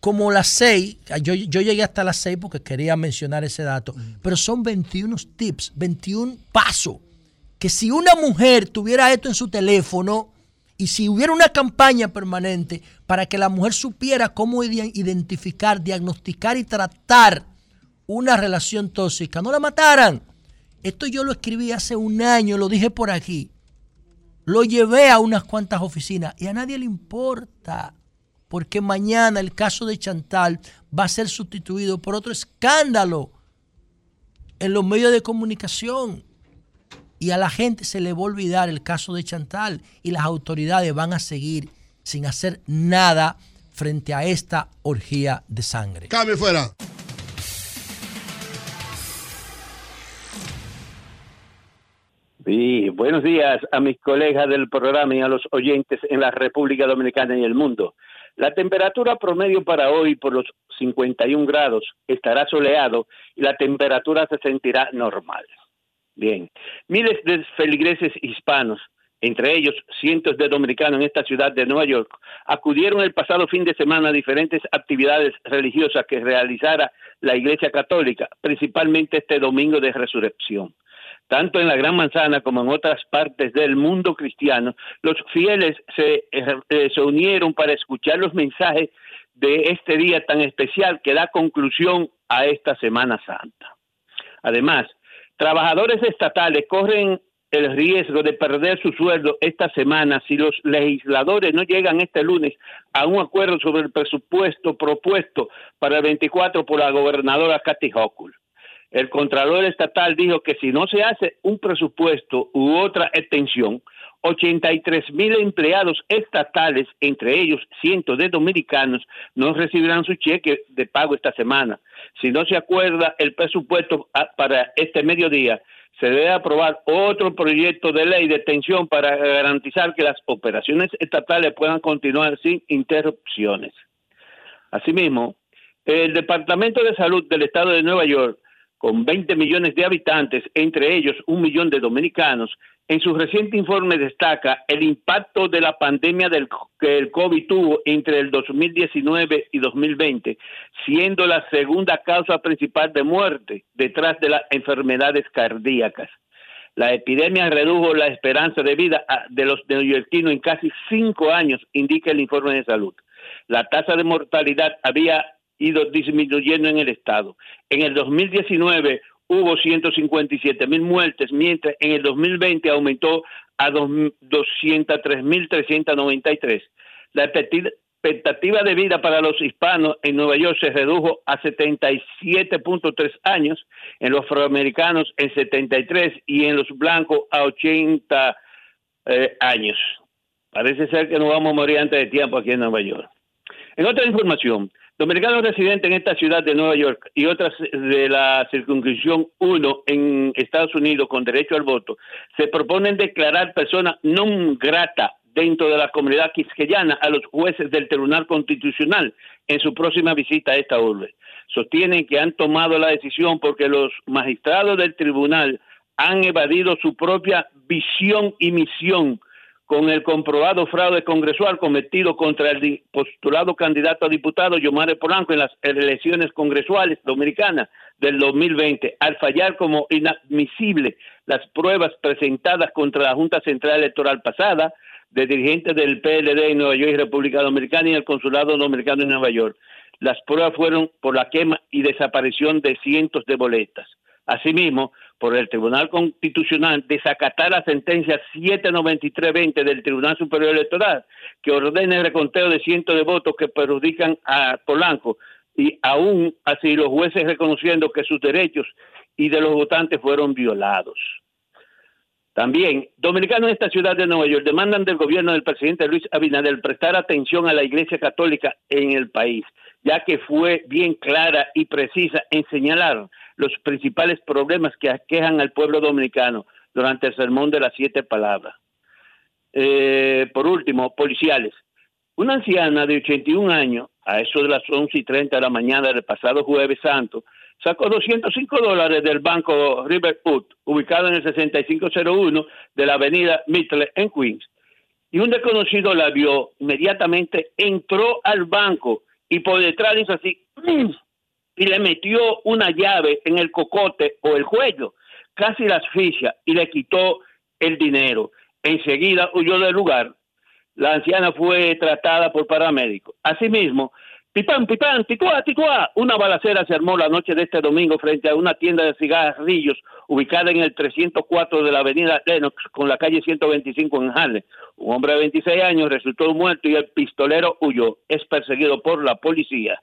como las seis, yo, yo llegué hasta las seis porque quería mencionar ese dato, pero son 21 tips, 21 pasos, que si una mujer tuviera esto en su teléfono y si hubiera una campaña permanente para que la mujer supiera cómo identificar, diagnosticar y tratar una relación tóxica, no la mataran. Esto yo lo escribí hace un año, lo dije por aquí. Lo llevé a unas cuantas oficinas y a nadie le importa. Porque mañana el caso de Chantal va a ser sustituido por otro escándalo en los medios de comunicación. Y a la gente se le va a olvidar el caso de Chantal y las autoridades van a seguir sin hacer nada frente a esta orgía de sangre. Cambio fuera. Sí, buenos días a mis colegas del programa y a los oyentes en la República Dominicana y el mundo. La temperatura promedio para hoy por los 51 grados estará soleado y la temperatura se sentirá normal. Bien, miles de feligreses hispanos, entre ellos cientos de dominicanos en esta ciudad de Nueva York, acudieron el pasado fin de semana a diferentes actividades religiosas que realizara la Iglesia Católica, principalmente este domingo de resurrección tanto en la Gran Manzana como en otras partes del mundo cristiano, los fieles se, eh, se unieron para escuchar los mensajes de este día tan especial que da conclusión a esta Semana Santa. Además, trabajadores estatales corren el riesgo de perder su sueldo esta semana si los legisladores no llegan este lunes a un acuerdo sobre el presupuesto propuesto para el 24 por la gobernadora Kathy Hochul el Contralor Estatal dijo que si no se hace un presupuesto u otra extensión, 83 mil empleados estatales, entre ellos cientos de dominicanos, no recibirán su cheque de pago esta semana. Si no se acuerda el presupuesto para este mediodía, se debe aprobar otro proyecto de ley de extensión para garantizar que las operaciones estatales puedan continuar sin interrupciones. Asimismo, el Departamento de Salud del Estado de Nueva York con 20 millones de habitantes, entre ellos un millón de dominicanos, en su reciente informe destaca el impacto de la pandemia del, que el COVID tuvo entre el 2019 y 2020, siendo la segunda causa principal de muerte detrás de las enfermedades cardíacas. La epidemia redujo la esperanza de vida de los neoyorquinos en casi cinco años, indica el informe de salud. La tasa de mortalidad había ido disminuyendo en el estado. En el 2019 hubo 157 mil muertes, mientras en el 2020 aumentó a 203.393. La expectativa de vida para los hispanos en Nueva York se redujo a 77.3 años, en los afroamericanos en 73 y en los blancos a 80 eh, años. Parece ser que nos vamos a morir antes de tiempo aquí en Nueva York. En otra información, dominicanos residentes en esta ciudad de Nueva York y otras de la circunscripción 1 en Estados Unidos con derecho al voto se proponen declarar persona non grata dentro de la comunidad quisqueyana a los jueces del Tribunal Constitucional en su próxima visita a esta urbe. Sostienen que han tomado la decisión porque los magistrados del tribunal han evadido su propia visión y misión con el comprobado fraude congresual cometido contra el postulado candidato a diputado Yomare Polanco en las elecciones congresuales dominicanas del 2020, al fallar como inadmisible las pruebas presentadas contra la Junta Central Electoral pasada, de dirigentes del PLD en Nueva York y República Dominicana y el Consulado Dominicano en Nueva York. Las pruebas fueron por la quema y desaparición de cientos de boletas. Asimismo, por el Tribunal Constitucional desacatar la sentencia 793-20 del Tribunal Superior Electoral, que ordena el reconteo de cientos de votos que perjudican a Polanco, y aún así los jueces reconociendo que sus derechos y de los votantes fueron violados. También, dominicanos en esta ciudad de Nueva York demandan del gobierno del presidente Luis Abinader prestar atención a la Iglesia Católica en el país, ya que fue bien clara y precisa en señalar los principales problemas que aquejan al pueblo dominicano durante el sermón de las siete palabras. Eh, por último, policiales. Una anciana de 81 años, a eso de las 11 y 30 de la mañana del pasado jueves santo, sacó 205 dólares del banco Riverwood, ubicado en el 6501 de la avenida Middle en Queens. Y un desconocido la vio, inmediatamente entró al banco y por detrás hizo así [clears throat] y le metió una llave en el cocote o el cuello, casi la asfixia y le quitó el dinero. Enseguida huyó del lugar. La anciana fue tratada por paramédicos. Asimismo, Pipán, pipán, tituá, tituá. Una balacera se armó la noche de este domingo frente a una tienda de cigarrillos ubicada en el 304 de la avenida con la calle 125 en Harlem. Un hombre de 26 años resultó muerto y el pistolero huyó. Es perseguido por la policía.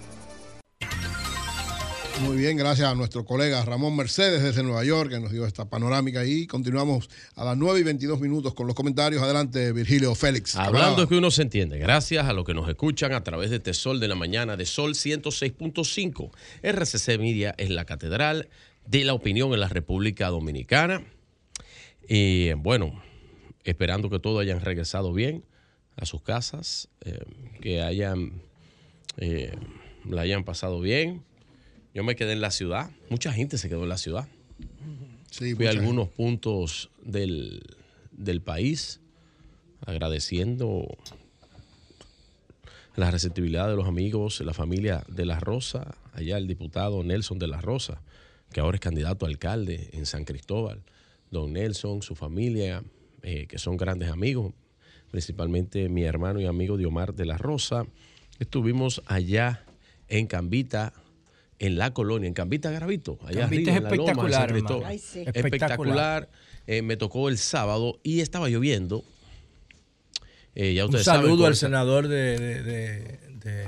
Muy bien, gracias a nuestro colega Ramón Mercedes desde Nueva York que nos dio esta panorámica y continuamos a las 9 y 22 minutos con los comentarios. Adelante, Virgilio Félix. Hablando que uno se entiende, gracias a los que nos escuchan a través de Tesol de la mañana de Sol 106.5. RCC Media es la catedral de la opinión en la República Dominicana. Y bueno, esperando que todos hayan regresado bien a sus casas, eh, que hayan eh, la hayan pasado bien. Yo me quedé en la ciudad. Mucha gente se quedó en la ciudad. Fui a algunos puntos del, del país agradeciendo la receptividad de los amigos, la familia de La Rosa, allá el diputado Nelson de La Rosa, que ahora es candidato a alcalde en San Cristóbal. Don Nelson, su familia, eh, que son grandes amigos, principalmente mi hermano y amigo Diomar de La Rosa. Estuvimos allá en Cambita, en la colonia, en Cambita Gravito, allá Cambita arriba, es en la espectacular. Ay, sí. Espectacular. Eh, me tocó el sábado y estaba lloviendo. Eh, ya Un saludo saben, al esa- senador de, de- de-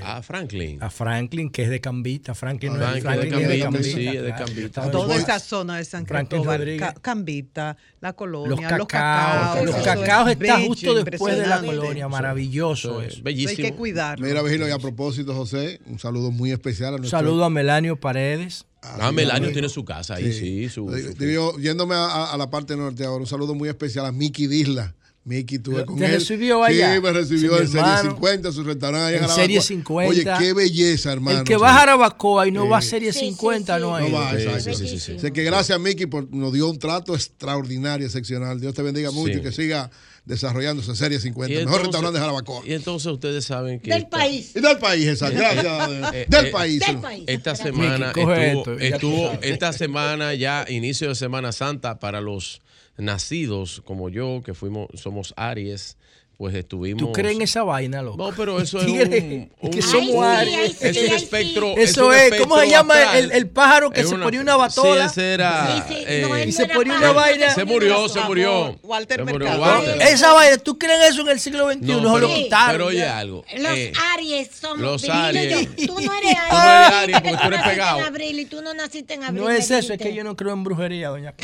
a Franklin. A Franklin, que es de Cambita. Franklin, no es- Franklin Franklin de es de Cambita, Cambita. sí, es de. Cambita. Toda esa zona de San Franklin Cristóbal. Ca- Cambita, la colonia, Los cacaos, los cacaos es está bello, justo después de la colonia, maravilloso eso. Hay que cuidarlo. Mira, Vigilio, y a propósito, José, un saludo muy especial a Un nuestro saludo a Melanio Paredes. Ah, Melanio tiene su casa ahí, sí. su- su- Digo, yéndome a, a- a la parte norte ahora, un saludo muy especial a Miki Disla. Miki, tuve ¿Te con él. recibió allá? Sí, me recibió Sí, en Serie hermano. 50, su restaurante allá En Jarabacoa. Serie 50. Oye, qué belleza, hermano. El que Sí. va a Jarabacoa y no Sí. va a Serie 50 no hay. No va, exacto. Sé que gracias, Miki, por nos dio un trato extraordinario, excepcional. Dios te bendiga mucho Sí. y que siga desarrollándose en Serie 50. Y Mejor entonces- restaurante de Jarabacoa. Y entonces ustedes saben que. Del esta- país. Y del país, exacto. Gracias. Eh, del eh, país. Del país. Esta semana estuvo, esto, estuvo- esta semana ya inicio de Semana Santa para los nacidos como yo que fuimos somos Aries, pues estuvimos ¿Tú crees en esa vaina, loco? No, pero eso es [laughs] un, es que un- somos un- Aries. es un espectro. Eso un es, espectro ¿cómo se llama el, el pájaro que Es se una- ponía una batola? Sí, ese era. Sí, sí, eh, no, y no se era ponía una vaina. se murió, se murió. Walter Se murió Mercado. Walter. Esa vaina, ¿tú crees en eso en el siglo XXI? No, No, se lo pero- quitaron. pero oye algo. Los eh, Aries somos. los Aries. yo. Tú no eres Aries. Tú no eres [laughs] Aries porque tú eres pegado. en abril y tú no naciste en abril. No es eso, es que yo no creo en brujería, doña.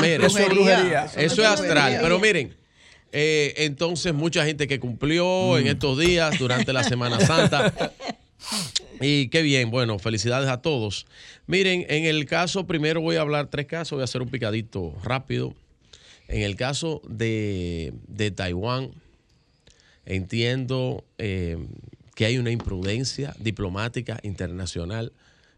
Mire, Eso es brujería. Eso es astral. Pero miren, eh, entonces mucha gente que cumplió Mm. en estos días durante la Semana Santa. [laughs] Y qué bien, bueno, felicidades a todos. Miren, en el caso, primero voy a hablar tres casos, voy a hacer un picadito rápido. En el caso de, de Taiwán, entiendo eh, que hay una imprudencia diplomática internacional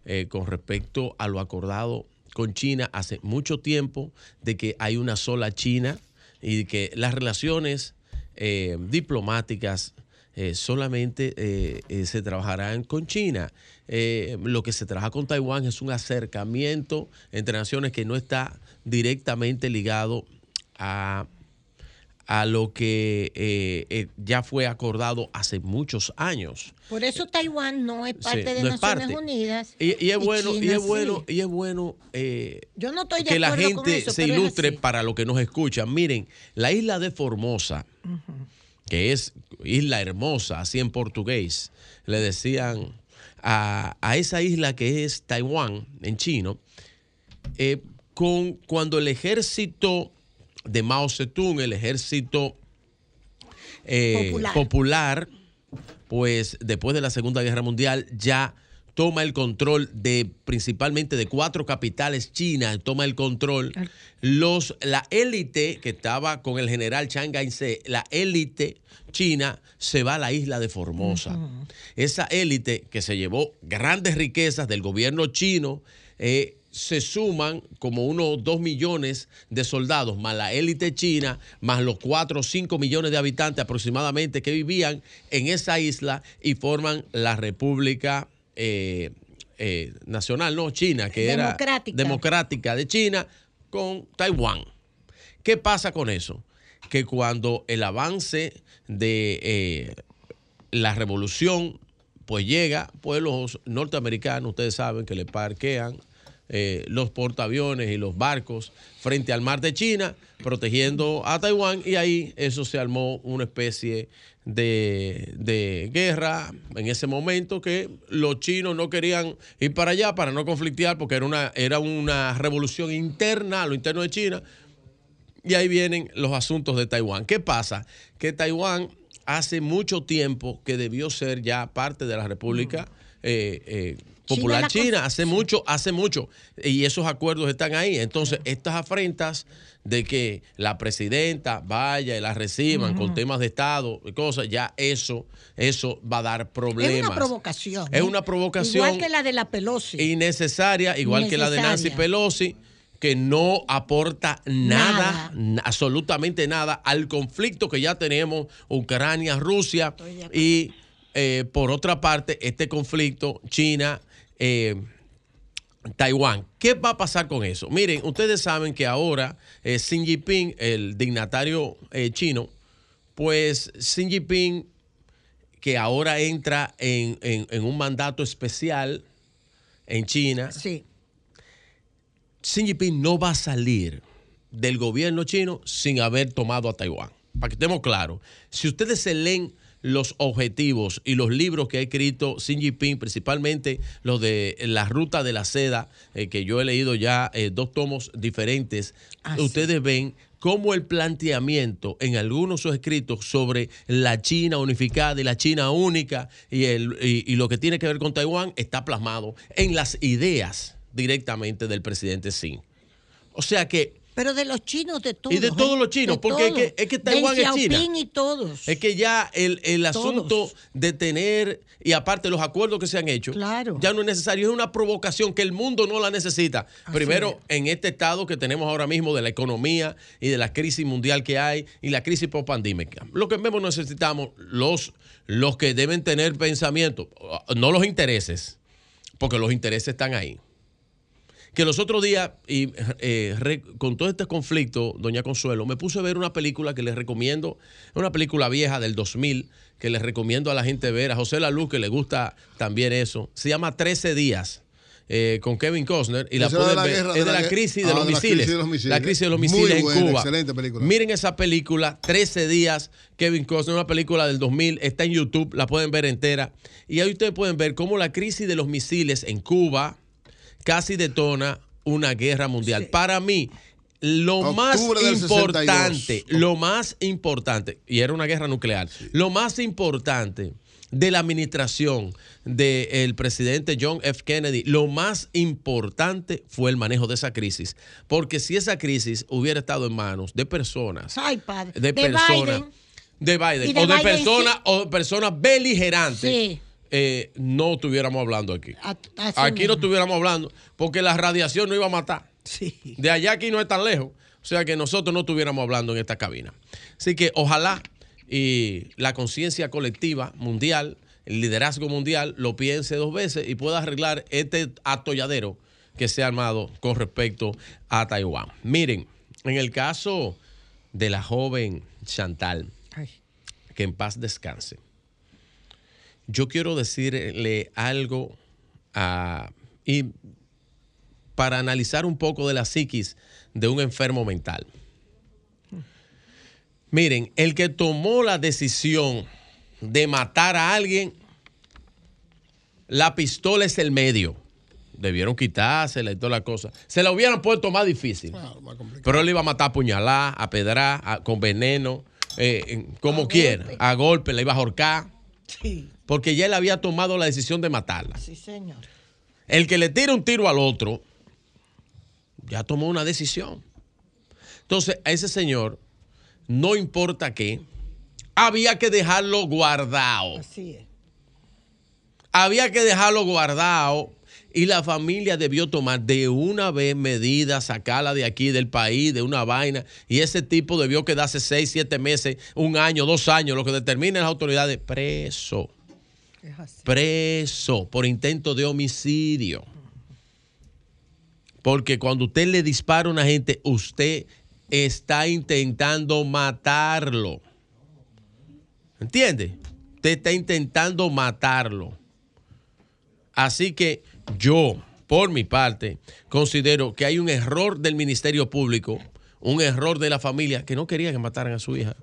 eh, con respecto a lo acordado con China hace mucho tiempo, de que hay una sola China y que las relaciones eh, diplomáticas eh, solamente eh, se trabajarán con China. Lo que se trabaja con Taiwán es un acercamiento entre naciones que no está directamente ligado a a lo que eh, eh, ya fue acordado hace muchos años. Por eso Taiwán no es parte Sí, de no es Naciones parte. Unidas. Y, y es bueno, y China es bueno, y es bueno eh, Yo no estoy de que la con gente eso, se ilustre para lo que nos escuchan. Miren, la isla de Formosa, que es isla hermosa, así en portugués, le decían a, a esa isla que es Taiwán, en chino, eh, con, cuando el ejército de Mao Zedong, el ejército eh, Popular. popular, pues después de la Segunda Guerra Mundial ya toma el control de principalmente de cuatro capitales chinas, toma el control. Los, la élite que estaba con el general Chiang Kai-shek, la élite china se va a la isla de Formosa. Esa élite que se llevó grandes riquezas del gobierno chino, eh, se suman como unos dos millones de soldados, más la élite china, más los cuatro o cinco millones de habitantes aproximadamente que vivían en esa isla y forman la República eh, eh, Nacional, no China, que Democrática. era democrática de China con Taiwán. ¿Qué pasa con eso? Que cuando el avance de eh, la revolución pues llega, pues los norteamericanos, ustedes saben que le parquean eh, los portaaviones y los barcos frente al mar de China, protegiendo a Taiwán, y ahí eso se armó una especie de, de guerra en ese momento que los chinos no querían ir para allá para no conflictear porque era una, era una revolución interna a lo interno de China, y ahí vienen los asuntos de Taiwán. ¿Qué pasa? Que Taiwán hace mucho tiempo que debió ser ya parte de la República eh, eh, Popular la China. Hace mucho, hace mucho. Y esos acuerdos están ahí. Entonces, estas afrentas de que la presidenta vaya y la reciban con temas de Estado y cosas, ya eso, eso va a dar problemas. Es una provocación. Es ¿eh? una provocación Igual que la de la Pelosi. innecesaria, igual que la de Nancy. Pelosi, que no aporta nada, absolutamente nada al conflicto que ya tenemos Ucrania, Rusia y eh, por otra parte este conflicto China. Eh, Taiwán. ¿Qué va a pasar con eso? Miren, ustedes saben que ahora eh, Xi Jinping, el dignatario eh, chino, pues Xi Jinping, que ahora entra en, en- en un mandato especial en China, Sí. Xi Jinping no va a salir del gobierno chino sin haber tomado a Taiwán. Para que estemos claros, si ustedes se leen los objetivos y los libros que ha escrito Xi Jinping, principalmente los de La Ruta de la Seda, eh, que yo he leído ya eh, dos tomos diferentes, ustedes ven cómo el planteamiento en algunos de sus escritos sobre la China unificada y la China única y, el, y, y lo que tiene que ver con Taiwán está plasmado en las ideas directamente del presidente Xi. O sea que Pero de los chinos, de todos. y de todos ¿eh? los chinos, porque es todos. que, es que Taiwán es China. Y todos. Es que ya el, el Todos. asunto de tener, y aparte los acuerdos que se han hecho, ya no es necesario, es una provocación que el mundo no la necesita. Primero, en este estado que tenemos ahora mismo de la economía y de la crisis mundial que hay y la crisis post-pandémica. Lo que mismo necesitamos, los, los que deben tener pensamiento, no los intereses, porque los intereses están ahí que los otros días, y eh, re- con todo este conflicto, doña Consuelo, me puse a ver una película que les recomiendo, es una película vieja del 2000, que les recomiendo a la gente ver, a José Laluz, que le gusta también eso. Se llama 13 días. eh, con Kevin Costner y la de la ver. guerra, es de la crisis de Ah, los misiles. crisis de los misiles. La crisis de los misiles en buena, Cuba. excelente película. Miren esa película, 13 días, Kevin Costner, una película del 2000, está en YouTube, la pueden ver entera. Y ahí ustedes pueden ver cómo la crisis de los misiles en Cuba casi detona una guerra mundial. Para mí, lo más Octubre importante, 62. lo más importante, y era una guerra nuclear, lo más importante de la administración del presidente John F. Kennedy, lo más importante fue el manejo de esa crisis. Porque si esa crisis hubiera estado en manos de personas, Ay, padre. de, personas, Biden. de Biden, Y de o de personas, sí. o de personas beligerantes, Sí. Eh, no estuviéramos hablando aquí. Así Aquí no estuviéramos hablando porque la radiación no iba a matar. De allá aquí no es tan lejos. O sea que nosotros no estuviéramos hablando en esta cabina. Así que ojalá y la conciencia colectiva mundial, el liderazgo mundial, lo piense dos veces y pueda arreglar este atolladero que se ha armado con respecto a Taiwán. Miren, en el caso de la joven Chantal, que en paz descanse, yo quiero decirle algo a- y para analizar un poco de la psiquis de un enfermo mental. Miren, el que tomó la decisión de matar a alguien, la pistola es el medio. Debieron quitársela y toda la cosa. Se la hubieran puesto más difícil. Pero él iba a matar a puñalada, a pedrar, a- con veneno, eh, como quiera, a golpe, la iba a ahorcar. Porque ya él había tomado la decisión de matarla. Sí, señor. El que le tira un tiro al otro, ya tomó una decisión. Entonces, a ese señor, no importa qué, había que dejarlo guardado. Así es. Había que dejarlo guardado y la familia debió tomar de una vez medidas, sacarla de aquí, del país, de una vaina. Y ese tipo debió quedarse seis, siete meses, un año, dos años, lo que determinen las autoridades, preso. Preso por intento de homicidio. Porque cuando usted le dispara a una gente, usted está intentando matarlo. ¿Entiende? Usted está intentando matarlo. Así que yo, por mi parte, considero que hay un error del Ministerio Público, un error de la familia que no quería que mataran a su hija.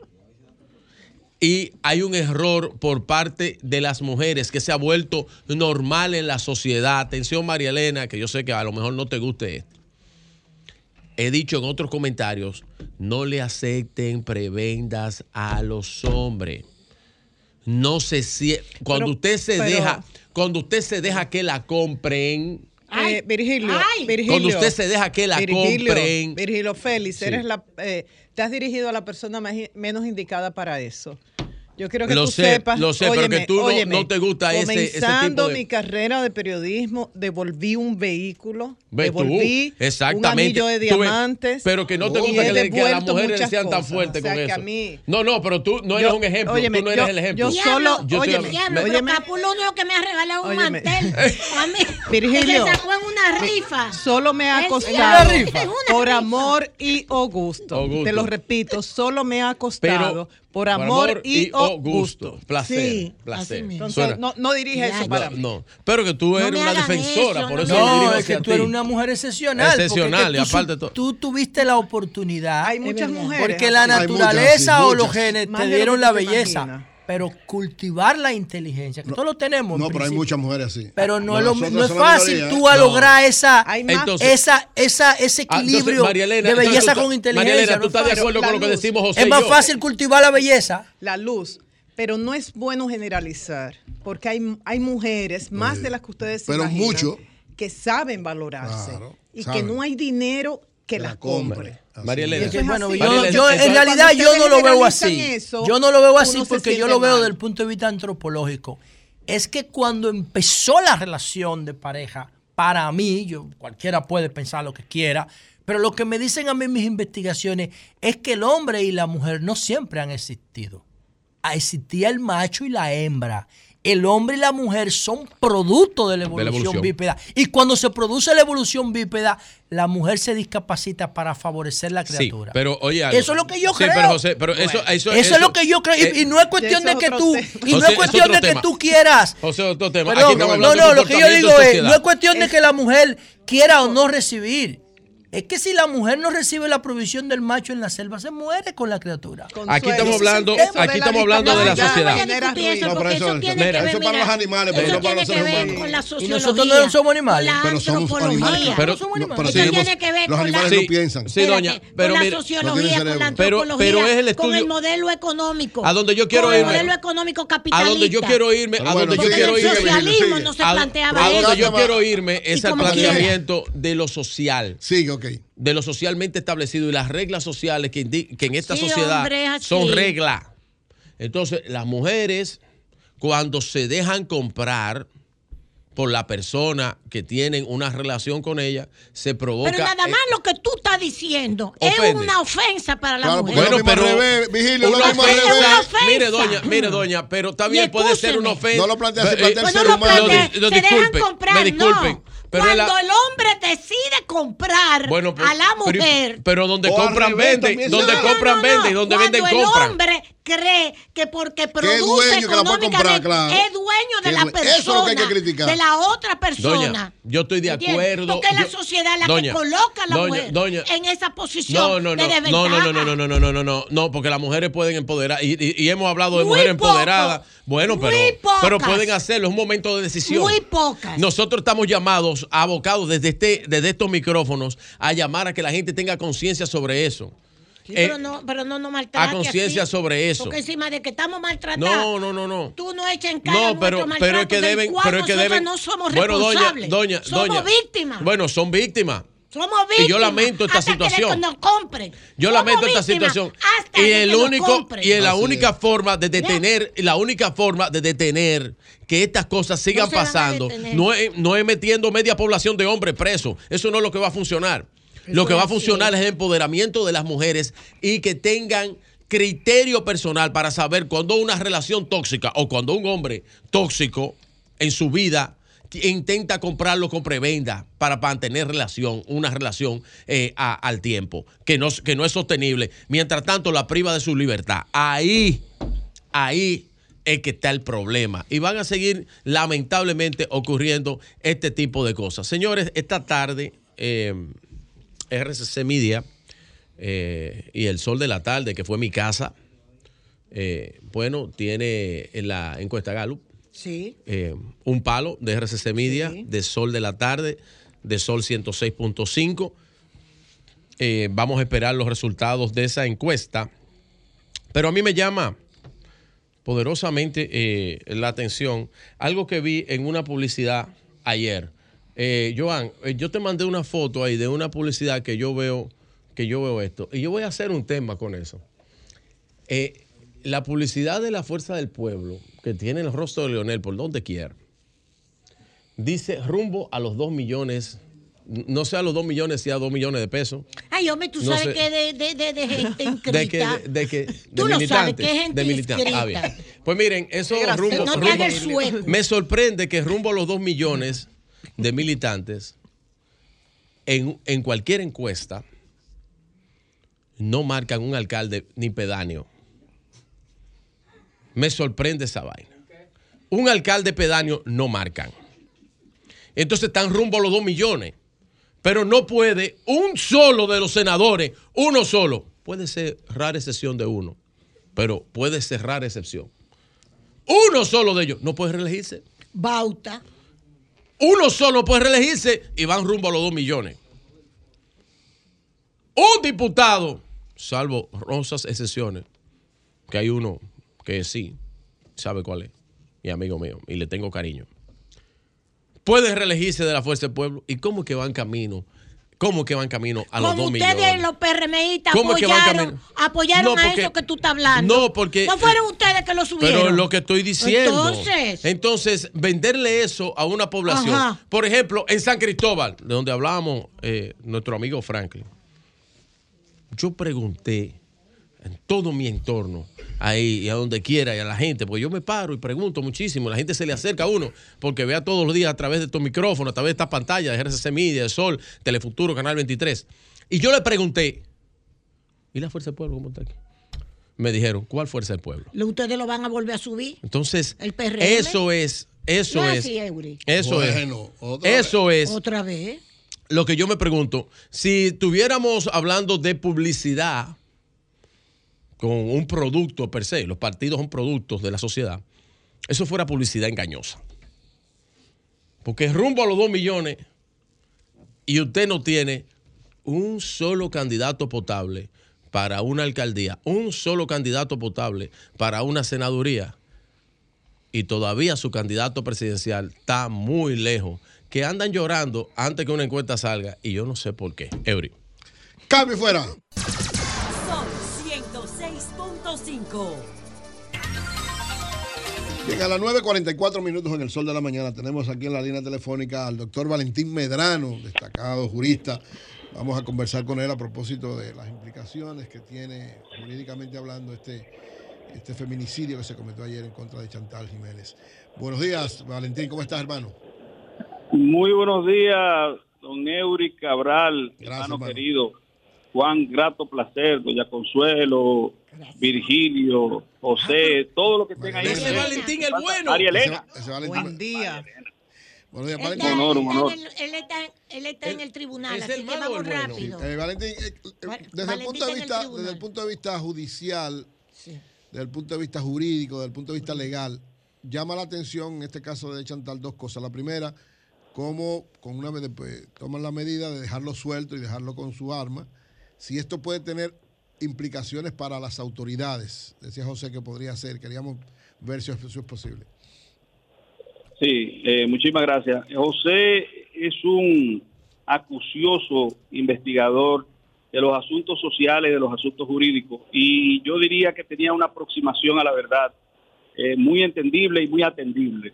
Y hay un error por parte de las mujeres que se ha vuelto normal en la sociedad. Atención, María Elena, que yo sé que a lo mejor no te guste esto. He dicho en otros comentarios, no le acepten prebendas a los hombres. No se cuando Pero- usted se pero- deja, cuando usted se deja que la compren, Eh, Virgilio, Virgilio, Cuando usted se deja que la Virgilio, compren. Virgilio Félix, Sí. eres la, eh, te has dirigido a la persona más menos indicada para eso. Yo quiero que Lo tú sé, sepas. lo sé, pero que tú no- no te gusta ese- ese tipo Comenzando de- mi carrera de periodismo, devolví un vehículo, Ve tú, devolví exactamente. un anillo de diamantes. pero que no te gusta que, le- que a las mujeres sean tan fuertes O sea, con que a eso. mí- no, no, pero tú no eres Yo- un ejemplo. óyeme, tú no eres yo- el ejemplo. yo solo- Yo óyeme, Diablo, pero Óyeme. Capulo único que me ha regalado un Óyeme. mantel. [laughs] A mí. Virgilio. Que se sacó en una rifa. Solo me ha ¿En costado por amor y. O gusto. Te lo repito, solo me ha costado Por amor, y, o gusto. Placer, Sí, placer. así mismo. Suena- Entonces, no, no dirige eso no, para mí. no. Pero que tú eres una defensora, eso, por eso No, es que tú eres una mujer excepcional. Excepcional, y tú, aparte de todo. tú tuviste la oportunidad. Hay muchas mujeres. Porque la naturaleza muchas, sí, o los genes Más te dieron la belleza. imaginas. Pero cultivar la inteligencia, que todos lo tenemos. en No, pero hay muchas mujeres así. Pero no, es, lo- no es fácil minoría, tú ¿eh? a No. lograr esa, Entonces- esa, esa, ese Ah, entonces, equilibrio Elena, de belleza tú- con inteligencia. María Elena, no ¿tú es estás de acuerdo con lo que decimos José Es más yo? fácil cultivar la belleza. La luz. Pero no es bueno generalizar, porque hay, hay mujeres, más de las que ustedes Pero imaginan, mucho. que saben valorarse Claro, y saben. que no hay dinero que las compre. María Elena. Bueno, yo, en realidad yo no lo veo así. eso, yo no lo veo así porque yo lo veo mal. desde el punto de vista antropológico. Es que cuando empezó la relación de pareja, para mí, yo cualquiera puede pensar lo que quiera, pero lo que me dicen a mí mis investigaciones es que el hombre y la mujer no siempre han existido. Ah, Existía el macho y la hembra. El hombre y la mujer son producto de la evolución, evolución. bípeda. Y cuando se produce la evolución bípeda, la mujer se discapacita para favorecer la Sí, criatura. pero oye algo. Eso es lo que yo Sí, creo. pero José, pero eso, Bueno, eso, eso es lo que yo creo. Y, y no es cuestión de que tú, y no José, es es cuestión de que tema. tú quieras. José, otro tema. Perdón, Aquí estamos no, no, de lo que yo digo es, no es cuestión de que la mujer quiera o no recibir. Es que si la mujer no recibe la provisión del macho en la selva, se muere con la criatura. Aquí estamos hablando, el aquí estamos hablando de la sociedad. eso, No, pero eso, eso- tiene mira, que ver, eso para mira, los animales, pero eso no para tiene los que seres ver humanos. con la Y sociología. nosotros no somos animales. con la Pero somos antropología. animales. Pero- No pero Eso tenemos- tiene que ver los con animales la, no piensan. Sí, doña, pero con la sociología, con la antropología, pero es el con el estudio- modelo económico. A donde yo quiero con el irme. modelo económico A capitalista. donde yo quiero irme, a donde yo quiero en el irme. socialismo no se a, planteaba a donde eso. yo quiero irme es quiera. planteamiento de lo social. Sí, ok. de lo socialmente establecido y las reglas sociales que, que en esta Sí, sociedad hombre, son reglas. Entonces, las mujeres, cuando se dejan comprar por la persona que tienen una relación con ella, se provoca. Pero nada eh, más lo que tú estás diciendo Ofende. es una ofensa para la Claro, mujer. Bueno, pero revés, Vigilio, lo una ofensa- revés. una ofensa. Mire, doña, mire, doña, pero también Y puede ser una ofensa. No lo plantea así, Eh, plantea el Pues ser lo humano. plantea, Lo- lo se dejan comprar, me disculpen, no. Pero Cuando la- el hombre decide comprar Bueno, pues, a la pero- mujer, Pero, donde O al compran, también, Donde compran, No, no, venden. Y donde Cuando venden, el compran. hombre cree que porque produce dueño que comprar, económicamente claro. es dueño de la due- eso es lo que hay que persona, criticar. de la otra persona. Doña, yo estoy de ¿Entiendes? acuerdo. Porque es la sociedad la Doña, que coloca a la doña, mujer doña. en esa posición No, no, no, de no, desventaja. no, no, no, no, no, no, no, no, no, no, porque las mujeres pueden empoderar y, y- y hemos hablado de Muy mujeres poco, empoderadas. Bueno, muy pero, pocas. pero pueden hacerlo, es un momento de decisión. Muy pocas. Nosotros estamos llamados, abocados desde este, desde estos micrófonos, a llamar a que la gente tenga conciencia sobre eso. Sí, Eh, pero no, pero no, no maltrate a conciencia sobre eso. Porque encima de que estamos maltratados, no, no, no, no. tú no echas en cara No, pero, pero es que deben, pero es que deben. no somos bueno, doña, responsables. doña, somos doña. víctimas. Bueno, son víctimas. somos víctimas. y yo lamento esta hasta situación. Que nos compren. Yo Somos lamento esta situación. hasta Y el que nos único y la Así única es. forma de detener, la única forma de detener que estas cosas sigan pasando no es, no es metiendo media población de hombres presos. Eso no es lo que va a funcionar. Lo que va a funcionar es el empoderamiento de las mujeres y que tengan criterio personal para saber cuando una relación tóxica o cuando un hombre tóxico en su vida intenta comprarlo con prebenda para mantener relación, una relación eh, a- al tiempo, que no, que no es sostenible. Mientras tanto, la priva de su libertad. Ahí, ahí es que está el problema. Y van a seguir, lamentablemente, ocurriendo este tipo de cosas. Señores, esta tarde, eh, RCC Media eh, y El Sol de la Tarde, que fue mi casa, eh, bueno, tiene en la encuesta Gallup Sí. eh, un palo de RCC Media, Sí. de Sol de la Tarde, de Sol 106.5. Eh, vamos a esperar los resultados de esa encuesta. Pero a mí me llama poderosamente la atención algo que vi en una publicidad ayer. Eh, Joan, eh, yo te mandé una foto ahí de una publicidad que yo veo que yo veo esto y yo voy a hacer un tema con eso. Eh, la publicidad de la Fuerza del Pueblo, que tiene el rostro de Leonel por donde quiera, dice rumbo a los 2 millones, no sé a los 2 millones, si a 2 millones de pesos. Ay, hombre, tú No sabes sé. que de, de, de, de gente inscrita. [laughs] De que, de, de que, de Tú lo sabes, que gente de militantes. Ah, bien. Pues miren, eso rumbo, No te rumbo- sueco. me sorprende que rumbo a los 2 millones de militantes en, en cualquier encuesta no marcan un alcalde ni pedáneo. Me sorprende esa vaina. Un alcalde pedáneo no marcan. Entonces están rumbo a los 2 millones. Pero no puede un solo de los senadores, uno solo. Puede ser rara excepción de uno, pero puede ser rara excepción. uno solo de ellos no puede reelegirse. Bauta. Uno solo puede reelegirse y van rumbo a los dos millones. Un diputado, salvo rosas excepciones, que hay uno que sí, sabe cuál es, y amigo mío, y le tengo cariño. Puede reelegirse de la Fuerza del Pueblo. ¿Y cómo que van camino? ¿Cómo que van camino a los Como dos ustedes, millones? los PRMistas, ¿Cómo es que van apoyaron, apoyaron No, a eso que tú estás hablando. No, porque- No fueron ustedes que lo subieron. Pero lo que estoy diciendo. Entonces. Entonces, venderle eso a una población. Ajá. Por ejemplo, en San Cristóbal, de donde hablábamos eh, nuestro amigo Franklin. Yo pregunté en todo mi entorno, ahí y a donde quiera, y a la gente, porque yo me paro y pregunto muchísimo. La gente se le acerca a uno, porque vea todos los días a través de estos micrófonos, a través de estas pantallas de RCC Media, de Sol, Telefuturo, Canal 23. Y yo le pregunté, ¿y la Fuerza del Pueblo cómo está aquí? Me dijeron, ¿cuál Fuerza del Pueblo? Lo- Ustedes lo van a volver a subir. Entonces, El PRM. eso es, eso No es, así, Eury. eso Bueno, es, otra eso es Otra vez. lo que yo me pregunto. Si estuviéramos hablando de publicidad con un producto per se, los partidos son productos de la sociedad, eso fuera publicidad engañosa. Porque rumbo a los dos millones y usted no tiene un solo candidato potable para una alcaldía, un solo candidato potable para una senaduría y todavía su candidato presidencial está muy lejos, que andan llorando antes que una encuesta salga y yo no sé por qué. Eury. Cambio fuera. Sol 106.5. Bien, a las 9.44 minutos en el sol de la mañana tenemos aquí en la línea telefónica al doctor Valentín Medrano, destacado jurista. Vamos a conversar con él a propósito de las implicaciones que tiene jurídicamente hablando este, este feminicidio que se cometió ayer en contra de Chantal Jiménez. Buenos días, Valentín, ¿cómo estás, hermano? Muy buenos días, don Eury Cabral, hermano, hermano. querido. Juan, grato placer, doña Consuelo, Virgilio, José, todo lo que estén ahí. Ese Valentín el bueno. María Elena. Ese- ese Valentín- Buen día. Buenos días, Valentín. está, honor, un él está honor. en el- él está, él está en el tribunal, es así el que vamos bueno? rápido. Eh, Valentín, eh, eh, desde, el punto de el vista, desde el punto de vista judicial, desde el punto de vista jurídico, desde el punto de vista legal, llama la atención en este caso de Chantal dos cosas. La primera, cómo con una vez después toman la medida de dejarlo suelto y dejarlo con su arma. Si esto puede tener implicaciones para las autoridades, decía José que podría ser. Queríamos ver si eso es posible. Sí, eh, muchísimas gracias. José es un acucioso investigador de los asuntos sociales, de los asuntos jurídicos, y yo diría que tenía una aproximación a la verdad eh, muy entendible y muy atendible.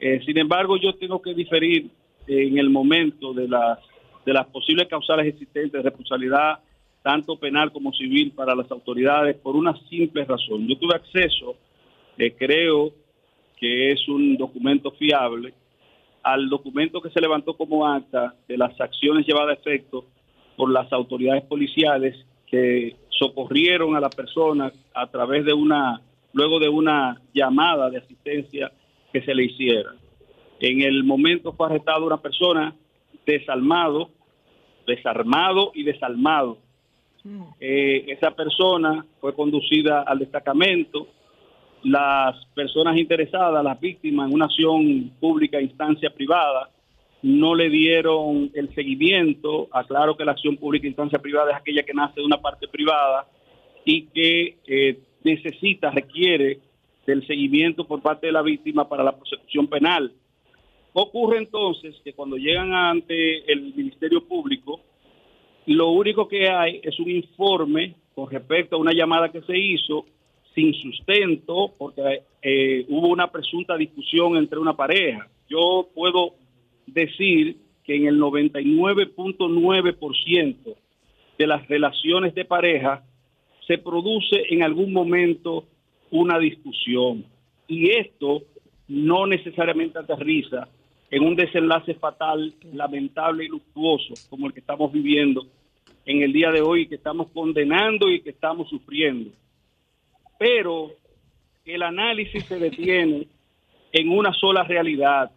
Eh, sin embargo, yo tengo que diferir en el momento de las, de las posibles causales existentes de responsabilidad, tanto penal como civil, para las autoridades, por una simple razón. Yo tuve acceso, eh, creo que es un documento fiable, al documento que se levantó como acta de las acciones llevadas a efecto por las autoridades policiales que socorrieron a la persona a través de una, luego de una llamada de asistencia que se le hiciera. En el momento fue arrestada una persona desalmado, desarmado y desalmado. Eh, esa persona fue conducida al destacamento. Las personas interesadas, las víctimas en una acción pública, instancia privada, no le dieron el seguimiento. Aclaro que la acción pública, instancia privada, es aquella que nace de una parte privada y que eh, necesita, requiere del seguimiento por parte de la víctima para la prosecución penal. Ocurre entonces que cuando llegan ante el Ministerio Público, lo único que hay es un informe con respecto a una llamada que se hizo sin sustento, porque eh, hubo una presunta discusión entre una pareja. Yo puedo decir que en el 99.9% de las relaciones de pareja se produce en algún momento una discusión. Y esto no necesariamente aterriza en un desenlace fatal, lamentable y luctuoso como el que estamos viviendo en el día de hoy, que estamos condenando y que estamos sufriendo. Pero el análisis se detiene en una sola realidad,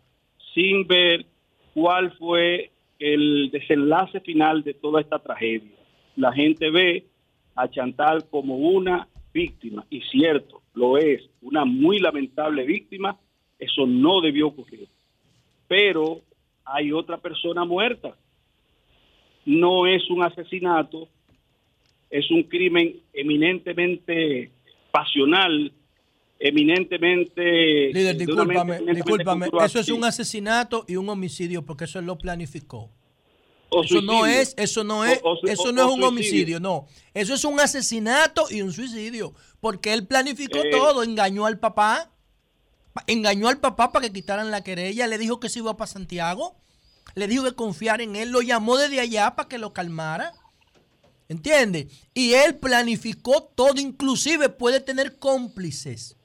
sin ver cuál fue el desenlace final de toda esta tragedia. La gente ve a Chantal como una víctima, y cierto, lo es, una muy lamentable víctima, eso no debió ocurrir. Pero hay otra persona muerta. No es un asesinato, es un crimen eminentemente pasional, eminentemente... Líder, discúlpame, eminentemente discúlpame. Eso es un asesinato y un homicidio porque eso él lo planificó. O Eso no es, eso no es, O- o- eso no es un suicidio. homicidio, no. Eso es un asesinato y un suicidio, porque él planificó Eh. todo, engañó al papá, pa- engañó al papá para que quitaran la querella, le dijo que se iba para Santiago, le dijo que confiar en él, lo llamó desde allá para que lo calmara. ¿Entiende? Y él planificó todo, inclusive puede tener cómplices,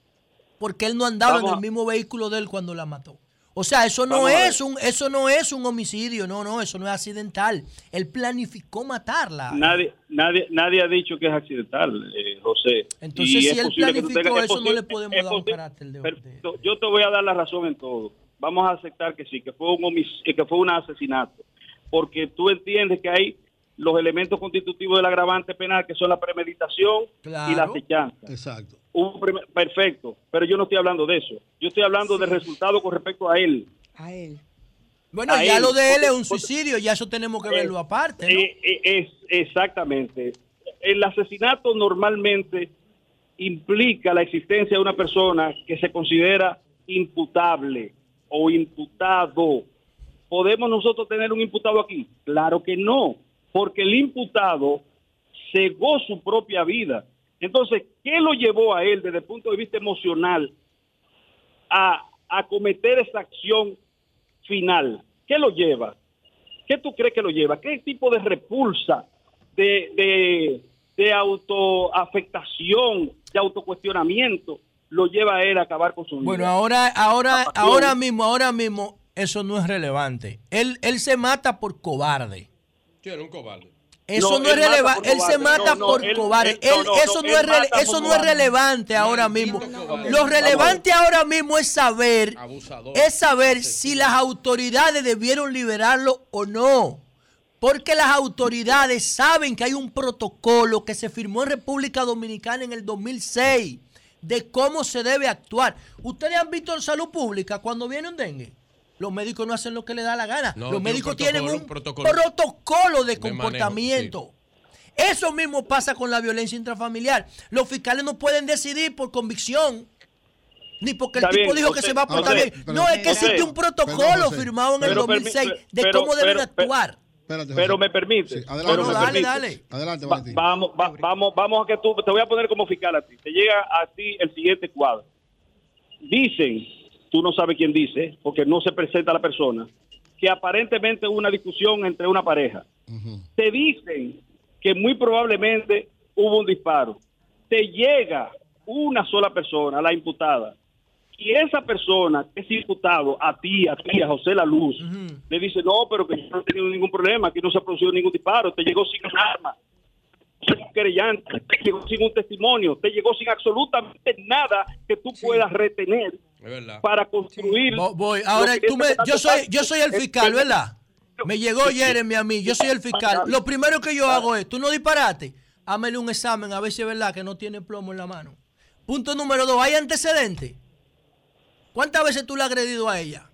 porque él no andaba Vamos en el mismo vehículo de él cuando la mató. O sea, eso no Vamos es un eso no es un homicidio, no, no, eso no es accidental. Él planificó matarla. Nadie, nadie, nadie ha dicho que es accidental, eh, José. Entonces, Y si él planificó tengas- es eso, no le podemos dar un carácter de. Yo te voy a dar la razón en todo. Vamos a aceptar que sí, que fue un homic- que fue un asesinato, porque tú entiendes que hay los elementos constitutivos del agravante penal que son la premeditación y la acechanza. Exacto. Un perfecto, pero yo no estoy hablando de eso. Yo estoy hablando del resultado con respecto a él. A él. Bueno, A ya él, lo de él es un suicidio, ya eso tenemos que Eh, verlo aparte, ¿no? Eh, eh, es exactamente. El asesinato normalmente implica la existencia de una persona que se considera imputable o imputado. ¿Podemos nosotros tener un imputado aquí? Claro que no, porque el imputado cegó su propia vida. Entonces, ¿qué lo llevó a él desde el punto de vista emocional a, a cometer esa acción final? ¿Qué lo lleva? ¿Qué tú crees que lo lleva? ¿Qué tipo de repulsa, de, de, de autoafectación, de autocuestionamiento lo lleva a él a acabar con su vida? Bueno, ahora, ahora, ahora mismo, ahora mismo, eso no es relevante. Él, él se mata por cobarde. Sí, era un cobarde. Eso No, no, es relevante. él se mata No, no, por él- cobarde. él- no, Él- no, eso no, es, eso no es relevante ahora mismo. Lo relevante ahora mismo es saber, es saber si las autoridades debieron liberarlo o no. Porque las autoridades saben que hay un protocolo que se firmó en República Dominicana en el 2006 de cómo se debe actuar. ¿Ustedes han visto en salud pública cuando viene un dengue? Los médicos no hacen lo que les da la gana. No, Los médicos tienen un protocolo protocolo de de comportamiento. Eso mismo pasa con la violencia intrafamiliar. Los fiscales no pueden decidir por convicción. Ni porque el Está tipo bien, dijo que se va a portar José, bien. pero- No, es que José, existe un protocolo firmado en el Pero 2006 permi- de pero- cómo deben pero- pero- me permite. adelante, pero No, me dale, permite. dale. Adelante, Va- vamos, va- vamos, vamos a que tú, te voy a poner como fiscal a ti. Te llega a ti el siguiente cuadro. Dicen, tú no sabes quién dice, porque no se presenta la persona, que aparentemente hubo una discusión entre una pareja. Te dicen que muy probablemente hubo un disparo. Te llega una sola persona, la imputada, y esa persona que es imputado a ti, a ti, a José La Luz, le dice, no, pero que yo no he tenido ningún problema, que no se ha producido ningún disparo, te llegó sin un arma, sin un querellante, te llegó sin un testimonio, te llegó sin absolutamente nada que tú puedas retener para construir. Vo- Voy, ahora tú me, yo soy, yo soy el fiscal, ¿verdad? Me llegó Jeremy a mí, yo soy el fiscal. Lo primero que yo hago es, tú no disparaste, hámele un examen a ver si es verdad que no tiene plomo en la mano. Punto número dos, ¿hay antecedentes? ¿Cuántas veces tú le has agredido a ella?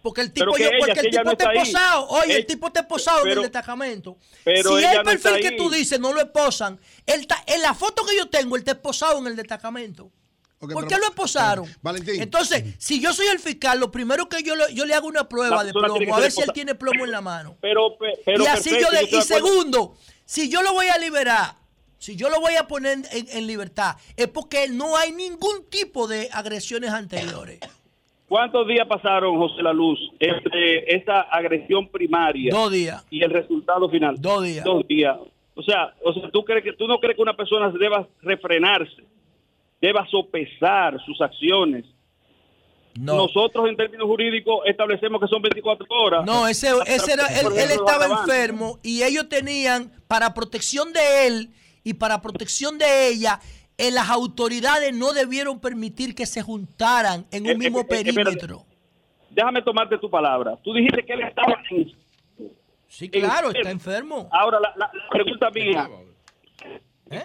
Porque el tipo, yo, ella, porque que el tipo no ahí. esposado. Oye, el tipo está esposado en pero- el destacamento. pero si el perfil que ahí. tú dices no lo esposan, él en la foto que yo tengo, él está esposado en el destacamento. ¿Por pero- qué lo esposaron? Valentín. Entonces, si yo soy el fiscal, lo primero que yo, lo- yo le hago una prueba La de plomo, a ver si él tiene plomo en la mano. Pero, pe- pero y así perfecto, yo le, estoy y segundo, si yo lo voy a liberar, si yo lo voy a poner en, en libertad, es porque no hay ningún tipo de agresiones anteriores. ¿Cuántos días pasaron, José La Luz, entre esa agresión primaria Dos días. y el resultado final? Dos días. Dos días. O sea, o sea, ¿tú, crees que, ¿tú no crees que una persona deba refrenarse, deba sopesar sus acciones? No. Nosotros, en términos jurídicos, establecemos que son 24 horas. No, ese, ese era, él, estaba enfermo y ellos tenían, para protección de él y para protección de ella, eh, las autoridades no debieron permitir que se juntaran en un Eh, mismo eh, espérate. perímetro. Déjame tomarte tu palabra. Tú dijiste que él estaba en... Sí, claro, está enfermo. Ahora, la, la- la pregunta mía.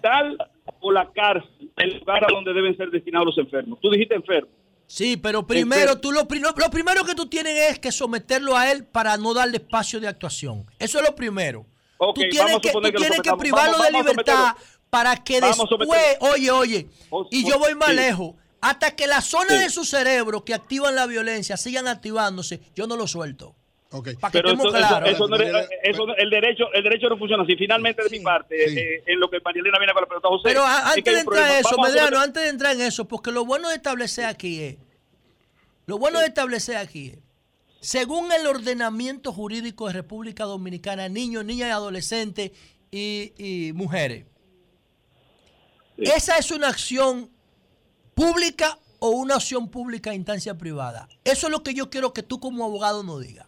Tal o la cárcel el lugar a donde deben ser destinados los enfermos. Tú dijiste enfermo. Sí, pero primero, tú lo, lo primero que tú tienes es que someterlo a él para no darle espacio de actuación. Eso es lo primero. Tú tienes que, tú que tienes que privarlo Vamos- de vamos libertad para que después, oye, oye, y yo voy más sí. lejos, hasta que las zonas Sí. de su cerebro que activan la violencia sigan activándose, yo no lo suelto. Para que Pero estemos eso, claros. eso no es- eso no- el derecho el derecho no funciona así. Finalmente, de mi parte, eh, en lo que Marielena viene con la pregunta, José. Pero a- antes de entrar problema. eso, Medrano, antes de entrar en eso, porque lo bueno de establecer aquí es, lo bueno de establecer aquí es, según el ordenamiento jurídico de República Dominicana, niños, niñas y adolescentes y, y mujeres, ¿esa es una acción pública o una acción pública a instancia privada? Eso es lo que yo quiero que tú como abogado nos digas.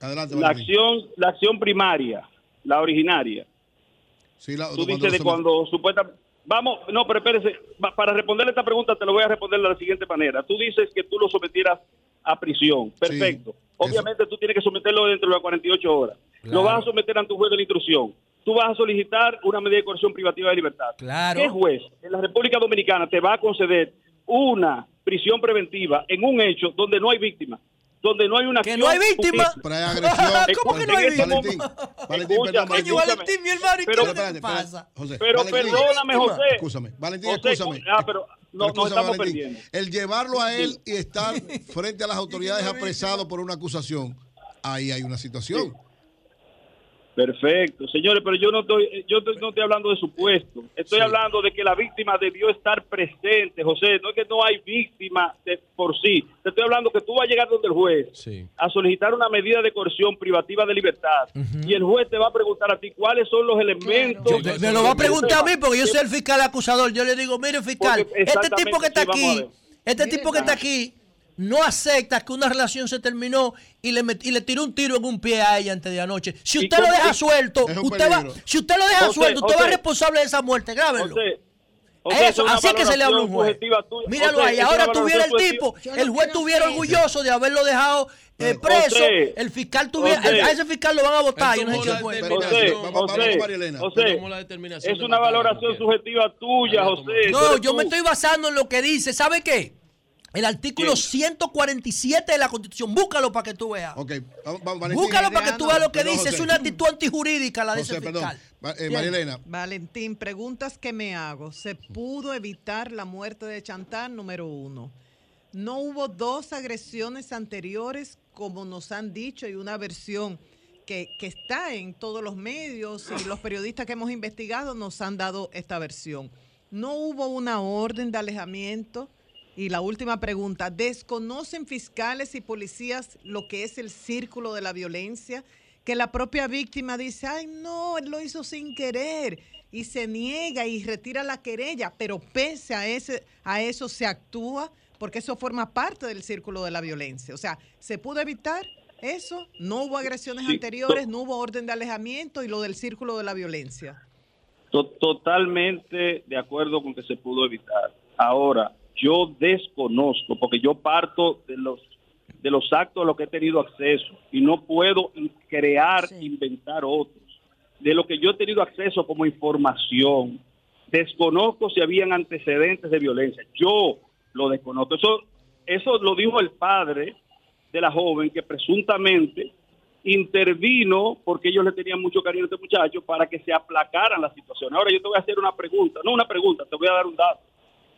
Adelante, la acción, la acción primaria, la originaria. Sí, la- Tú dices de cuando supuesta Vamos, no, pero espérese, para responderle esta pregunta te lo voy a responder de la siguiente manera. Tú dices que tú lo sometieras a prisión. Perfecto. Obviamente tú tienes que someterlo dentro de las 48 horas. Lo vas a someter ante un juez de la instrucción. Tú vas a solicitar una medida de coerción privativa de libertad. Claro. ¿Qué juez en la República Dominicana te va a conceder una prisión preventiva en un hecho donde no hay víctima? Donde no hay una Que no hay víctima. Pero hay agresión. [laughs] ¿Cómo que no hay víctima? Valentín, perdón, Valentín. Valentín, mi hermano, ¿y Pero- qué te pasa? José, Pero Valentín. perdóname, José. Escúchame, Valentín, José, escúchame. ah, pero no, nos estamos Valentín. perdiendo. El llevarlo a él y estar frente a las [laughs] autoridades apresado por una acusación, ahí hay una situación. Perfecto, señores, pero yo no estoy, yo estoy- no estoy hablando de supuesto, estoy hablando de que la víctima debió estar presente, José, no es que no hay víctima de- por sí, te estoy hablando que tú vas a llegar donde el juez a solicitar una medida de coerción privativa de libertad. Y el juez te va a preguntar a ti cuáles son los elementos. Me, me lo va a preguntar a mí porque yo soy el fiscal acusador. Yo le digo, mire fiscal, este tipo que está aquí, este tipo que está aquí, no acepta que una relación se terminó y le, met- y le tiró un tiro en un pie a ella antes de anoche. Si ¿Y usted lo deja suelto, usted va, si usted lo deja José, suelto, usted va responsable de esa muerte. Grábenlo. José, José, Eso, es así es que se le habla a un juez. Míralo José, ahí. Ahora tuviera el tipo, el juez estuviera orgulloso de haberlo dejado eh, José, preso. El fiscal tuviera, José. a ese fiscal lo van a votar. Yo no sé quién fue. José, José, es una valoración subjetiva tuya, José. No, yo me estoy basando en lo que dice. ¿Sabe qué? El artículo ¿Qué? 147 de la Constitución. Búscalo para que tú veas. Ok, vamos, vamos, Valentín. Búscalo para que tú veas lo que Perdón, dice. Es una actitud antijurídica la de José, ese fiscal. Va- eh, Bien. María Elena, Valentín, preguntas que me hago. ¿Se pudo evitar la muerte de Chantal? Número uno. No hubo dos agresiones anteriores, como nos han dicho, y una versión que, que está en todos los medios y los periodistas que hemos investigado nos han dado esta versión. No hubo una orden de alejamiento. Y la última pregunta, ¿desconocen fiscales y policías lo que es el círculo de la violencia? Que la propia víctima dice, ay no, él lo hizo sin querer y se niega y retira la querella, pero pese a, ese, a eso se actúa porque eso forma parte del círculo de la violencia. O sea, ¿se pudo evitar eso? No hubo agresiones Sí, anteriores, no hubo orden de alejamiento y lo del círculo de la violencia. To- Totalmente de acuerdo con que se pudo evitar. Ahora, yo desconozco, porque yo parto de los de los actos a los que he tenido acceso y no puedo crear, inventar otros. De lo que yo he tenido acceso como información, desconozco si habían antecedentes de violencia. Yo lo desconozco. Eso, eso lo dijo el padre de la joven que presuntamente intervino porque ellos le tenían mucho cariño a este muchacho para que se aplacaran las situaciones. Ahora yo te voy a hacer una pregunta, no una pregunta, te voy a dar un dato.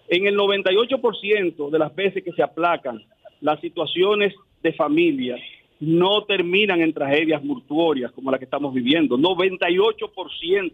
En el 98% de las veces que se aplacan las situaciones de familia no terminan en tragedias mortuorias como la que estamos viviendo. 98%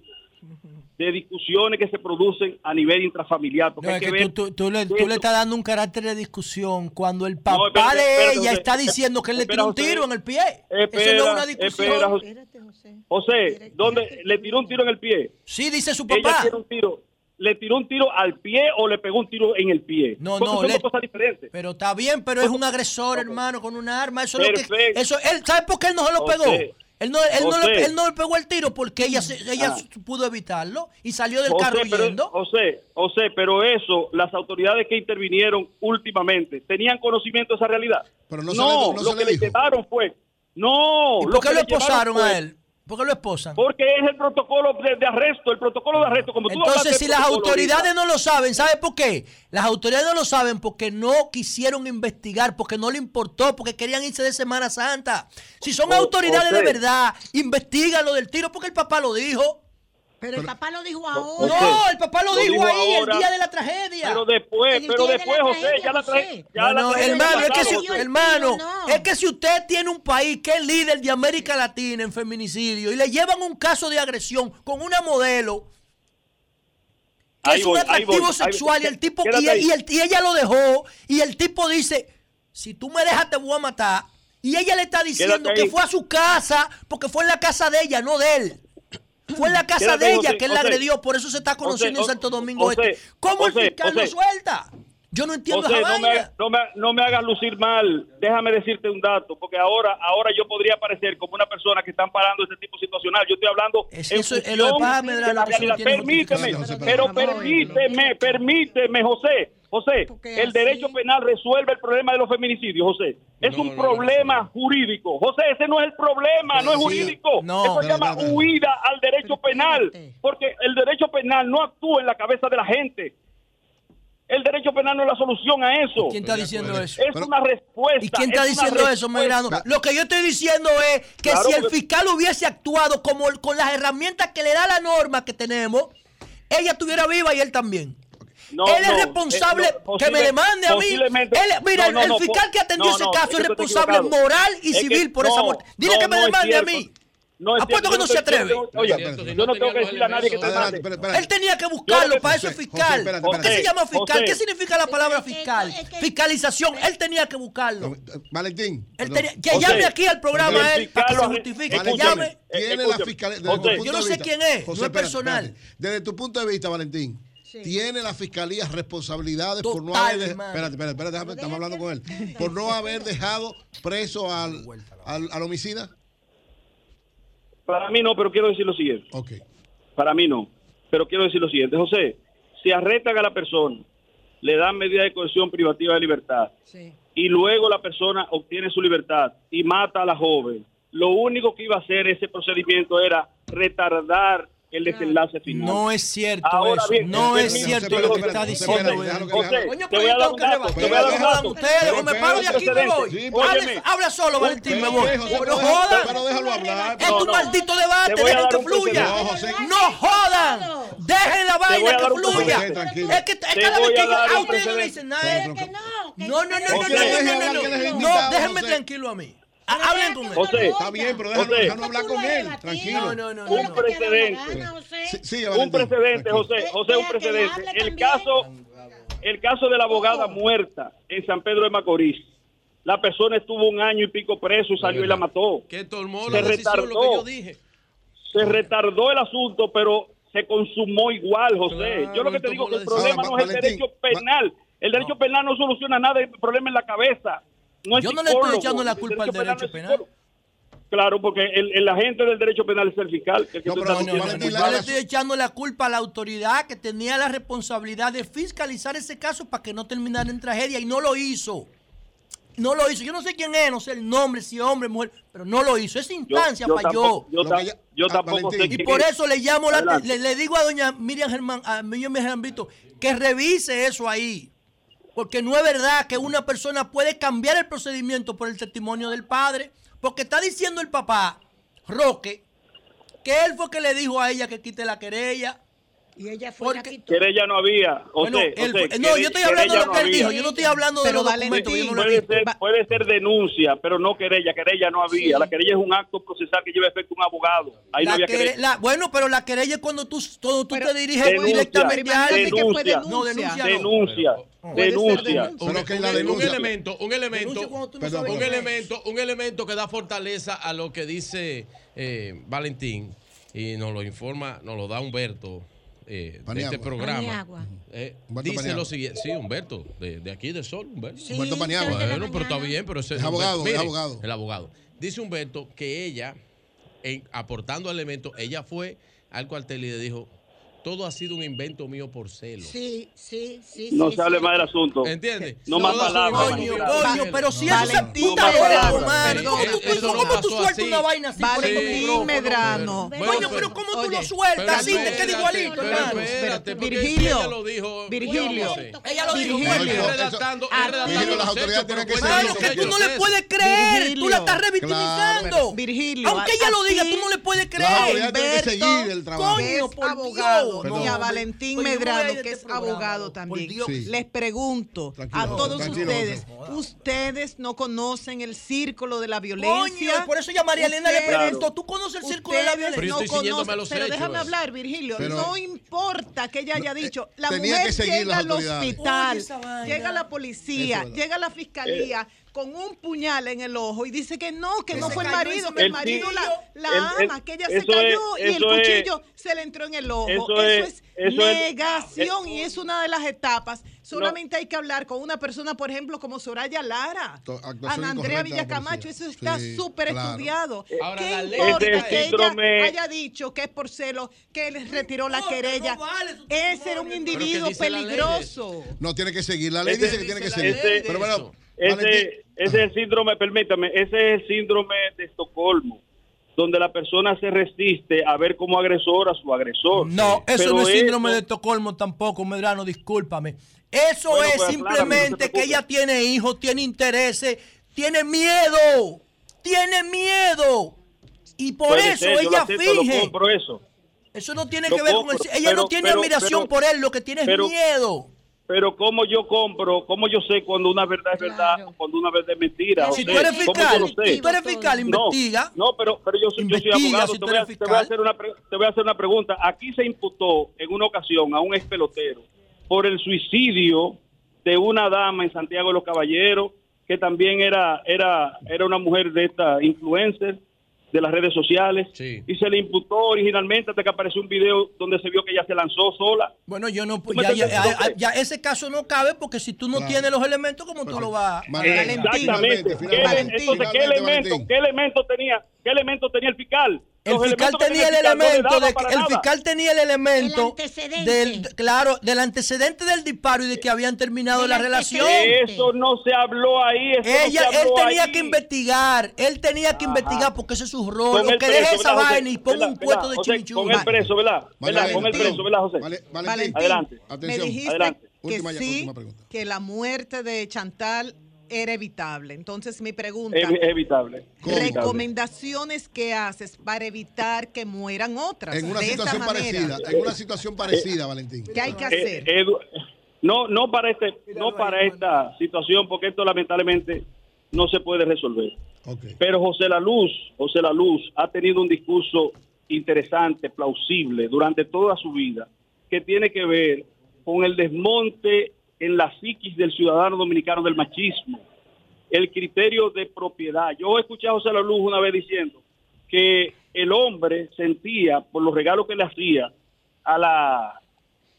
de discusiones que se producen a nivel intrafamiliar. Porque No, hay es que que ver tú, tú- tú le, tú eso. le estás dando un carácter de discusión cuando el papá espérate, de espérate, ella José. está diciendo que él le tiró un José. tiro en el pie. Eso no es una discusión. espera, José. José, ¿dónde le tiró un tiro en el pie? Sí, dice su Ella papá. tiene un tiro. ¿Le tiró un tiro al pie o le pegó un tiro en el pie? No, Porque no, son le- dos cosas diferentes. Pero está bien, pero es un agresor, hermano, con un arma. Eso es lo que. Perfecto. Eso, él, ¿Sabe por qué él no se lo José. pegó? Él no, él, no le, él no le pegó el tiro porque ella, se- ella Ah. pudo evitarlo y salió del José, carro pero, yendo. José, José, pero eso, las autoridades que intervinieron últimamente, ¿tenían conocimiento de esa realidad? Pero no no, se le- no lo se que le le llevaron fue... No, ¿Y lo por qué que lo esposaron fue- a él? ¿Por qué lo esposan? Porque es el protocolo de, de arresto, el protocolo de arresto. Como tú Entonces, si las autoridades ahorita. no lo saben, ¿sabe por qué? Las autoridades no lo saben porque no quisieron investigar, porque no le importó, porque querían irse de Semana Santa. Si son O- autoridades de verdad, investigan lo del tiro porque el papá lo dijo. Pero el papá lo dijo ahora. No, el papá lo, lo dijo, dijo ahí ahora, el día de la tragedia. Pero después, pero de después, José, tragedia, ya la. Ya No, no, tragedia hermano, es que, si, el hermano, no. es que si usted tiene un país que es líder de América Latina en feminicidio y le llevan un caso de agresión con una modelo que Ahí es un voy, atractivo voy, sexual y el tipo y, y el- y ella lo dejó y el tipo dice, si tú me dejas te voy a matar. Y ella le está diciendo que fue a su casa porque fue en la casa de ella, no de él. Fue en la casa de ella José, que él la José. agredió, por eso se está conociendo José, en Santo Domingo Este. ¿Cómo el fiscal lo suelta? Yo no entiendo José, esa no me, no, me, no me hagas lucir mal. Déjame decirte un dato, porque ahora ahora yo podría parecer como una persona que están parando ese tipo situacional. Yo estoy hablando Es- en eso- es función lo Medrano, de la realidad. Permíteme, pero permíteme, permíteme, José. José, el derecho penal resuelve el problema de los feminicidios, José. Es un problema jurídico. José, ese no es el problema, no es jurídico. no. Eso se llama huida al derecho penal, porque el derecho penal no actúa en la cabeza de la gente. El derecho penal no es la solución a eso. ¿Quién está diciendo eso? Es una respuesta. ¿Y quién está es diciendo eso. Medrano? Lo que yo estoy diciendo es que Claro, si el fiscal hubiese actuado como con las herramientas que le da la norma que tenemos, ella estuviera viva y él también. No, él es no, responsable eh, no, que me demande a mí. Él- mira, no, no, el fiscal que atendió no, ese caso es responsable moral y Es que civil por esa muerte. Dile no, que me demande a cierto. mí. No es Apuesto cierto, que no se atreve. Oye, yo no tengo que decirle a nadie que te espera. Él tenía que buscarlo, para eso es fiscal. José, espérate, ¿Qué se llama fiscal? José. ¿Qué significa la palabra fiscal? Fiscalización. Él tenía que buscarlo. Valentín. Él perdón. tenía- que José, llame aquí al programa él para que se lo- justifique. Que Valentín, llame. Tiene Eh, la fiscalía. yo no sé quién es, no es personal. espérate. Desde tu punto de vista, Valentín, tiene la fiscalía responsabilidades por no haber. de- hermano. Espérate, espérate, espérate, déjame- estamos hablando con él. Por no haber dejado preso al, al, al homicida. Para mí no, pero quiero decir lo siguiente. Para mí no. Pero quiero decir lo siguiente, José, si arrestan a la persona, le dan medida de coerción privativa de libertad y luego la persona obtiene su libertad y mata a la joven, lo único que iba a hacer ese procedimiento era retardar el desenlace final. No es cierto Ahora eso. bien, no es cierto José, lo que está diciendo José, él. José, Coño, te pero voy a yo dar tengo un que dato, rebatir. te voy a dar un Jodan dato. ustedes o me paro de aquí y me voy. Sí. Habla solo, Valentín, me voy. Pero jodan. Pero déjalo hablar. Es tu no. maldito debate, dejen que fluya. No, jodan. Dejen la vaina que fluya. Es que es Te cada vez que yo a ustedes no le dicen nada. No, No, no, no, no, no, no, no, déjenme tranquilo a mí. Ha- Hablen con él. José, Está bien, pero déjalo, José. déjalo hablar con él. Tranquilo. No, no, no, no. un no. precedente. Sí, sigue, un precedente. José, José, un precedente. El caso, el caso de la abogada muerta en San Pedro de Macorís. La persona estuvo un año y pico preso y salió y la mató. Que tomó Se la decisión, lo que retardó. yo dije. Se retardó el asunto, pero se consumó igual, José. Claro, yo lo que te digo es que el problema no es el derecho penal. El derecho penal no soluciona nada, el problema es la cabeza. No es Yo no le estoy echando la culpa al derecho penal. Claro, porque el, el agente del derecho penal es el fiscal. el que No, pero Yo le estoy echando la culpa a la autoridad que tenía la responsabilidad de fiscalizar ese caso para que no terminara en tragedia y no lo hizo. No lo hizo. Yo no sé quién es, no sé el nombre, si hombre, mujer, pero no lo hizo. Esa Yo- instancia yo falló. tampoco- Yo, ta- yo Ah, tampoco sé Valentín. Y por es. eso le llamo, la, le, le digo a doña Miriam Germán, a Miriam Germán Brito, que revise eso ahí. Porque no es verdad que una persona puede cambiar el procedimiento por el testimonio del padre. Porque está diciendo el papá, Roque, que él fue que le dijo a ella que quite la querella. Y ella fue la Porque, quitó. Querella no había. Bueno, él no, yo estoy hablando de lo que él no dijo. Yo no estoy hablando de Pero los documentos. no he Puede ser, puede ser denuncia, pero no querella. Querella no había. La querella es un acto procesal que lleva efecto un abogado. Ahí no La había quere- querella. la- bueno, pero la querella es cuando tú, cuando tú Pero- te diriges Denuncia, directamente a alguien. denuncia, No, denuncia no. denuncia, denuncia. un, denuncia- elemento, un elemento, un elemento, un elemento que da fortaleza a lo que dice eh, Valentín y nos lo informa, nos lo da Humberto eh, de este programa. Eh, dice Paniagua. lo siguiente, sí, Humberto, de, de aquí de Sol, Humberto. Sí, Humberto Paniagua. Pero está bien, pero ese Es abogado, Mire, es abogado. El abogado. Dice Humberto que ella, en, aportando elementos, ella fue al cuartel y le dijo, todo ha sido un invento mío por celo. Sí, sí, sí. No sí, se hable sí. más del asunto. ¿Entiendes? No más palabras. Coño, coño, pero si eso se puta. ¿Cómo tú, sueltas una vaina así Valentín? Medrano. Coño, pero- ¿cómo tú lo sueltas? Así te espérate, queda igualito, pero hermano. espérate, Virgilio, ella lo dijo. Virgilio, Ella lo dijo. Virgilio. las autoridades tienen que seguir Claro que tú no le puedes creer. Virgilio. Tú la estás revictimizando. Virgilio, Aunque ella lo diga, tú no le puedes creer. autoridades tienen que Humberto, seguir el trabajo. que Coño, por abogado, Dios. y a No, Valentín Oye, yo me voy a Medrano, ir de que este es programa, abogado por también. Dios. Sí. Les pregunto Tranquilo, a todos tranquilo, ustedes, José. ustedes no conocen el círculo de la Coño, violencia. por eso ya María Elena le preguntó, ¿tú conoces el círculo de la Pero violencia? estoy siguiéndome a los pero hechos, déjame eh. hablar, Virgilio. Pero- no importa que ella haya dicho. La mujer llega al hospital, llega la policía, llega la fiscalía con un puñal en el ojo y dice que no, que Que no fue el marido, que el marido la, la El- el- ama, que ella se cayó es- y el es- cuchillo se le entró en el ojo. eso Eso, es- es, eso es- negación y es una de las etapas. Solamente hay que hablar con una persona, por ejemplo, como Soraya Lara, Ana Andrea Villacamacho, eso está Sí, súper claro. estudiado. Ahora, ¿Qué la ley- importa que síndrome- ella haya dicho que es por celo, que les retiró la querella? no vale su Ese era un individuo peligroso. No tiene que seguir. La ley dice que tiene que seguir. Pero bueno, Ese, ese es el síndrome, permítame, ese es el síndrome de Estocolmo, donde la persona se resiste a ver como agresor a su agresor. No, eso Pero no es síndrome de Estocolmo tampoco, Medrano, discúlpame. Eso Bueno, es pues, simplemente no que ella tiene hijos, tiene intereses, tiene miedo, tiene miedo. Y por Puede eso ser, ella acepto, finge. eso. Eso no tiene Lo que ver con el... Ella no tiene pero- admiración pero- por él, lo que tiene es pero- miedo. Pero cómo yo compro, cómo yo sé cuando una verdad es verdad o cuando una verdad es mentira. Si José? tú eres ¿Cómo yo fiscal, sé? tú eres fiscal, No, investiga. No, pero, pero yo, soy, yo soy abogado. si te, voy a, eres te voy a fiscal. hacer una, pre- te voy a hacer una pregunta. Aquí se imputó en una ocasión a un ex pelotero por el suicidio de una dama en Santiago de los Caballeros, que también era, era, era una mujer de esta influencer de las redes sociales. Sí. Y se le imputó originalmente hasta que apareció un video donde se vio que ella se lanzó sola. Bueno, yo no... ¿Tú me Ya, ya- ya- ya ese caso no cabe porque si tú no Claro. tienes los elementos, ¿cómo tú lo vas a... Valentín, Exactamente. finalmente, ¿Qué- finalmente, entonces, ¿qué elemento, Valentín. qué elemento tenía, qué elemento tenía el fiscal? El fiscal tenía el elemento de el fiscal tenía el elemento del claro del antecedente del disparo y de que habían terminado la relación. Eso no se habló ahí. Eso Ella, no se él tenía ahí. que investigar, él tenía que Ajá. investigar porque ese es su rol. Que preso, deje esa vaina y ponga ¿Verdad, un puesto de chimichurri. Con el preso, ¿verdad? ¿Verdad? Con el preso, ¿verdad, José? Vale- Valentín, Valentín, Adelante. Atención. me dijiste Adelante. que Última ya- sí, última pregunta. que la muerte de Chantal era evitable. Entonces mi pregunta, evitable. recomendaciones que haces para evitar que mueran otras En una de situación parecida, en una situación parecida, Valentín. ¿Qué hay que Eh, hacer? Edu- no, no para este, no para esta situación, porque esto lamentablemente no se puede resolver. Ok. Pero José La Luz, José La Luz ha tenido un discurso interesante, plausible durante toda su vida, que tiene que ver con el desmonte en la psiquis del ciudadano dominicano del machismo, el criterio de propiedad. Yo escuché a José La Luz una vez diciendo que el hombre sentía, por los regalos que le hacía a la,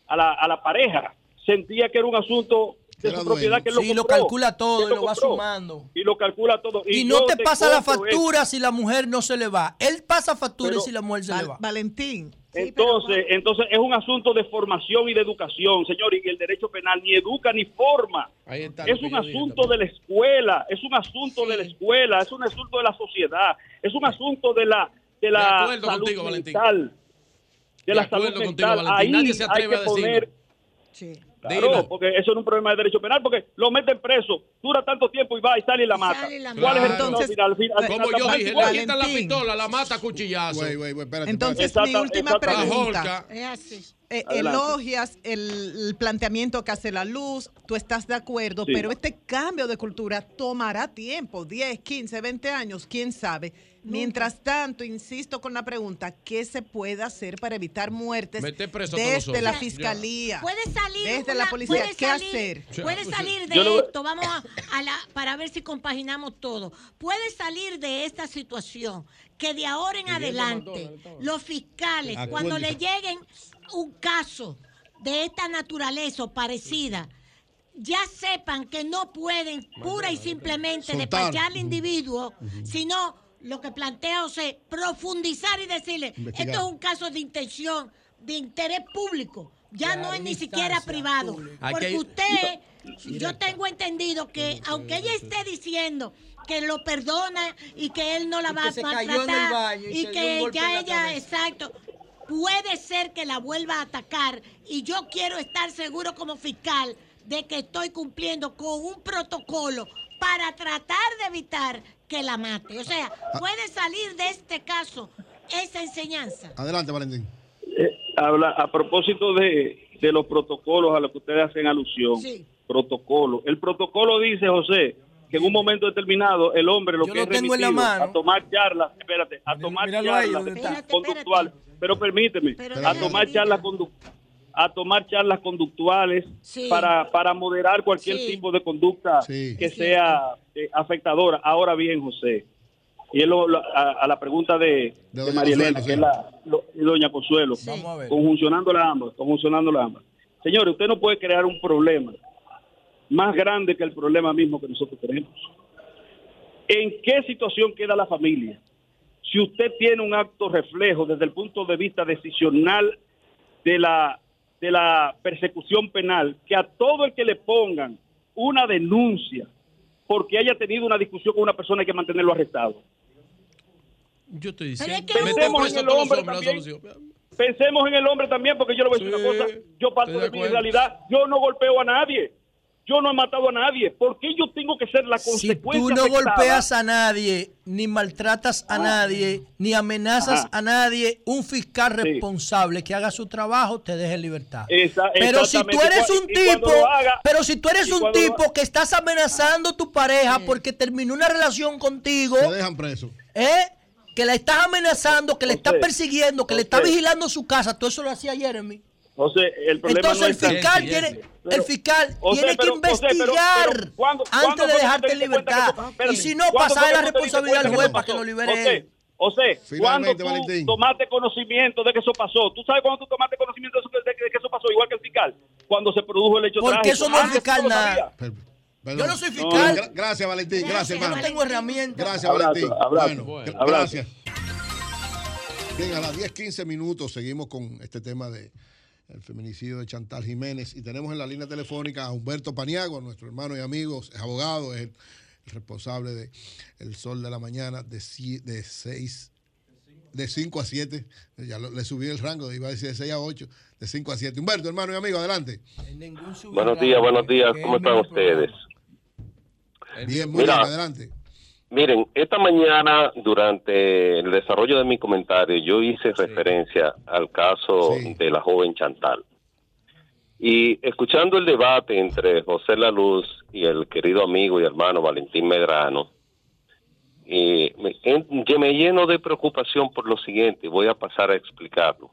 a la, a la pareja, sentía que era un asunto de su propiedad que él lo Sí, lo compró, calcula todo que y lo va compró. sumando. Y lo calcula todo. Y no te pasa la factura si la mujer no se le va. Él pasa factura Pero- si la mujer se le va. Valentín, Entonces, entonces es un asunto de formación y de educación, señor, y el derecho penal ni educa ni forma. Ahí está lo Es un asunto de la escuela, es un asunto de la escuela, es un asunto de la sociedad, es un asunto de la de la De acuerdo salud contigo, Valentín. mental. De, De la acuerdo salud contigo, mental. Valentín. Ahí Nadie se hay atreve que a decirlo. poner sí. Claro, Dilo. porque eso no es un problema de derecho penal, porque lo meten preso, dura tanto tiempo y va y sale y la mata. sale y la ¿Cuál es el Entonces, final? Al fin- al Como final yo dije, le quitan la pistola, la mata a cuchillazo. Güey, güey, güey, espérate, Entonces espérate. mi última pregunta. Es así. Eh, elogias el, el planteamiento que hace la luz, tú estás de acuerdo, Sí. pero este cambio de cultura tomará tiempo, 10, 15, 20 años, quién sabe. Mientras tanto, insisto con la pregunta, ¿qué se puede hacer para evitar muertes desde la fiscalía? Puede salir Desde una- la policía, puede ¿qué salir- hacer? Puede salir de esto, vamos a, a la para ver si compaginamos todo. Puede salir de esta situación que de ahora en adelante los fiscales Acuérdate. cuando le lleguen un caso de esta naturaleza o parecida ya sepan que no pueden pura y simplemente despachar al individuo, sino lo que plantea José, profundizar y decirle, esto es un caso de intención, de interés público, ya no es ni siquiera privado. Porque usted, yo tengo entendido que aunque ella esté diciendo que lo perdona y que él no la va a maltratar y que ya la ella, exacto, puede ser que la vuelva a atacar y yo quiero estar seguro como fiscal de que estoy cumpliendo con un protocolo para tratar de evitar que la mate. O sea, puede salir de este caso esa enseñanza. Adelante, Valentín. Eh, habla a propósito de, de los protocolos a los que ustedes hacen alusión. Protocolo. El protocolo dice, José, que en un momento determinado el hombre lo Yo que lo es tengo en la remitido mano. a tomar charlas, espérate, a tomar charlas conductuales, pero permíteme, Pero a tomar charlas condu- a tomar charlas conductuales Sí. para, para moderar cualquier Sí. tipo de conducta que sea eh, afectadora. Ahora bien, José, y es lo- lo- a, a la pregunta de, de, doña María Elena, Consuelo, que es la lo- y doña Consuelo, conjuncionando las ambas, conjuncionando las ambas. Señores, usted no puede crear un problema más grande que el problema mismo que nosotros tenemos. ¿En qué situación queda la familia? Si usted tiene un acto reflejo desde el punto de vista decisional de la, de la persecución penal, que a todo el que le pongan una denuncia porque haya tenido una discusión con una persona hay que mantenerlo arrestado. Yo estoy diciendo. que Pensemos en el hombre también. Pensemos en el hombre también, porque yo le voy a decir una cosa. Yo parto de de mi realidad. Yo no golpeo a nadie. Yo no he matado a nadie. ¿Por qué yo tengo que ser la Si consecuencia tú no afectada? golpeas a nadie, ni maltratas a nadie, ni amenazas Ajá. a nadie, un fiscal responsable que haga su trabajo te deja en libertad. Esa- pero si tú eres un tipo, haga- pero si tú eres un tipo que estás amenazando a tu pareja porque terminó una relación contigo, Te dejan preso. ¿eh? que la estás amenazando, que le estás persiguiendo, que le estás vigilando su casa, todo eso lo hacía Jeremy. Entonces, el problema Entonces no el fiscal tiene, el fiscal José, tiene que pero- José, pero- investigar pero ¿cuándo- cuándo antes de que dejarte te en libertad. que eso- y si no, ¿cuándo pasar la que responsabilidad al juez que para que lo libere José, él. José, cuando Finalmente, tú Valentín. tomaste conocimiento de que eso pasó, tú sabes cuando tú tomaste conocimiento de, eso- de que de que eso pasó, igual que el fiscal, cuando se produjo el hecho Porque trágico. eso no es fiscal nada. Perdón. Yo no soy No, fiscal. gra- gracias, Valentín. Gracias, Yo no hermano. tengo herramientas. Gracias, Abrazo, Valentín. abrazo. Bueno, Abrazo. gracias. Bien, a las 10, 15 minutos seguimos con este tema de el feminicidio de Chantal Jiménez y tenemos en la línea telefónica a Humberto Paniagua, nuestro hermano y amigo, es abogado, es el, el responsable de El Sol de la Mañana de 6 de 5 a 7, ya lo- le subí el rango, iba a decir de 6 a 8, de 5 a 7. Humberto, hermano y amigo, adelante. Buenos días, buenos días. ¿Cómo están ustedes? Bien, muy Mira. bien, adelante. Miren, esta mañana durante el desarrollo de mi comentario yo hice referencia al caso de la joven Chantal. Y escuchando el debate entre José La Luz y el querido amigo y hermano Valentín Medrano, y me, en- me lleno de preocupación por lo siguiente, voy a pasar a explicarlo.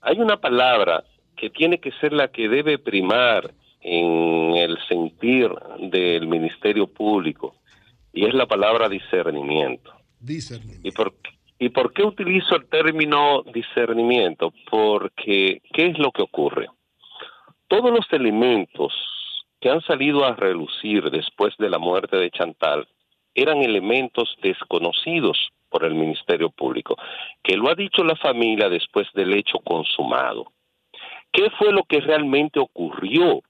Hay una palabra que tiene que ser la que debe primar en el sentir del Ministerio Público y es la palabra discernimiento. Discernimiento. ¿Y por, ¿Y por qué utilizo el término discernimiento? Porque, ¿qué es lo que ocurre? Todos los elementos que han salido a relucir después de la muerte de Chantal eran elementos desconocidos por el Ministerio Público, que lo ha dicho la familia después del hecho consumado. ¿Qué fue lo que realmente ocurrió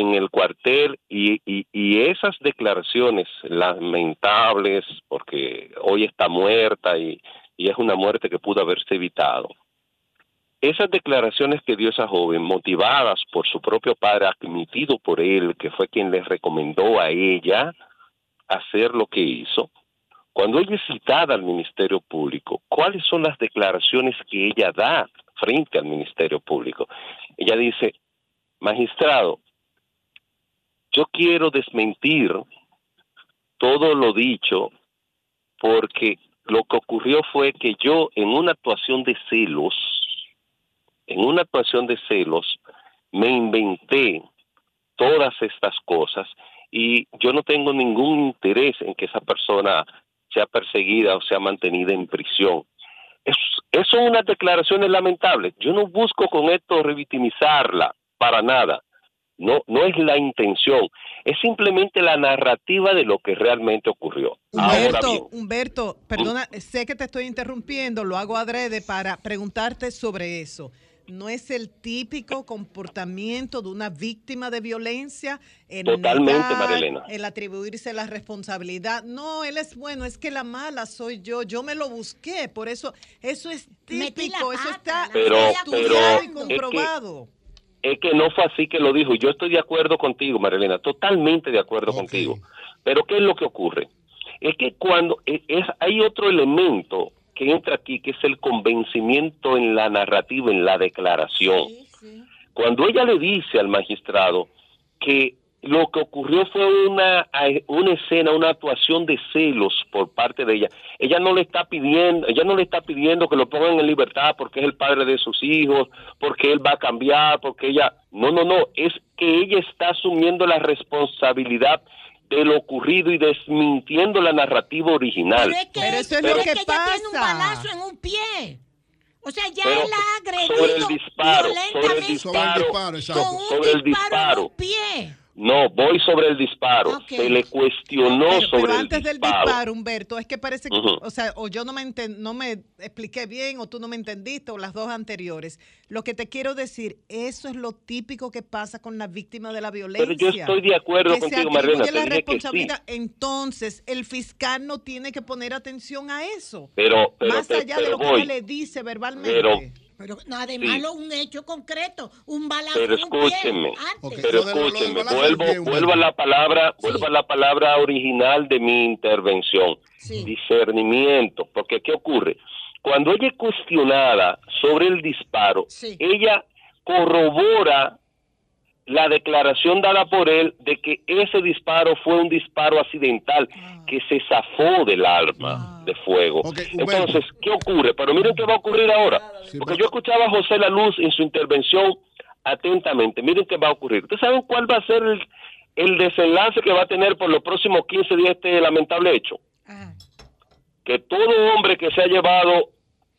en el cuartel y, y- y esas declaraciones lamentables, porque hoy está muerta y, y es una muerte que pudo haberse evitado? Esas declaraciones que dio esa joven, motivadas por su propio padre, admitido por él, que fue quien le recomendó a ella hacer lo que hizo, cuando ella es citada al Ministerio Público, ¿cuáles son las declaraciones que ella da frente al Ministerio Público? Ella dice, magistrado, yo quiero desmentir todo lo dicho porque lo que ocurrió fue que yo en una actuación de celos, en una actuación de celos, me inventé todas estas cosas y yo no tengo ningún interés en que esa persona sea perseguida o sea mantenida en prisión. Es, es son unas declaraciones lamentables. Yo no busco con esto revictimizarla para nada. No, no es la intención. Es simplemente la narrativa de lo que realmente ocurrió. Ahora bien, Humberto, Humberto, perdona, sé que te estoy interrumpiendo, lo hago adrede para preguntarte sobre eso. no es el típico comportamiento de una víctima de violencia en Totalmente, negar, Marilena. el atribuirse la responsabilidad. No, él es bueno, es que la mala soy yo, yo me lo busqué, por eso eso es típico, eso está Pero- estudiado pero y es que- comprobado. Es que no fue así que lo dijo. Yo estoy de acuerdo contigo, Marilena, totalmente de acuerdo contigo. Pero ¿qué es lo que ocurre? Es que cuando es, es- hay otro elemento que entra aquí, que es el convencimiento en la narrativa, en la declaración. Cuando ella le dice al magistrado que lo que ocurrió fue una, una escena, una actuación de celos por parte de ella. Ella no le está pidiendo, ella no le está pidiendo que lo pongan en libertad porque es el padre de sus hijos, porque él va a cambiar, porque ella, no, no, no, es que ella está asumiendo la responsabilidad de lo ocurrido y desmintiendo la narrativa original. Pero es que, Pero eso es pero lo es que ella tiene un pasa. balazo en un pie. O sea, ya Pero él ha agredido sobre el disparo, sobre el violentamente disparo, con un sobre el disparo en disparo. un pie. No, voy sobre el disparo. Se le cuestionó Pero, sobre pero el antes del disparo. Humberto, es que parece que, o sea, o yo no me, no me expliqué bien, o tú no me entendiste, o las dos anteriores. Lo que te quiero decir, eso es lo típico que pasa con la víctima de la violencia. Pero yo estoy de acuerdo que contigo, te la que sí. responsabilidad. Entonces, el fiscal no tiene que poner atención a eso. Pero, pero, más allá de lo que voy. él le dice verbalmente. Pero, Pero no, además Sí. lo- un hecho concreto, un balazo pero escúcheme, antes. pero escúcheme, vuelvo, vuelvo a la palabra, vuelvo a la palabra original de mi intervención, discernimiento, porque ¿qué ocurre? Cuando ella es cuestionada sobre el disparo, ella corrobora la declaración dada por él de que ese disparo fue un disparo accidental que se zafó del arma de fuego. Entonces, ¿qué ocurre? Pero miren qué va a ocurrir ahora. Porque yo escuchaba a José La Luz en su intervención atentamente. Miren qué va a ocurrir. ¿Ustedes saben cuál va a ser el, el desenlace que va a tener por los próximos 15 días este lamentable hecho? Que todo hombre que se ha llevado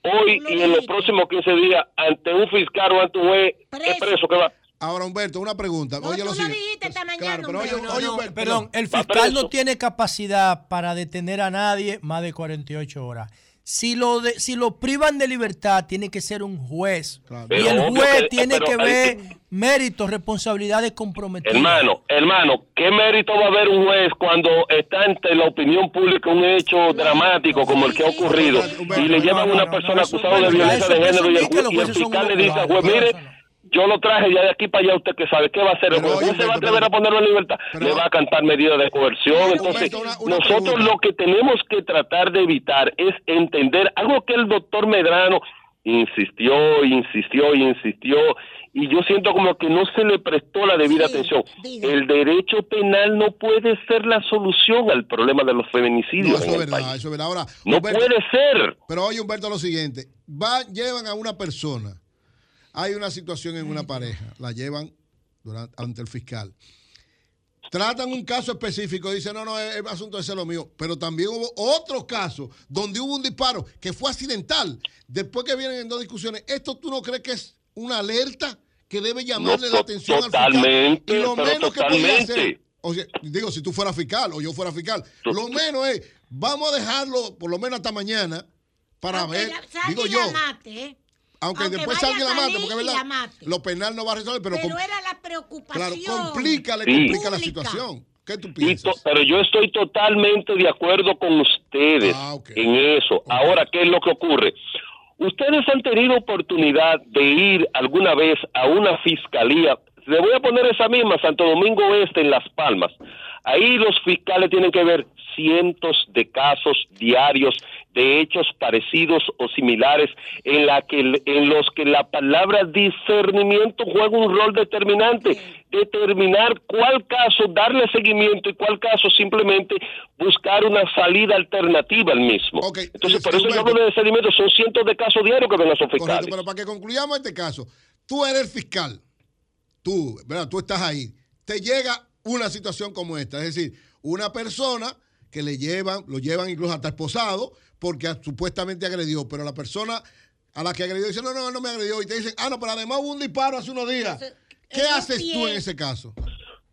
hoy y en los próximos 15 días ante un fiscal o ante un juez es preso que va. Ahora, Humberto, una pregunta. oye, lo siguiente. Claro, pero oye, oye, Humberto, Perdón, el fiscal no tiene capacidad para detener a nadie más de 48 horas. Si lo, de- si lo privan de libertad, tiene que ser un juez. y Pero el juez que- tiene pero que ver méritos, responsabilidades comprometidas. Hermano, hermano, ¿qué mérito va a haber un juez cuando está ante la opinión pública un hecho dramático como el que ha ocurrido y le llevan a una persona acusada de violencia de género y el, ju- y el fiscal le dice al juez, mire, yo lo traje ya de aquí para allá, usted que sabe, ¿qué va a hacer? ¿El juez se va a atrever a ponerlo en libertad? Le va a cantar medidas de coerción. Entonces, nosotros lo que tenemos que tratar de evitar es entender algo que el doctor Medrano insistió, insistió y insistió, y yo siento como que no se le prestó la debida atención. El derecho penal no puede ser la solución al problema de los feminicidios eso en el verdad, país. eso es verdad. Ahora, No puede ser. Pero oye, Humberto, lo siguiente. Va, llevan a una persona. Hay una situación en una pareja. La llevan durante, ante el fiscal. Tratan un caso específico. Dicen, no, no, es, es asunto de lo mío. Pero también hubo otro caso donde hubo un disparo que fue accidental. Después que vienen en dos discusiones, ¿esto tú no crees que es una alerta que debe llamarle No, la to- atención totalmente, al fiscal? Y lo pero menos que podía hacer o sea, digo, si tú fueras fiscal o yo fuera fiscal, lo menos es, vamos a dejarlo por lo menos hasta mañana para ver, Salga digo y yo, mate, ¿eh? Aunque, aunque después salga la mate, porque verdad, mate. lo penal no va a resolver, pero, Pero era la claro, preocupación. complica, le Sí. complica la situación. ¿Qué tú piensas? pero yo estoy totalmente de acuerdo con ustedes Ah, en eso. Ahora, ¿qué es lo que ocurre? Ustedes han tenido oportunidad de ir alguna vez a una fiscalía. Le voy a poner esa misma, Santo Domingo Este, en Las Palmas. Ahí los fiscales tienen que ver cientos de casos diarios de hechos parecidos o similares en, la que, en los que la palabra discernimiento juega un rol determinante. Determinar cuál caso darle seguimiento y cuál caso simplemente buscar una salida alternativa al mismo. Entonces, por eso yo hablo de discernimiento. Son cientos de casos diarios que ven a esos Correcto, fiscales. pero para que concluyamos este caso, tú eres el fiscal, tú, ¿verdad? Tú estás ahí. Te llega una situación como esta, es decir, una persona que le llevan, lo llevan incluso hasta esposado, porque supuestamente agredió, pero la persona a la que agredió dice, no, no, no me agredió, y te dicen, ah, no, pero además hubo un disparo hace unos días. ¿Qué haces tú en ese caso?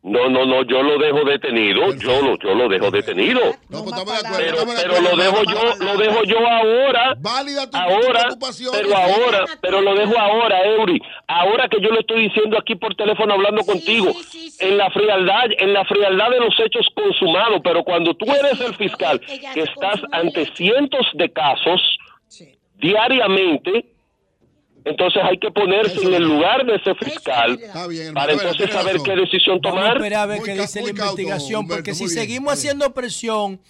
No, no, no, yo lo dejo detenido, yo lo, yo lo dejo detenido. No, pues estamos de acuerdo. Pero, de pero lo dejo yo, lo dejo yo ahora. Válida tu ahora, preocupación. pero ahora, pero lo dejo ahora, Eury. Ahora que yo lo estoy diciendo aquí por teléfono hablando contigo, en la frialdad, en la frialdad de los hechos consumados. Pero cuando tú eres el fiscal, que estás ante cientos de casos diariamente, entonces hay que ponerse en el lugar de ese fiscal para entonces saber qué decisión Vamos a tomar. esperar a ver qué dice la investigación, porque si seguimos haciendo presión,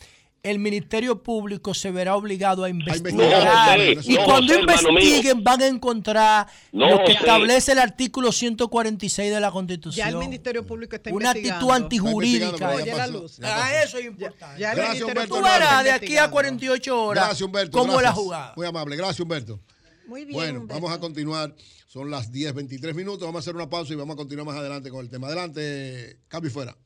el Ministerio Público se verá obligado a investigar. José, y no, cuando José, investiguen van a encontrar No, lo que José. establece el artículo 146 de la Constitución. Ya el Ministerio Público está Una actitud antijurídica. Oye, la luz. Ah, eso es importante. Ya el Gracias, Ministerio Humberto. Tú verás de aquí a investigando. 48 horas Gracias, Humberto. cómo la jugada. Muy amable. Gracias, Humberto. Muy bien, Bueno, Humberto. vamos a continuar. Son las 10, 23 minutos. Vamos a hacer una pausa y vamos a continuar más adelante con el tema. Adelante, cambio y fuera.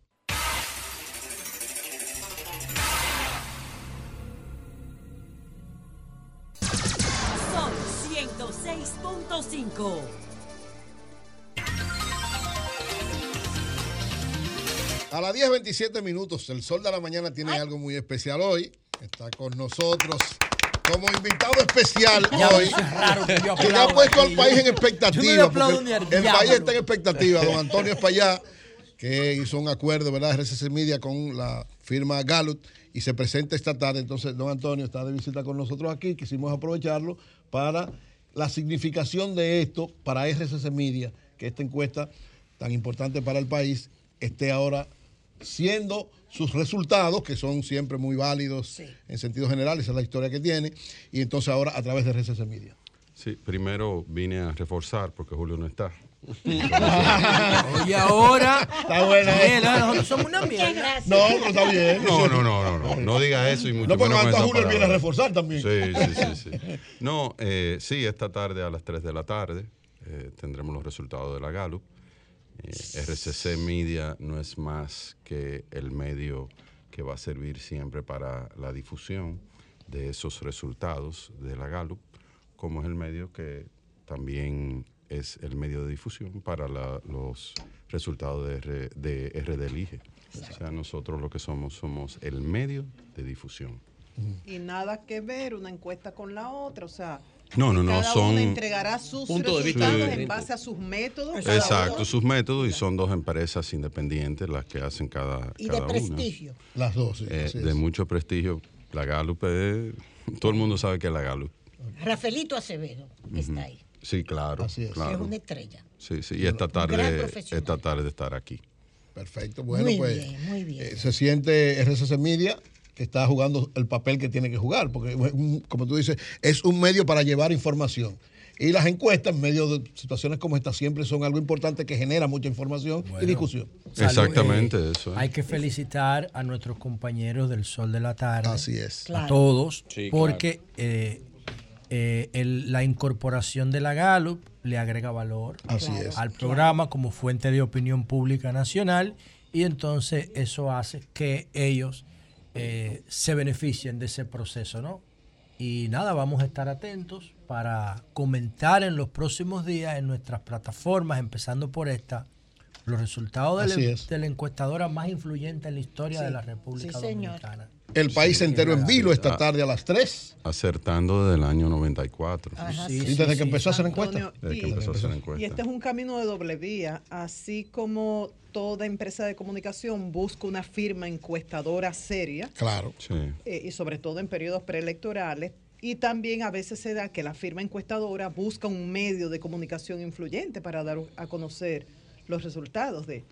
Sol 106.5. A las 10, 27 minutos, el sol de la mañana tiene algo muy especial hoy. Está con nosotros como invitado especial Ya, hoy. que le ha puesto al país en no expectativa. el país está en expectativa. Don Antonio Espallá, que hizo un acuerdo, ¿verdad? RCC Media con la firma Gallup y se presenta esta tarde. Entonces, don Antonio está de visita con nosotros aquí. Quisimos aprovecharlo para la significación de esto para RCC Media, que esta encuesta tan importante para el país esté ahora siendo sus resultados, que son siempre muy válidos en sentido general, esa es la historia que tiene, y entonces ahora a través de RCC Media. Sí, primero vine a reforzar porque Julio no está. [laughs] Oye, ahora. Está buena, ¿eh? Nosotros somos una mierda. No, pero está bien. No, no, no, no, no, no diga eso y mucho No, porque hasta Julio viene a reforzar también. Sí, sí, sí, sí. No, eh, sí, esta tarde a las 3 de la tarde eh, tendremos los resultados de la Gallup. Eh, RCC Media no es más que el medio que va a servir siempre para la difusión de esos resultados de la Gallup, como es el medio que también es el medio de difusión para la- los resultados de, R- de RD Elige. O sea, nosotros lo que somos somos el medio de difusión. Y nada que ver una encuesta con la otra, o sea, No, no, no, cada son una entregará sus puntos de vista en base a sus métodos. Exacto, sus métodos y son dos empresas independientes las que hacen cada, Y de una. prestigio. Las dos, sí. Eh, así de es. mucho prestigio. La Gallup es- [laughs] todo el mundo sabe que es la Gallup. Rafaelito Acevedo está ahí. Sí, claro. Es claro. una estrella. Sí, sí. Y esta tarde, esta tarde estar aquí. Perfecto, bueno, muy pues bien, muy bien. eh, se siente RCC Media que está jugando el papel que tiene que jugar, porque como tú dices, es un medio para llevar información. Y las encuestas en medio de situaciones como esta siempre son algo importante que genera mucha información y discusión. Exactamente Eh, eso. ¿eh? Hay que felicitar a nuestros compañeros del Sol de la Tarde. Así es. A Claro. todos. Sí, porque eh, eh, el- la incorporación de la Gallup le agrega valor Así Claro. es. al programa como fuente de opinión pública nacional y entonces eso hace que ellos eh, se beneficien de ese proceso, ¿no? Y nada, vamos a estar atentos para comentar en los próximos días en nuestras plataformas, empezando por esta, los resultados de la, de la encuestadora más influyente en la historia Sí. de la República Sí, señor. Dominicana. El país entero en vilo esta tarde a las 3. Acertando desde el año 94. Ajá, y desde que empezó a hacer encuesta. Antonio, Desde que y- empezó a hacer Y encuesta. este es un camino de doble vía, así como toda empresa de comunicación busca una firma encuestadora seria, Claro. eh, y sobre todo en periodos preelectorales, y también a veces se da que la firma encuestadora busca un medio de comunicación influyente para dar a conocer los resultados de.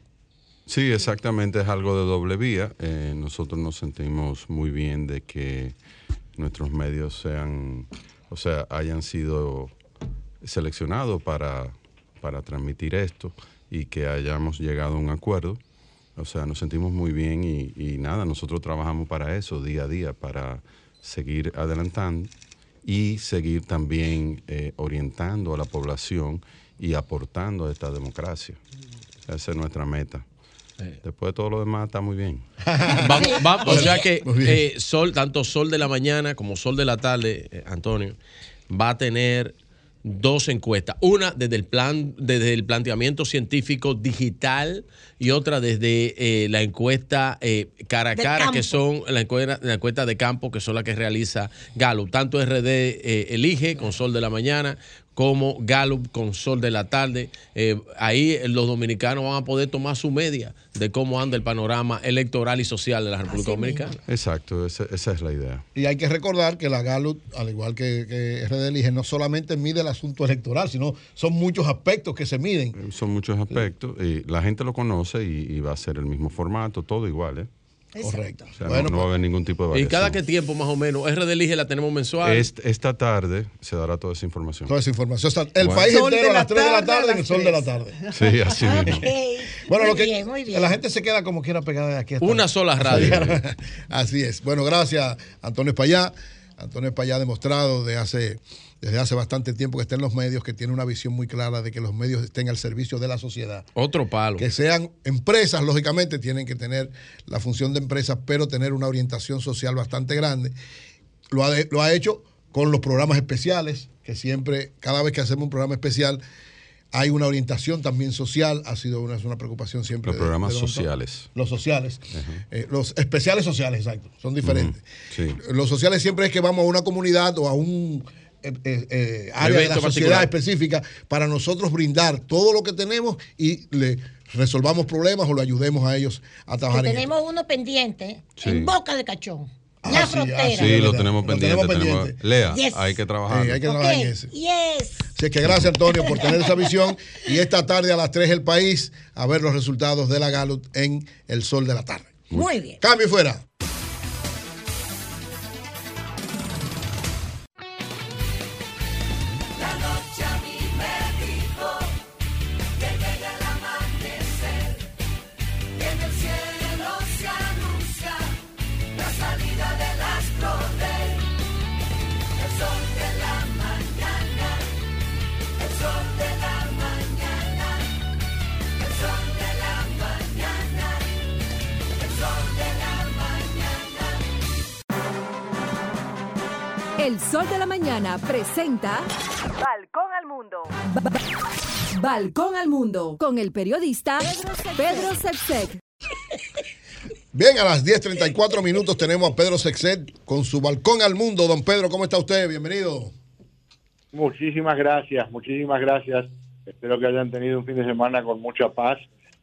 Sí, exactamente, es algo de doble vía. Eh, nosotros nos sentimos muy bien de que nuestros medios sean, o sea, hayan sido seleccionados para, para transmitir esto y que hayamos llegado a un acuerdo. O sea, nos sentimos muy bien y, nada, nosotros trabajamos para eso día a día, para seguir adelantando y seguir también eh, orientando a la población y aportando a esta democracia. Esa es nuestra meta. Después de todo lo demás está muy bien. [laughs] Vamos, o sea que eh, sol, tanto sol de la mañana como sol de la tarde, eh, Antonio, va a tener dos encuestas. Una desde el plan, desde el planteamiento científico digital y otra desde eh, la encuesta eh, cara a cara, que son la encuesta, la encuesta de campo, que son las que realiza Gallup. Tanto RD eh, elige con Sol de la mañana como Gallup con Sol de la tarde. Eh, ahí eh, los dominicanos van a poder tomar su media de cómo anda el panorama electoral y social de la República Dominicana. Exacto, esa, esa es la idea. Y hay que recordar que la Gallup, al igual que, que RD Elige, no solamente mide el asunto electoral, sino son muchos aspectos que se miden. Son muchos aspectos y la gente lo conoce y, y va a ser el mismo formato, todo igual, ¿eh? Correcto. O sea, Bueno, no, no va a haber ningún tipo de ¿Y variación. cada qué tiempo más o menos? RD elige la tenemos mensual. Est- esta tarde se dará toda esa información. Toda esa información. O sea, el Bueno. país Sol entero de a la las 3 de la tarde en el sol de la 3. tarde. Sí, así [laughs] mismo. Bueno, Muy lo que bien, muy bien. la gente se queda como quiera pegada de aquí. hasta- Una sola radio. [laughs] Así es. Bueno, gracias, Antonio Espallá. Antonio Espallá ha demostrado de hace, desde hace bastante tiempo que está en los medios, que tiene una visión muy clara de que los medios estén al servicio de la sociedad. Otro palo. Que sean empresas, lógicamente, tienen que tener la función de empresas, pero tener una orientación social bastante grande. Lo ha, de- lo ha hecho con los programas especiales, que siempre, cada vez que hacemos un programa especial, hay una orientación también social, ha sido una, es una preocupación siempre. Los de- programas de sociales. Los sociales. Eh, los especiales sociales, exacto, son diferentes. Sí. Los sociales siempre es que vamos a una comunidad o a un eh, eh, eh, área de la sociedad particular. específica para nosotros brindar todo lo que tenemos y le resolvamos problemas o le ayudemos a ellos a Que trabajar en esto. tenemos uno pendiente Sí. en Boca de Cachón. la sí, frontera. ah, Sí, lo tenemos Lo pendiente. tenemos tenemos- pendiente. Lea, Yes. hay que trabajar. Sí, hay que trabajar en ese. Yes. Así es que gracias Antonio por tener esa visión y esta tarde a las 3 el país a ver los resultados de la Gallup en el sol de la tarde. Muy bien. Cambio y fuera. El Sol de la Mañana presenta Balcón al mundo. Balcón al Mundo con el periodista Pedro Sepsek. Bien, a las 10.34 minutos tenemos a Pedro Sexet con su balcón al mundo. Don Pedro, ¿cómo está usted? Bienvenido. Muchísimas gracias, muchísimas gracias. Espero que hayan tenido un fin de semana con mucha paz.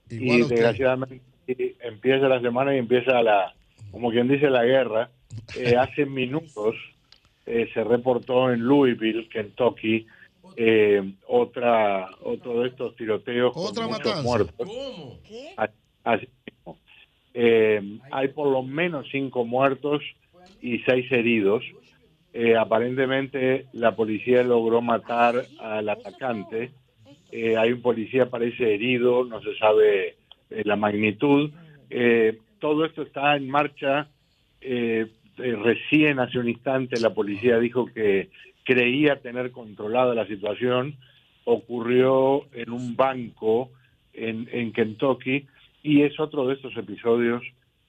Igual y usted. desgraciadamente empieza la semana y empieza la, como quien dice, la guerra. [laughs] Eh, hace minutos eh, se reportó en Louisville, Kentucky, eh, otra, otro de estos tiroteos Otra con muchos matanza. muertos. A- Así mismo. Eh, hay por lo menos cinco muertos y seis heridos. Eh, aparentemente la policía logró matar al atacante. Eh, hay un policía parece herido, no se sabe eh, la magnitud. Eh, todo esto está en marcha. Eh, recién hace un instante la policía dijo que creía tener controlada la situación. Ocurrió en un banco en, en Kentucky y es otro de estos episodios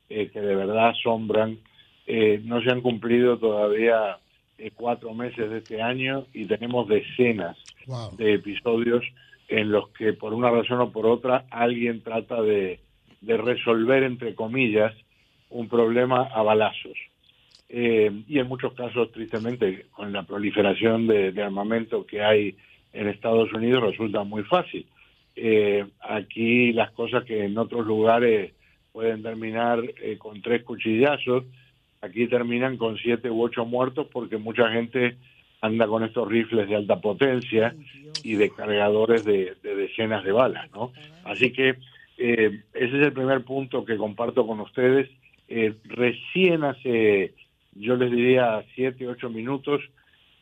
eh, que de verdad asombran. Eh, no se han cumplido todavía eh, cuatro meses de este año y tenemos decenas de episodios en los que por una razón o por otra alguien trata de, de resolver, entre comillas, un problema a balazos. Eh, y en muchos casos, tristemente, con la proliferación de, de armamento que hay en Estados Unidos, resulta muy fácil. Eh, aquí las cosas que en otros lugares pueden terminar eh, con tres cuchillazos, aquí terminan con siete u ocho muertos porque mucha gente anda con estos rifles de alta potencia y de cargadores de, de decenas de balas, ¿no? Así que eh, ese es el primer punto que comparto con ustedes. Eh, recién hace, yo les diría, siete, ocho minutos,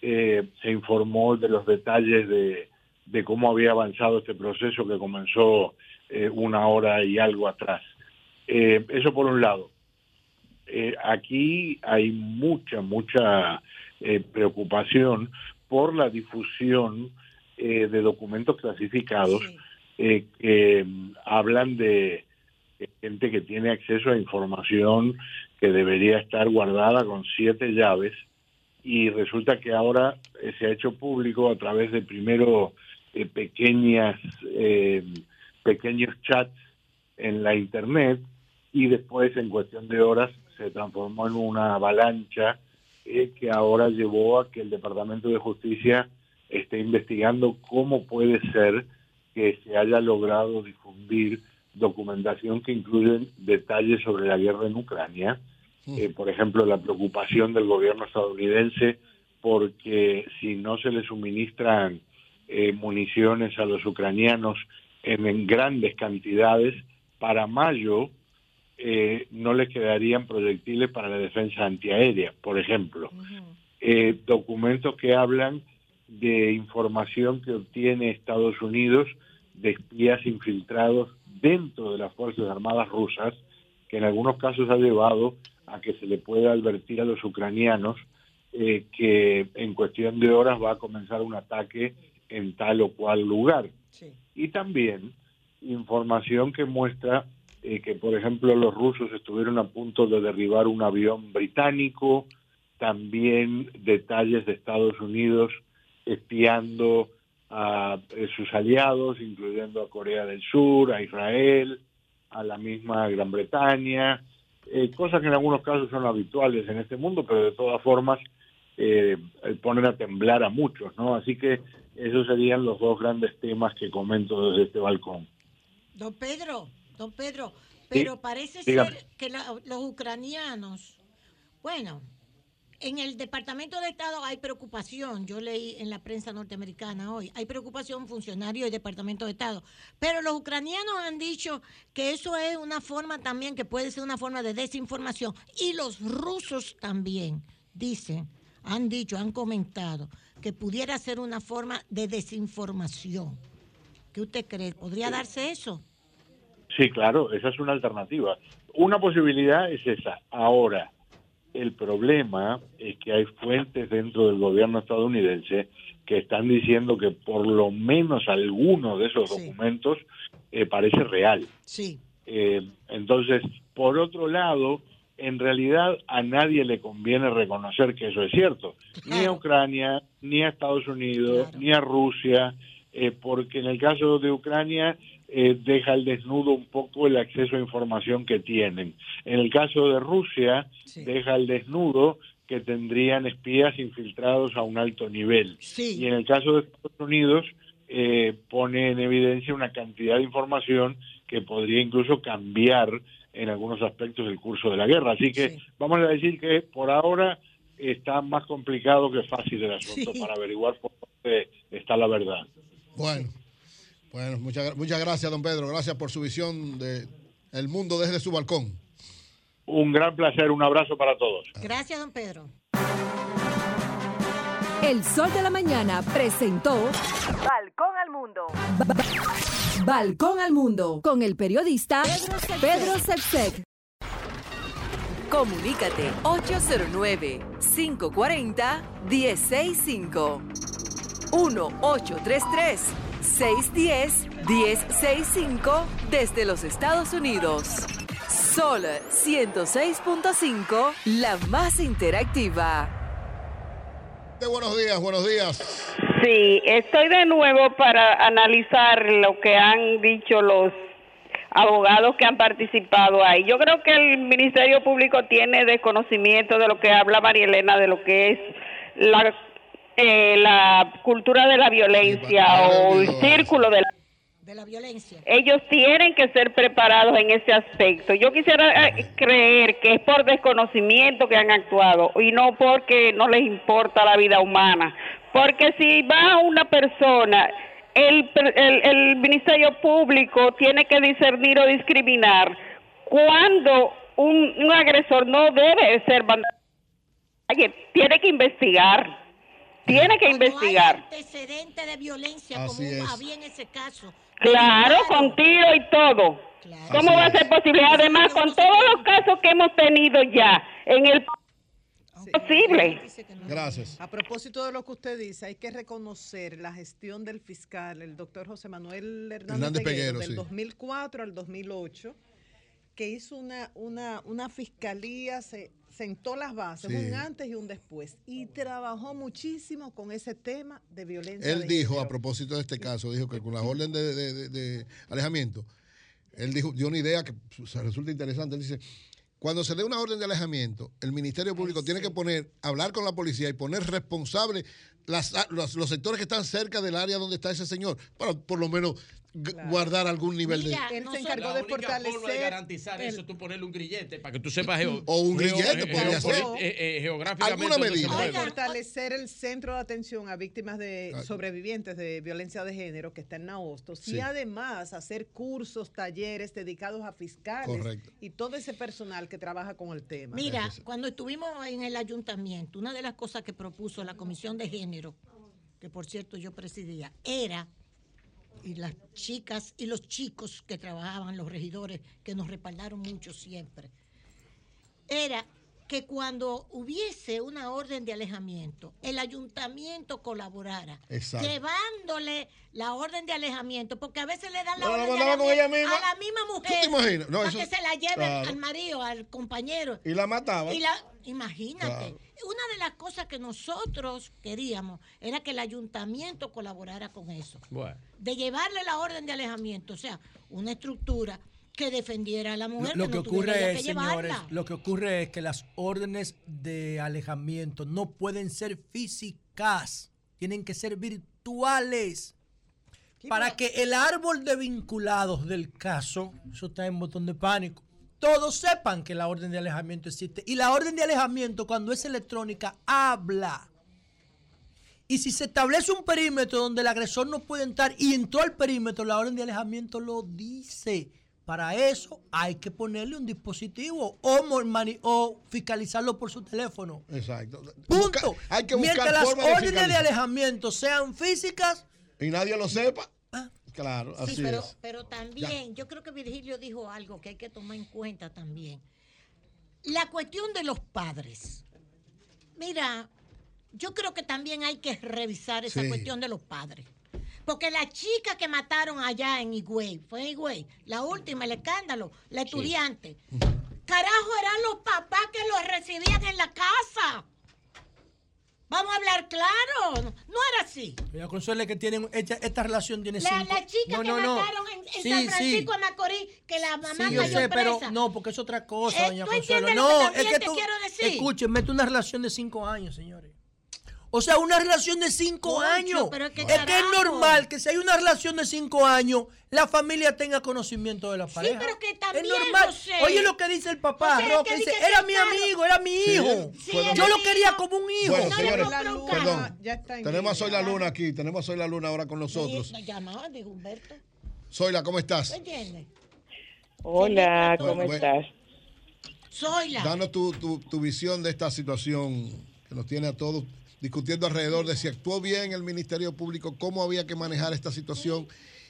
eh, se informó de los detalles de, de cómo había avanzado este proceso que comenzó eh, una hora y algo atrás. Eh, eso por un lado. Eh, aquí hay mucha, mucha eh, preocupación por la difusión eh, de documentos clasificados eh, que mm, hablan de gente que tiene acceso a información que debería estar guardada con siete llaves y resulta que ahora eh, se ha hecho público a través de primero eh, pequeñas eh, pequeños chats en la internet y después en cuestión de horas se transformó en una avalancha que ahora llevó a que el Departamento de Justicia esté investigando cómo puede ser que se haya logrado difundir documentación que incluye detalles sobre la guerra en Ucrania, eh, por ejemplo, la preocupación del gobierno estadounidense porque si no se le suministran eh, municiones a los ucranianos en, en grandes cantidades, para mayo eh, no les quedarían proyectiles para la defensa antiaérea, por ejemplo. Eh, documentos que hablan de información que obtiene Estados Unidos de espías infiltrados dentro de las Fuerzas Armadas rusas, que en algunos casos ha llevado a que se le pueda advertir a los ucranianos eh, que en cuestión de horas va a comenzar un ataque en tal o cual lugar. Y también información que muestra eh, que, por ejemplo, los rusos estuvieron a punto de derribar un avión británico, también detalles de Estados Unidos espiando a eh, sus aliados, incluyendo a Corea del Sur, a Israel, a la misma Gran Bretaña, eh, cosas que en algunos casos son habituales en este mundo, pero de todas formas eh, ponen a temblar a muchos, ¿no? Así que esos serían los dos grandes temas que comento desde este balcón. Don Pedro, don Pedro, Sí, pero parece dígame. ser que la- los ucranianos, bueno, en el Departamento de Estado hay preocupación, yo leí en la prensa norteamericana hoy, hay preocupación funcionarios del Departamento de Estado, pero los ucranianos han dicho que eso es una forma también, que puede ser una forma de desinformación, y los rusos también dicen, han dicho, han comentado, que pudiera ser una forma de desinformación. ¿Qué usted cree? ¿Podría darse eso? Sí, claro, esa es una alternativa. Una posibilidad es esa. Ahora, el problema es que hay fuentes dentro del gobierno estadounidense que están diciendo que por lo menos alguno de esos documentos eh, parece real. Sí. Eh, entonces, por otro lado, en realidad a nadie le conviene reconocer que eso es cierto, ni a Ucrania, ni a Estados Unidos, ni a Rusia, eh, porque en el caso de Ucrania eh, deja al desnudo un poco el acceso a información que tienen. En el caso de Rusia, deja al desnudo que tendrían espías infiltrados a un alto nivel. Y en el caso de Estados Unidos, eh, pone en evidencia una cantidad de información que podría incluso cambiar en algunos aspectos el curso de la guerra. Así que vamos a decir que por ahora está más complicado que fácil el asunto Sí. para averiguar por dónde está la verdad. Bueno, bueno muchas, muchas gracias, don Pedro. Gracias por su visión de el mundo desde su balcón. Un gran placer, un abrazo para todos. Gracias, don Pedro. El Sol de la Mañana presentó Balcón al mundo. Balcón al Mundo con el periodista Pedro Sepsek. Comunícate 809-540-1065. 1-833-610-1065 desde los Estados Unidos. Sol 106.5, la más interactiva. buenos días, buenos días. Sí, estoy de nuevo para analizar lo que han dicho los abogados que han participado ahí. Yo creo que el Ministerio Público tiene desconocimiento de lo que habla María Elena, de lo que es la, eh, la cultura de la violencia o el círculo de la de la violencia. ellos tienen que ser preparados en ese aspecto. Yo quisiera eh, creer que es por desconocimiento que han actuado y no porque no les importa la vida humana. Porque si va una persona, el, per- el, el Ministerio Público tiene que discernir o discriminar cuando un, un agresor no debe ser tiene que investigar. Tiene que investigar. Antecedente de violencia, Así como es. había en ese caso. Claro, con tiro y todo. ¿Cómo va a ser posible? Además, con todos los casos que hemos tenido ya en el posible. Gracias. A propósito de lo que usted dice, hay que reconocer la gestión del fiscal, el doctor José Manuel Hernández, Hernández Peguero, Peguero, del sí. 2004 al 2008, que hizo una, una, una fiscalía, se, sentó las bases, Sí. un antes y un después, y trabajó muchísimo con ese tema de violencia. Él de dijo, género. a propósito de este caso, dijo que con la orden de, de- de- de alejamiento, él dijo, dio una idea que pues, resulta interesante. Él dice, cuando se dé una orden de alejamiento, el Ministerio Público tiene que poner, hablar con la policía y poner responsable las- los, los sectores que están cerca del área donde está ese señor, para por lo menos guardar algún nivel de... Él se encargó la de única forma de fortalecer. garantizar el- eso es tú ponerle un grillete para que tú sepas geo- O un geo- grillete, eh, podría eh, ser. eh, eh, geográficamente Alguna medida. fortalecer el centro de atención a víctimas de Ah. sobrevivientes de violencia de género que está en Naostos Sí. y además hacer cursos, talleres dedicados a fiscales Correcto. y todo ese personal que trabaja con el tema. Mira, cuando estuvimos en el ayuntamiento, una de las cosas que propuso la Comisión de Género, que por cierto yo presidía, era, y las chicas y los chicos que trabajaban, los regidores, que nos respaldaron mucho siempre, era que cuando hubiese una orden de alejamiento, el ayuntamiento colaborara, Exacto. llevándole la orden de alejamiento, porque a veces le dan la No, la orden de alejamiento ella misma. a la misma mujer te imaginas? No, para eso- que se la lleve claro. al marido, al compañero. Y la mataba. Y la, imagínate, Claro. una de las cosas que nosotros queríamos era que el ayuntamiento colaborara con eso, Bueno. de llevarle la orden de alejamiento, o sea, una estructura que defendiera a la mujer. lo que no ocurre es, que señores, lo que ocurre es que las órdenes de alejamiento no pueden ser físicas, tienen que ser virtuales. Para que el árbol de vinculados del caso, eso está en botón de pánico, todos sepan que la orden de alejamiento existe. Y la orden de alejamiento, cuando es electrónica, habla. Y si se establece un perímetro donde el agresor no puede entrar y entró al perímetro, la orden de alejamiento lo dice. Para eso hay que ponerle un dispositivo o, fiscalizarlo por su teléfono. Exacto. Punto. hay que buscar Mientras las de órdenes de alejamiento sean físicas, Y nadie lo sepa. Claro, Sí, así pero, es. pero también, yo creo que Virgilio dijo algo que hay que tomar en cuenta también. La cuestión de los padres. Mira, yo creo que también hay que revisar esa Sí. cuestión de los padres. Porque la chica que mataron allá en Higüey, fue en Higüey, la última, el escándalo, la estudiante. Carajo, eran los papás que los recibían en la casa. Vamos a hablar claro. No, no era así. Doña Consuelo, que tienen, esta, esta relación tiene La, cinco. la chica No, que no, no. mataron en, en Sí, San sí. Francisco de Macorís, que la mamá Sí, yo cayó sé, pero presa. no, porque es otra cosa, Eh, doña ¿tú Consuelo. entiendes lo que No, es que te tú. quiero decir? Escuchen, mete una relación de cinco años, señores. O sea, una relación de cinco años. pero es que es que es carajo. normal que si hay una relación de cinco años, la familia tenga conocimiento de la pareja. pero que también, es normal. José. Oye lo que dice el papá, José, Roque, dice, era mi amigo, era mi Sí, hijo. sí, Yo lo quería como un hijo. Bueno, No, señores, perdón. ya está en Tenemos a Soy la. Luna aquí, tenemos a Soy la Luna ahora con nosotros. Sí, llamaba, dijo Humberto. Soyla, ¿cómo estás? Hola, ¿cómo bueno. estás? Soy la. Danos tu, tu, tu visión de esta situación que nos tiene a todos discutiendo alrededor de si actuó bien el Ministerio Público, cómo había que manejar esta situación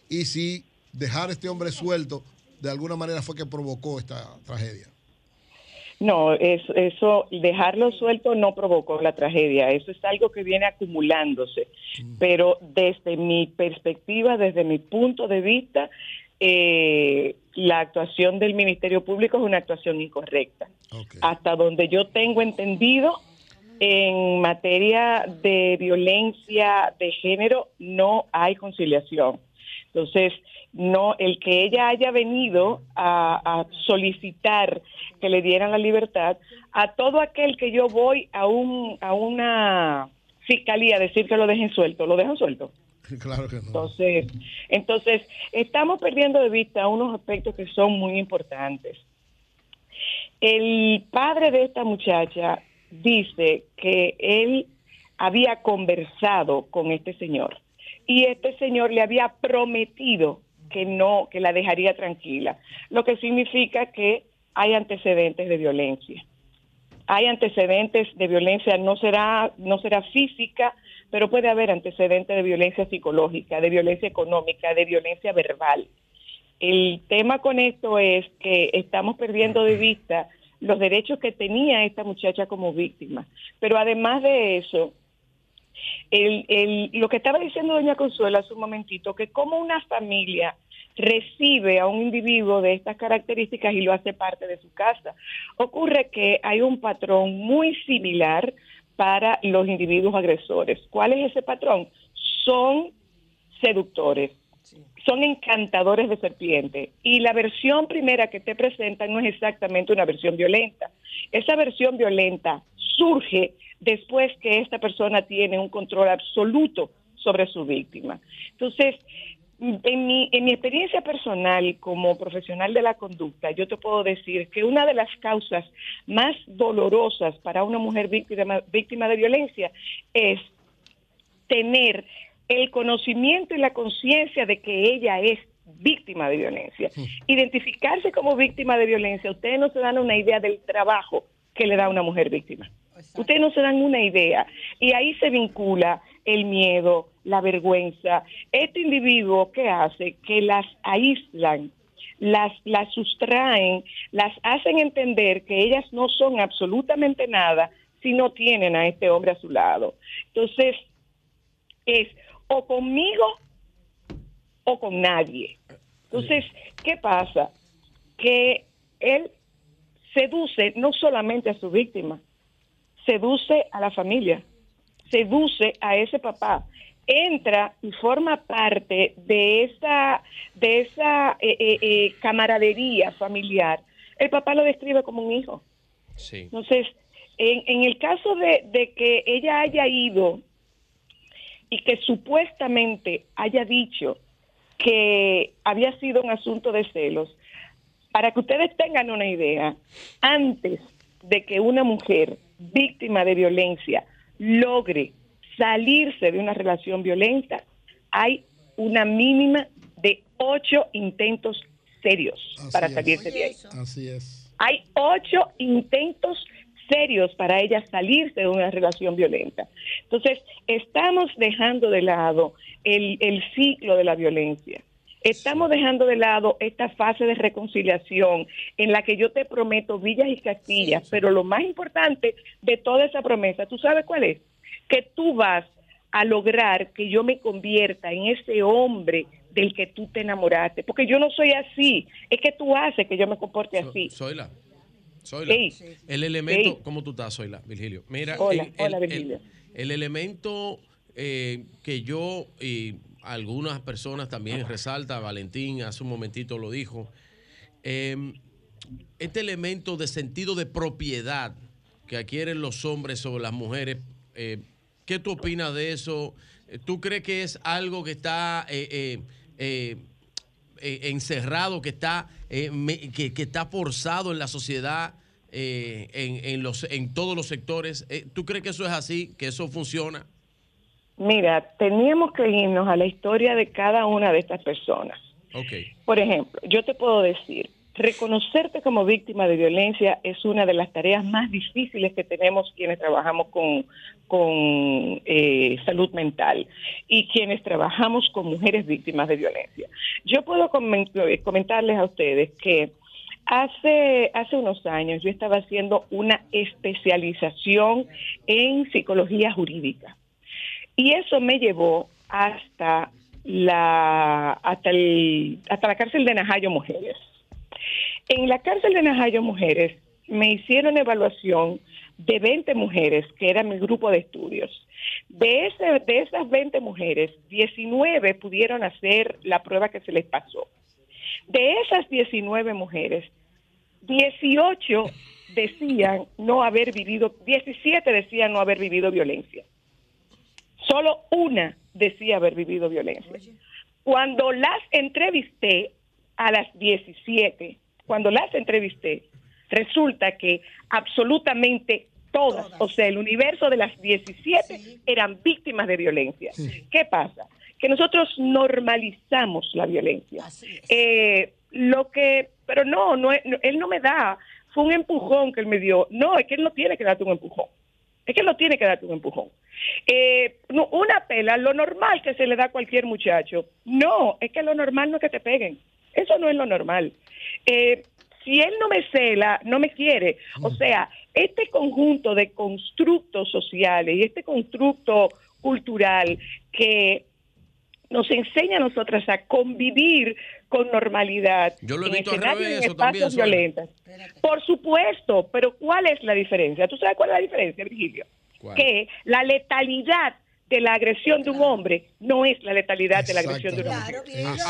y si dejar a este hombre suelto de alguna manera fue que provocó esta tragedia. No, eso, eso, dejarlo suelto no provocó la tragedia, eso es algo que viene acumulándose, pero desde mi perspectiva, desde mi punto de vista, eh, la actuación del Ministerio Público es una actuación incorrecta. Hasta donde yo tengo entendido, en materia de violencia de género no hay conciliación. Entonces, no el que ella haya venido a, a solicitar que le dieran la libertad a todo aquel que yo voy a un a una fiscalía a decir que lo dejen suelto, lo dejan suelto. Claro que no. Entonces, entonces estamos perdiendo de vista unos aspectos que son muy importantes. El padre de esta muchacha dice que él había conversado con este señor y este señor le había prometido que no, que la dejaría tranquila, lo que significa que hay antecedentes de violencia. Hay antecedentes de violencia, no será, no será física, pero puede haber antecedentes de violencia psicológica, de violencia económica, de violencia verbal. El tema con esto es que estamos perdiendo de vista los derechos que tenía esta muchacha como víctima. Pero además de eso, el, el- lo que estaba diciendo doña Consuelo hace un momentito, que como una familia recibe a un individuo de estas características y lo hace parte de su casa. Ocurre que hay un patrón muy similar para los individuos agresores. ¿Cuál es ese patrón? Son seductores, son encantadores de serpiente. Y la versión primera que te presentan no es exactamente una versión violenta. Esa versión violenta surge después que esta persona tiene un control absoluto sobre su víctima. Entonces, en mi, en mi experiencia personal como profesional de la conducta, yo te puedo decir que una de las causas más dolorosas para una mujer víctima, víctima de violencia es tener el conocimiento y la conciencia de que ella es víctima de violencia. Identificarse como víctima de violencia, ustedes no se dan una idea del trabajo que le da a una mujer víctima. Ustedes no se dan una idea. Y ahí se vincula el miedo, la vergüenza. Este individuo que hace que las aíslan, las, las sustraen, las hacen entender que ellas no son absolutamente nada si no tienen a este hombre a su lado. Entonces, es o conmigo o con nadie. Entonces, ¿qué pasa? Que él seduce no solamente a su víctima, seduce a la familia, seduce a ese papá, entra y forma parte de esa, de esa eh, eh, eh, camaradería familiar. El papá lo describe como un hijo. Sí. Entonces, en, en el caso de, de que ella haya ido y que supuestamente haya dicho que había sido un asunto de celos, para que ustedes tengan una idea, antes de que una mujer víctima de violencia logre salirse de una relación violenta, hay una mínima de ocho intentos serios para es. salirse de ahí. Así es. Hay ocho intentos serios para ella salirse de una relación violenta. Entonces, estamos dejando de lado el, el ciclo de la violencia. Estamos dejando de lado esta fase de reconciliación en la que yo te prometo villas y castillas, pero lo más importante de toda esa promesa, ¿tú sabes cuál es? Que tú vas a lograr que yo me convierta en ese hombre del que tú te enamoraste, porque yo no soy así, es que tú haces que yo me comporte así. Zoila. Sí. El elemento, Sí. ¿cómo tú estás, Zoila, Virgilio? Mira, Hola, el, hola, el- Virgilio. el elemento eh, que yo y algunas personas también resalta, Valentín hace un momentito lo dijo, eh, este elemento de sentido de propiedad que adquieren los hombres sobre las mujeres, eh, ¿qué tú opinas de eso? Eh, ¿Tú crees que es algo que está eh, encerrado, que está, eh, me- que, que está forzado en la sociedad, eh, en, en los, en todos los sectores? Eh, ¿Tú crees que eso es así, que eso funciona? Mira, teníamos que irnos a la historia de cada una de estas personas. Ok. Por ejemplo, yo te puedo decir, reconocerte como víctima de violencia es una de las tareas más difíciles que tenemos quienes trabajamos con, con eh, salud mental y quienes trabajamos con mujeres víctimas de violencia. Yo puedo eh, comentarles a ustedes que hace, hace unos años yo estaba haciendo una especialización en psicología jurídica. Y eso me llevó hasta la, hasta el, hasta la cárcel de Najayo Mujeres. En la cárcel de Najayo Mujeres me hicieron evaluación de 20 mujeres, que era mi grupo de estudios. De, ese, de esas 20 mujeres, 19 pudieron hacer la prueba que se les pasó. De esas 19 mujeres, 18 decían no haber vivido, 17 decían no haber vivido violencia. Solo una decía haber vivido violencia. Cuando las entrevisté a las 17, cuando las entrevisté, resulta que absolutamente todas, o sea, el universo de las 17 eran víctimas de violencia. ¿Qué pasa? Que nosotros normalizamos la violencia. Eh, lo que, pero no, no, él no me da, fue un empujón que él me dio. No, es que él no tiene que darte un empujón. Es que él no tiene que darte un empujón. Eh, no, una pela, lo normal que se le da a cualquier muchacho. No, es que lo normal no es que te peguen. Eso no es lo normal. Eh, si él no me cela, no me quiere. O sea, este conjunto de constructos sociales y este constructo cultural que nos enseña a nosotras a convivir con normalidad Yo lo he en visto al escenarios revés, en eso también, espacios violentos. Por supuesto, pero ¿cuál es la diferencia? ¿Tú sabes cuál es la diferencia, Virgilio? ¿Cuál? Que la letalidad de la agresión de un hombre no es la letalidad de la agresión de una mujer.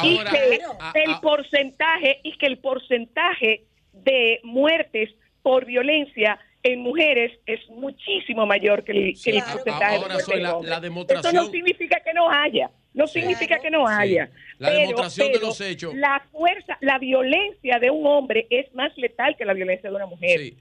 y Ahora, que el porcentaje y que el porcentaje de muertes por violencia en mujeres es muchísimo mayor que el, que el Claro. porcentaje Ahora, de soy muertes la- la demostración- Eso no significa que no haya, no significa que no haya. La Pero- demostración de pero los hechos. La fuerza, la violencia de un hombre es más letal que la violencia de una mujer.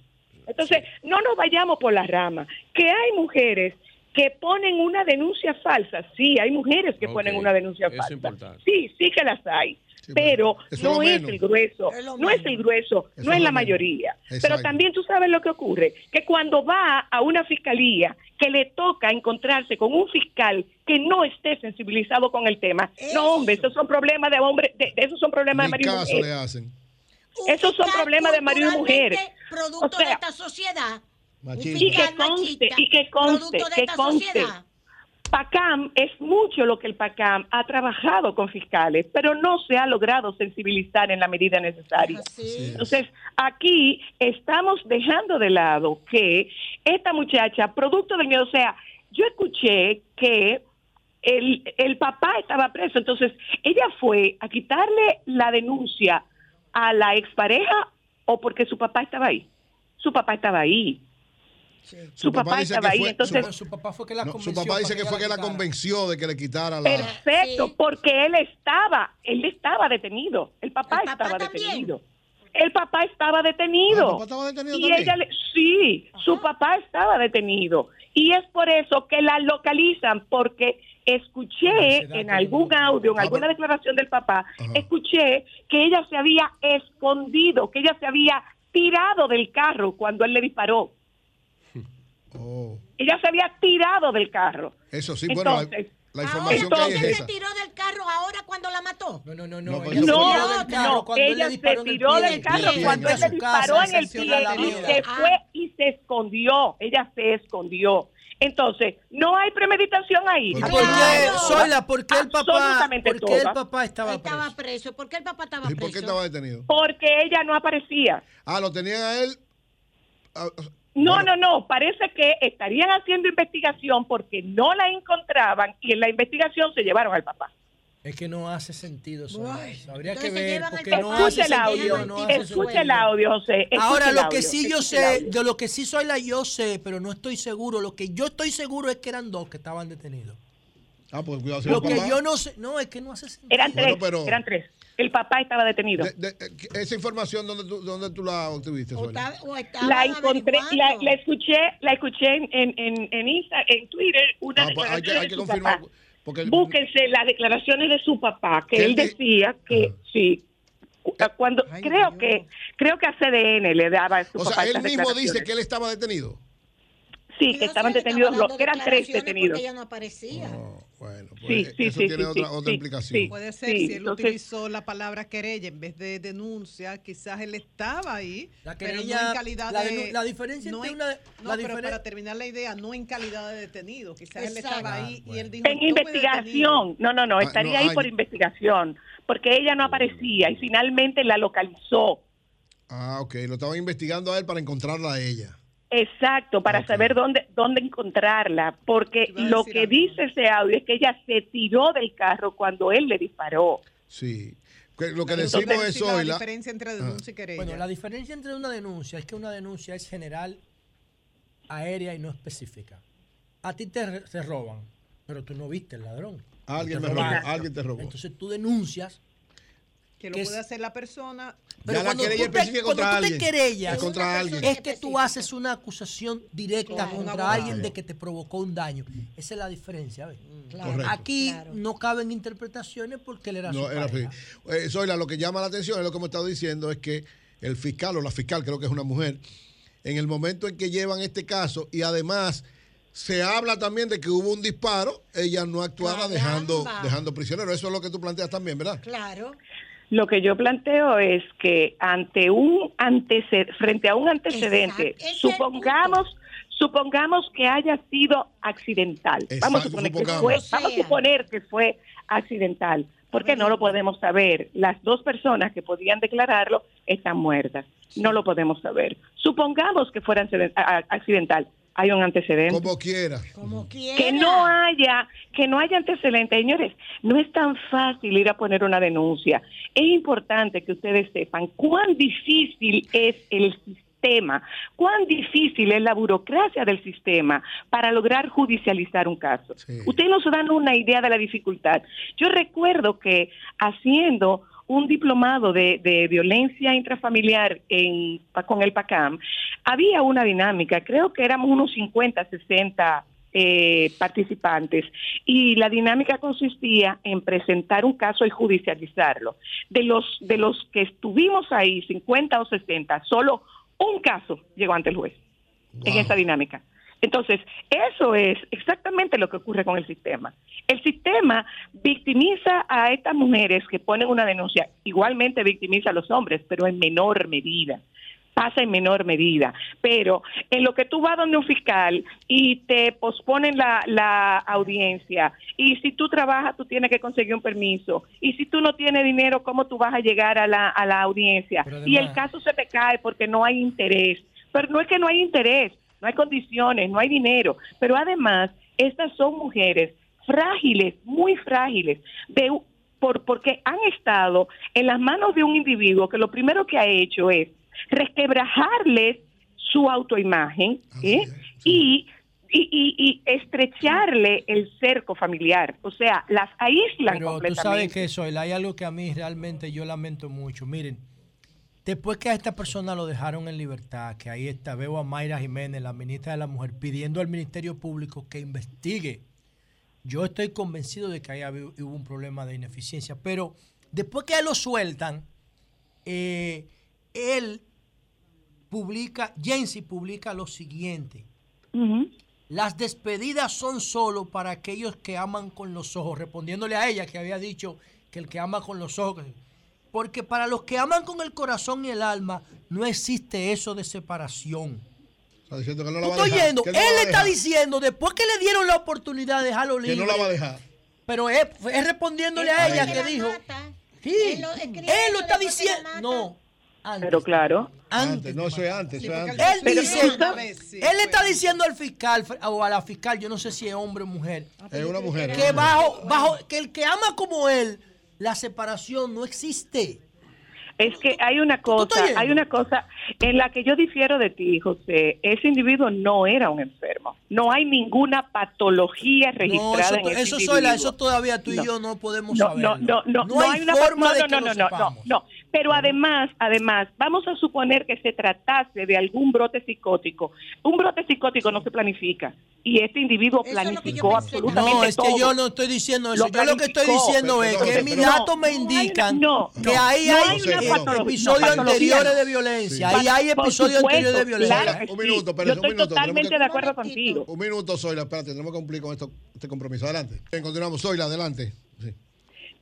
Entonces, no nos vayamos por las ramas. Que hay mujeres que ponen una denuncia falsa. Sí, hay mujeres que ponen una denuncia eso falsa. importante. Sí, sí que las hay. pero eso es no es el grueso, Es no es el grueso, Eso no es la menos. mayoría. Exacto. Pero también tú sabes lo que ocurre, que cuando va a una fiscalía que le toca encontrarse con un fiscal que no esté sensibilizado con el tema, no hombre, esos son problemas de hombre, de, de- esos son problemas de marido y caso mujer. le hacen. Esos son problemas de marido y mujer. Producto O sea, de esta sociedad. Y que conste, y que conste, que conste. sociedad. PACAM es mucho lo que el PACAM ha trabajado con fiscales, pero no se ha logrado sensibilizar en la medida necesaria. Entonces, aquí estamos dejando de lado que esta muchacha, producto del miedo, o sea, yo escuché que el, el papá estaba preso, entonces ella fue a quitarle la denuncia a la expareja o porque su papá estaba ahí. Su papá estaba ahí. Su, papá, dice estaba que ahí, fue- entonces su, papá fue que la no, su convenció papá dice que que fue que la convenció de que le quitara la. Perfecto, porque él estaba, él estaba detenido. El papá, estaba detenido. El papá estaba detenido. Ah, ¿el papá estaba detenido y también? ella le- sí, su papá estaba detenido. Y es por eso que la localizan, porque escuché en algún audio, Ah, en alguna declaración del papá, escuché que ella se había escondido, que ella se había tirado del carro cuando él le disparó. Oh. Ella se había tirado del carro. Eso sí, bueno, la, Entonces, la información que hay es entonces- esa. tiró del carro ahora cuando la mató? No, no, no. No, pues ella eso se fue- tiró del carro no, cuando él ella le se disparó en el tiró pie. del carro pie, cuando en él le disparó casa, en el pie y se fue y se escondió. Ella se escondió. Entonces, no hay premeditación ahí. ¿Por qué, por qué el papá, Absolutamente por qué el papá estaba preso? Estaba preso. ¿Por qué el papá estaba ¿Y preso? por qué estaba detenido? Porque ella no aparecía. Ah, lo tenían a él. No, no, no. Parece que estarían haciendo investigación porque no la encontraban y en la investigación se llevaron al papá. Es que no hace sentido eso. eso. Habría que ver porque no Escucha hace el audio, sentido. No escucha el audio, José, escucha Ahora, lo audio, que sí yo sé, de lo que sí soy la yo sé, pero no estoy seguro. Lo que yo estoy seguro es que eran dos que estaban detenidos. Ah, pues cuidado. Lo que papá- yo no sé, no, es que no hace sentido. Eran tres, Bueno, pero- eran tres. El papá estaba detenido. de- de- eh, esa información, ¿dónde tú, dónde tú la obtuviste, Zoila? la encontré, la, la escuché, la escuché en, en, en, en Insta, en Twitter, una Ah, pues hay que, declaración hay de que su confirmar. papá. Porque el- Búsquense las declaraciones de su papá, que él decía que sí. cu- Cuando creo que creo que a CDN le daba su o papá sea, él mismo dice que él estaba detenido. sí, que estaban detenidos, los, que eran tres detenidos. Ella no aparecía. Bueno, pues Sí, sí, eso sí, tiene sí, otra, sí, otra implicación. sí. Puede ser, Sí, si él entonces- utilizó la palabra querella en vez de denuncia, quizás él estaba ahí, La pero no en calidad la de... la diferencia no entre en- una- No, la pero diferen- para terminar la idea, no en calidad de detenido, quizás él estaba ahí y él dijo... En "Estuve investigación, no, no, no, Ah, estaría no, ahí hay- por investigación, porque ella no aparecía y finalmente la localizó. Ah, ok. Lo estaban investigando a él para encontrarla a ella. Exacto, para saber dónde dónde encontrarla, porque lo que algo. dice ese audio es que ella se tiró del carro cuando él le disparó. Sí. Lo que Entonces, decimos es sí, la Zoila. diferencia entre denuncia y querella. Bueno, la diferencia entre una denuncia es que una denuncia es general, aérea y no específica. A ti te, te roban, pero tú no viste el ladrón. Alguien Te me robó, alguien te robó. Entonces tú denuncias. Que lo que puede es- hacer la persona... Pero cuando tú te, cuando contra tú te alguien. querellas, Es contra alguien. es que tú haces una acusación directa Claro, contra abogado. alguien de que te provocó un daño. Esa es la diferencia. ¿ves? Claro. Correcto. Aquí no caben interpretaciones porque él era su No, era así. pareja. Eh, Zoila, lo que llama la atención es lo que hemos estado diciendo es que el fiscal o la fiscal, creo que es una mujer, en el momento en que llevan este caso y además se habla también de que hubo un disparo, ella no actuaba dejando, dejando prisionero. Eso es lo que tú planteas también, ¿verdad? Claro. Lo que yo planteo es que ante un antecedente, frente a un antecedente, Exacto. Supongamos supongamos que haya sido accidental. vamos a suponer que fue, O sea. vamos a suponer que fue accidental. porque no lo podemos saber. Las dos personas que podían declararlo están muertas. No lo podemos saber. Supongamos que fuera accidental. Hay un antecedente. Como quiera. Que no haya, que no haya antecedentes. Señores, no es tan fácil ir a poner una denuncia. Es importante que ustedes sepan cuán difícil es el sistema, cuán difícil es la burocracia del sistema para lograr judicializar un caso. Ustedes nos dan una idea de la dificultad. Yo recuerdo que haciendo un diplomado de, de violencia intrafamiliar en, con el PACAM, había una dinámica, creo que éramos unos 50, 60 eh, participantes, y la dinámica consistía en presentar un caso y judicializarlo. De los, de los que estuvimos ahí, 50 o 60, solo un caso llegó ante el juez en esa dinámica. Entonces, eso es exactamente lo que ocurre con el sistema. El sistema victimiza a estas mujeres que ponen una denuncia, igualmente victimiza a los hombres, pero en menor medida pasa en menor medida, pero en lo que tú vas donde un fiscal y te posponen la, la audiencia, y si tú trabajas tú tienes que conseguir un permiso, y si tú no tienes dinero, ¿cómo tú vas a llegar a la, a la audiencia? y el caso se te cae porque no hay interés, pero no es que no hay interés, no hay condiciones, no hay dinero, pero además estas son mujeres frágiles, muy frágiles, de, por, porque han estado en las manos de un individuo que lo primero que ha hecho es resquebrajarles su autoimagen ¿eh? y, y, y- y estrecharle el cerco familiar, o sea, las aíslan Pero tú completamente. sabes que eso, hay algo que a mí realmente yo lamento mucho. Miren, después que a esta persona lo dejaron en libertad, que ahí está, veo a Mayra Jiménez, la ministra de la Mujer, pidiendo al Ministerio Público que investigue. Yo estoy convencido de que ahí hubo un problema de ineficiencia, pero después que a él lo sueltan, eh, él publica, Jensi publica lo siguiente. Las despedidas son solo para aquellos que aman con los ojos, respondiéndole a ella que había dicho que el que ama con los ojos. Porque para los que aman con el corazón y el alma, no existe eso de separación. Está diciendo que no la va a Estoy dejar. yendo. que Él no le está dejar, diciendo, después que le dieron la oportunidad de dejarlo Que libre. no la va a dejar. Pero es, es respondiéndole a ella que dijo. Sí, Él lo escribe él lo está que diciendo. No. Antes. Pero claro. Antes, no, eso es antes. Antes. Él dice, él le está diciendo al fiscal o a la fiscal, yo no sé si es hombre o mujer, Es una mujer. que bajo, bajo, que el que ama como él, la separación no existe. Es que hay una cosa, hay una cosa en la que yo difiero de ti, José. Ese individuo no era un enfermo. No hay ninguna patología No, registrada eso, en ese eso, individuo. Eso todavía tú y No. yo no podemos no, saberlo. no, no, no, no, hay, hay una forma no, de no, que no, no, no, no, no. Pero además, además, vamos a suponer que se tratase de algún brote psicótico. Un brote psicótico no se planifica. Y este individuo planificó absolutamente No, es que todo. yo no estoy diciendo eso. Lo yo lo que estoy diciendo es Pero- que mis pero- datos me indican no, que no, ahí no hay, episodios anteriores no. de violencia. Sí. Ahí hay episodios anteriores de violencia. claro Un minuto, pero Yo un estoy minuto. totalmente que- de acuerdo contigo. Un minuto, Zoila, espérate, tenemos que cumplir con esto, este compromiso. Adelante. Bien, continuamos. Zoila, adelante.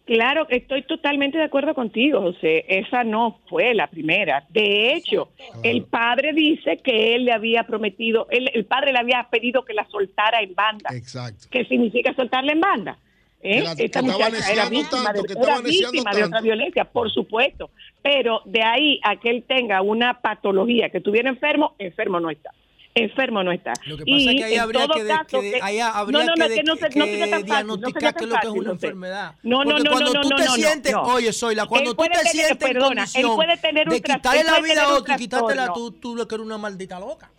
Claro, estoy totalmente de acuerdo contigo, José. Esa no fue la primera. De hecho, el padre dice que él le había prometido, él- el padre le había pedido que la soltara en banda. Exacto. ¿Qué significa soltarla en banda? ¿Eh? La- Esta muchacha era neciando víctima, tanto, de, que era víctima de otra violencia, por supuesto. Pero de ahí a que él tenga una patología, que estuviera enfermo, enfermo no está. Enfermo no está. Lo que pasa es que ahí habría que, de- caso, que- ahí habría no, no, que, que no se- que no diagnosticar sería qué es lo que es una enfermedad. No, no, Porque no, cuando no, tú no, te no, sientes, no. oye, Zoila, cuando tú te sientes en perdona, él condición puede tener un de quitarle la vida a otro y quitártela tú, tú lo que eres una maldita loca.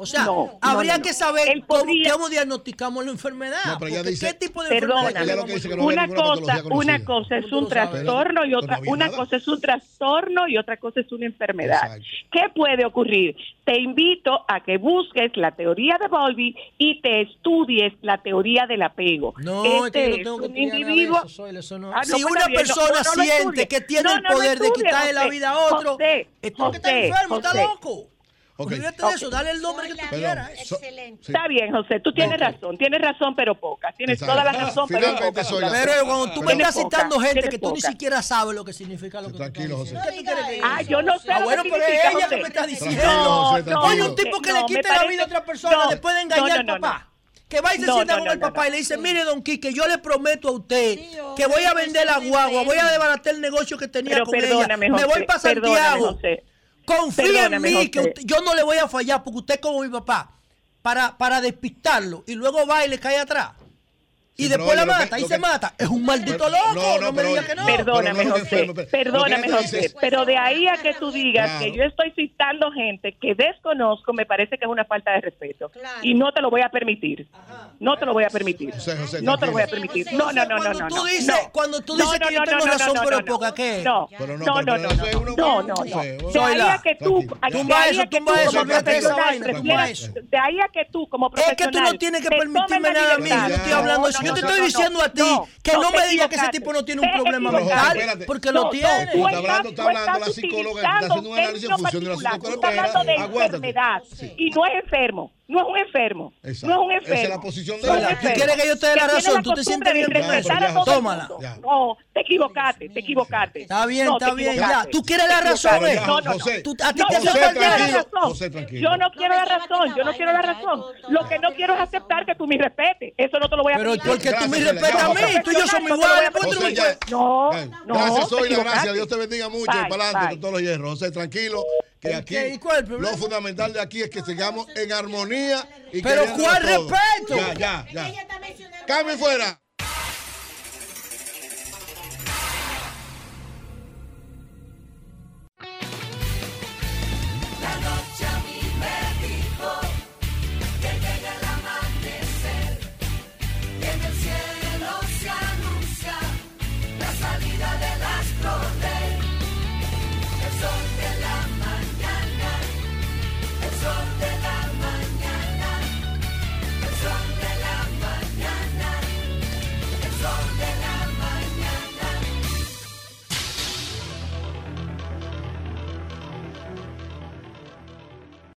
O sea, No, habría no, no, que saber cómo, podría- cómo diagnosticamos la enfermedad. No, pero dice- ¿Qué tipo de Perdona, enfermedad Ella lo que dice que no había una cosa, una cosa es ¿Cómo tú un trastorno y otra, una nada. cosa es un trastorno y otra cosa es una enfermedad. Exacto. ¿Qué puede ocurrir? Te invito a que busques la teoría de Bowlby y te estudies la teoría del apego. No, es este que yo no es tengo que un individuo. eso, Zoila, eso no- Ah, no, si pues una bien, no, persona no, no lo siente que tiene No, el poder de estudie, quitarle la vida a otro, José, es porque está enfermo, está loco. Ok. Olvídate de eso, dale el nombre que tú quieras. so- Excelente. sí. Está bien, José, tú tienes razón, tienes razón, pero poca. Tienes Exacto. toda la razón, pero poca. soy la- Pero cuando tú me estás citando gente que tú ni siquiera sabes lo que significa lo que Tranquilo, tú José. estás diciendo. ¿Qué tú quieres que Ah, yo no sé Ah, lo bueno, que pero es significa, ella que José. me está diciendo. José, No, tranquilo. Oye, un tipo que no, le quite la vida a otra persona no, después de no, engañar no, no, al papá. Que va y se No, sienta no, con no, el no, papá y no. le dice, mire, don Quique, yo le prometo a usted que voy a vender la guagua, voy a desbaratar el negocio que tenía Pero con ella. Me voy José, para Santiago. José. Confía en mí, que usted- yo no le voy a fallar porque usted es como mi papá. Para, para despistarlo y luego va y le cae atrás. Y Sí, después la mata que- y se mata. Es un maldito loco. no, No, no, me pero diga oye, que no. Perdóname, no, José, perdóname, José, dices- pero de ahí a que tú digas Claro. que yo estoy citando gente que desconozco, me parece que es una falta de respeto. Y no te lo voy a permitir. No te lo voy a permitir. no te lo voy a permitir. No, no, no, no, no. Cuando tú no, dices, no. cuando tú No, dices no, que yo no, tengo no, no, razón, no, pero no, poca, ¿qué? No, no, no, no, no, es no. De ahí a que tú, Tumba eso, tumba eso, olvídate de esa vaina, ahí a que tú como Es profesional que tú no tienes que permitirme nada a mí. Yo estoy hablando No, eso. no, Yo te estoy no, diciendo a ti no, que no me digas que ese tipo no tiene un problema mental, porque No, lo no, tiene. tú Está hablando, está hablando de la psicóloga, está haciendo un análisis en función de la particular, tú psicóloga. estás hablando de enfermedad. y no es enfermo, no es un enfermo, Exacto. no es un Esa enfermo. es la posición de No un ¿Tú quieres que yo te dé la razón? ¿Tú te sientes bien con eso? Ya, todo el tómala. mundo. No, te equivocaste, te equivocaste. Está bien, No, está bien, ya. ¿Tú quieres la razón, equivocaste. eh? No, no, no. José, Tú- a ti No, te hace yo no falta quiero la razón. José, tranquilo. Yo no quiero la razón, yo no quiero la razón. Lo que no quiero es aceptar que tú me respetes. Eso no te lo voy a Pero porque tú me Gracias, respetas a mí, Gracias. tú y yo somos No iguales. ya. No, no. Gracias, te soy la equivocaste. gracia. Dios te bendiga mucho y para adelante con todos los hierros. José, tranquilo, lo fundamental de aquí es que sigamos en armonía y Pero ¿cuál respeto? Ya, ya, ya. Cambio fuera.